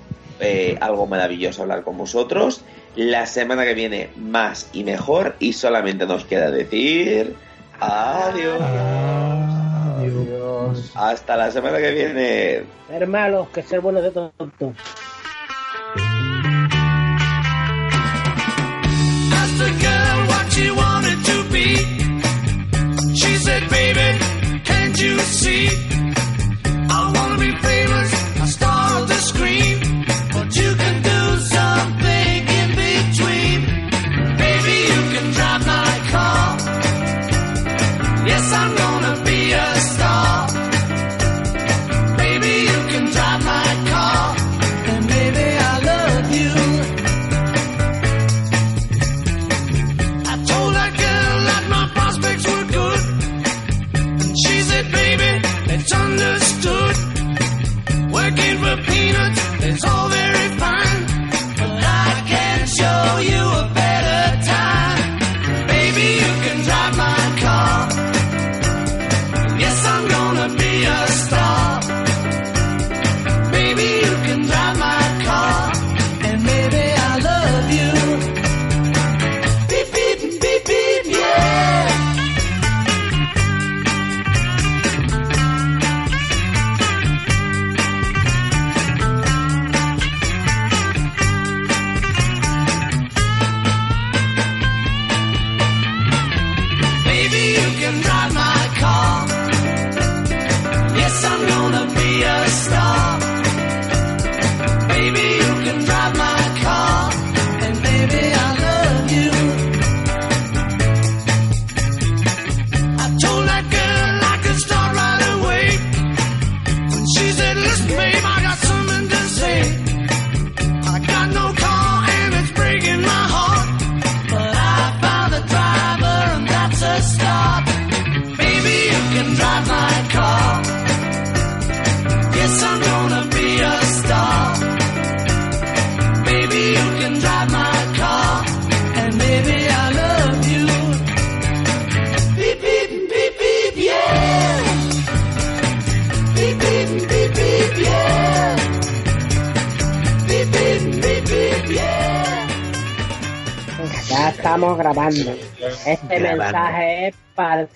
eh, algo maravilloso hablar con vosotros. La semana que viene más y mejor y solamente nos queda decir adiós. Adiós. Hasta la semana que viene. Ser malos que ser buenos de tontos. Asked the girl what she wanted to be. She said, baby, can't you see? I wanna be famous,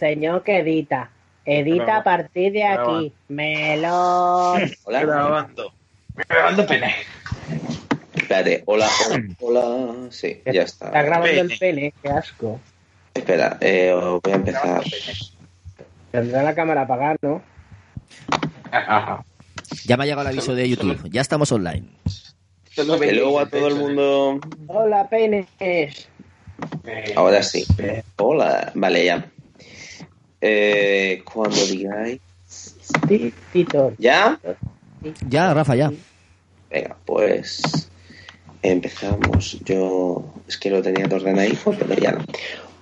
señor que edita. Edita a partir de aquí. Melón. Hola. Grabando. Grabando pene. Espérate, hola, hola, hola. Sí, ya está. Está grabando el pene, qué asco. Espera, eh, voy a empezar. Tendrá la cámara apagada, ¿no? Ya me ha llegado el aviso de YouTube. Ya estamos online. Que luego a todo el mundo. Hola, penes. Ahora sí. Hola. Vale, ya. Eh, cuando digáis. Tito. ¿Ya? Ya, Rafa, ya. Venga, pues. Empezamos. Yo. Es que lo tenía todo ordenadito, pero ya no.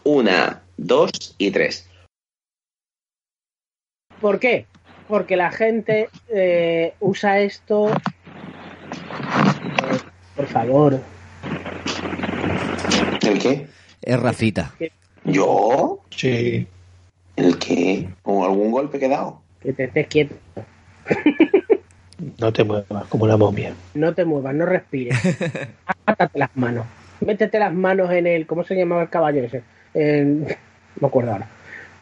Una, dos y tres. ¿Por qué? Porque la gente eh, usa esto. Eh, por favor. ¿El qué? Es Rafita. ¿Yo? Sí. ¿El qué? ¿Con algún golpe que he dado? Que te estés quieto. No te muevas como una momia. No te muevas, no respires. *laughs* Átate las manos. Métete las manos en el. ¿Cómo se llamaba el caballo ese? En- no me acuerdo ahora.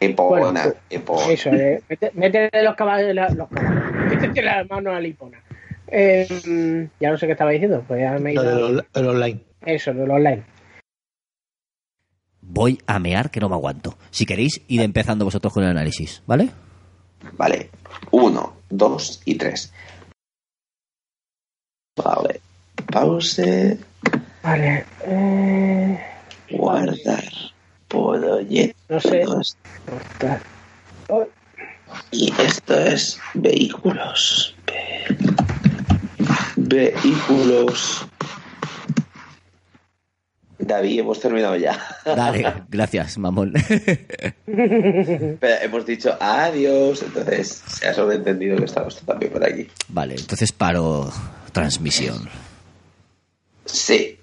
Epona, Bueno, epona. Eso, eh, métete los caballos, la- los caballos. Métete las manos a la hipona. Eh, ya no sé qué estaba diciendo. Pues ya me he ido- del el online. Eso, del online. Voy a mear que no me aguanto. Si queréis, id empezando vosotros con el análisis, ¿vale? Vale. Uno, dos y tres. pause, Vale. Eh, guardar por oyente. no sé. Y esto es vehículos. Ve- Vehículos. David, hemos terminado ya. Dale, *laughs* gracias, mamón. Pero hemos dicho adiós, entonces se ha sobreentendido que estamos también por aquí. Vale, entonces paro transmisión. Sí.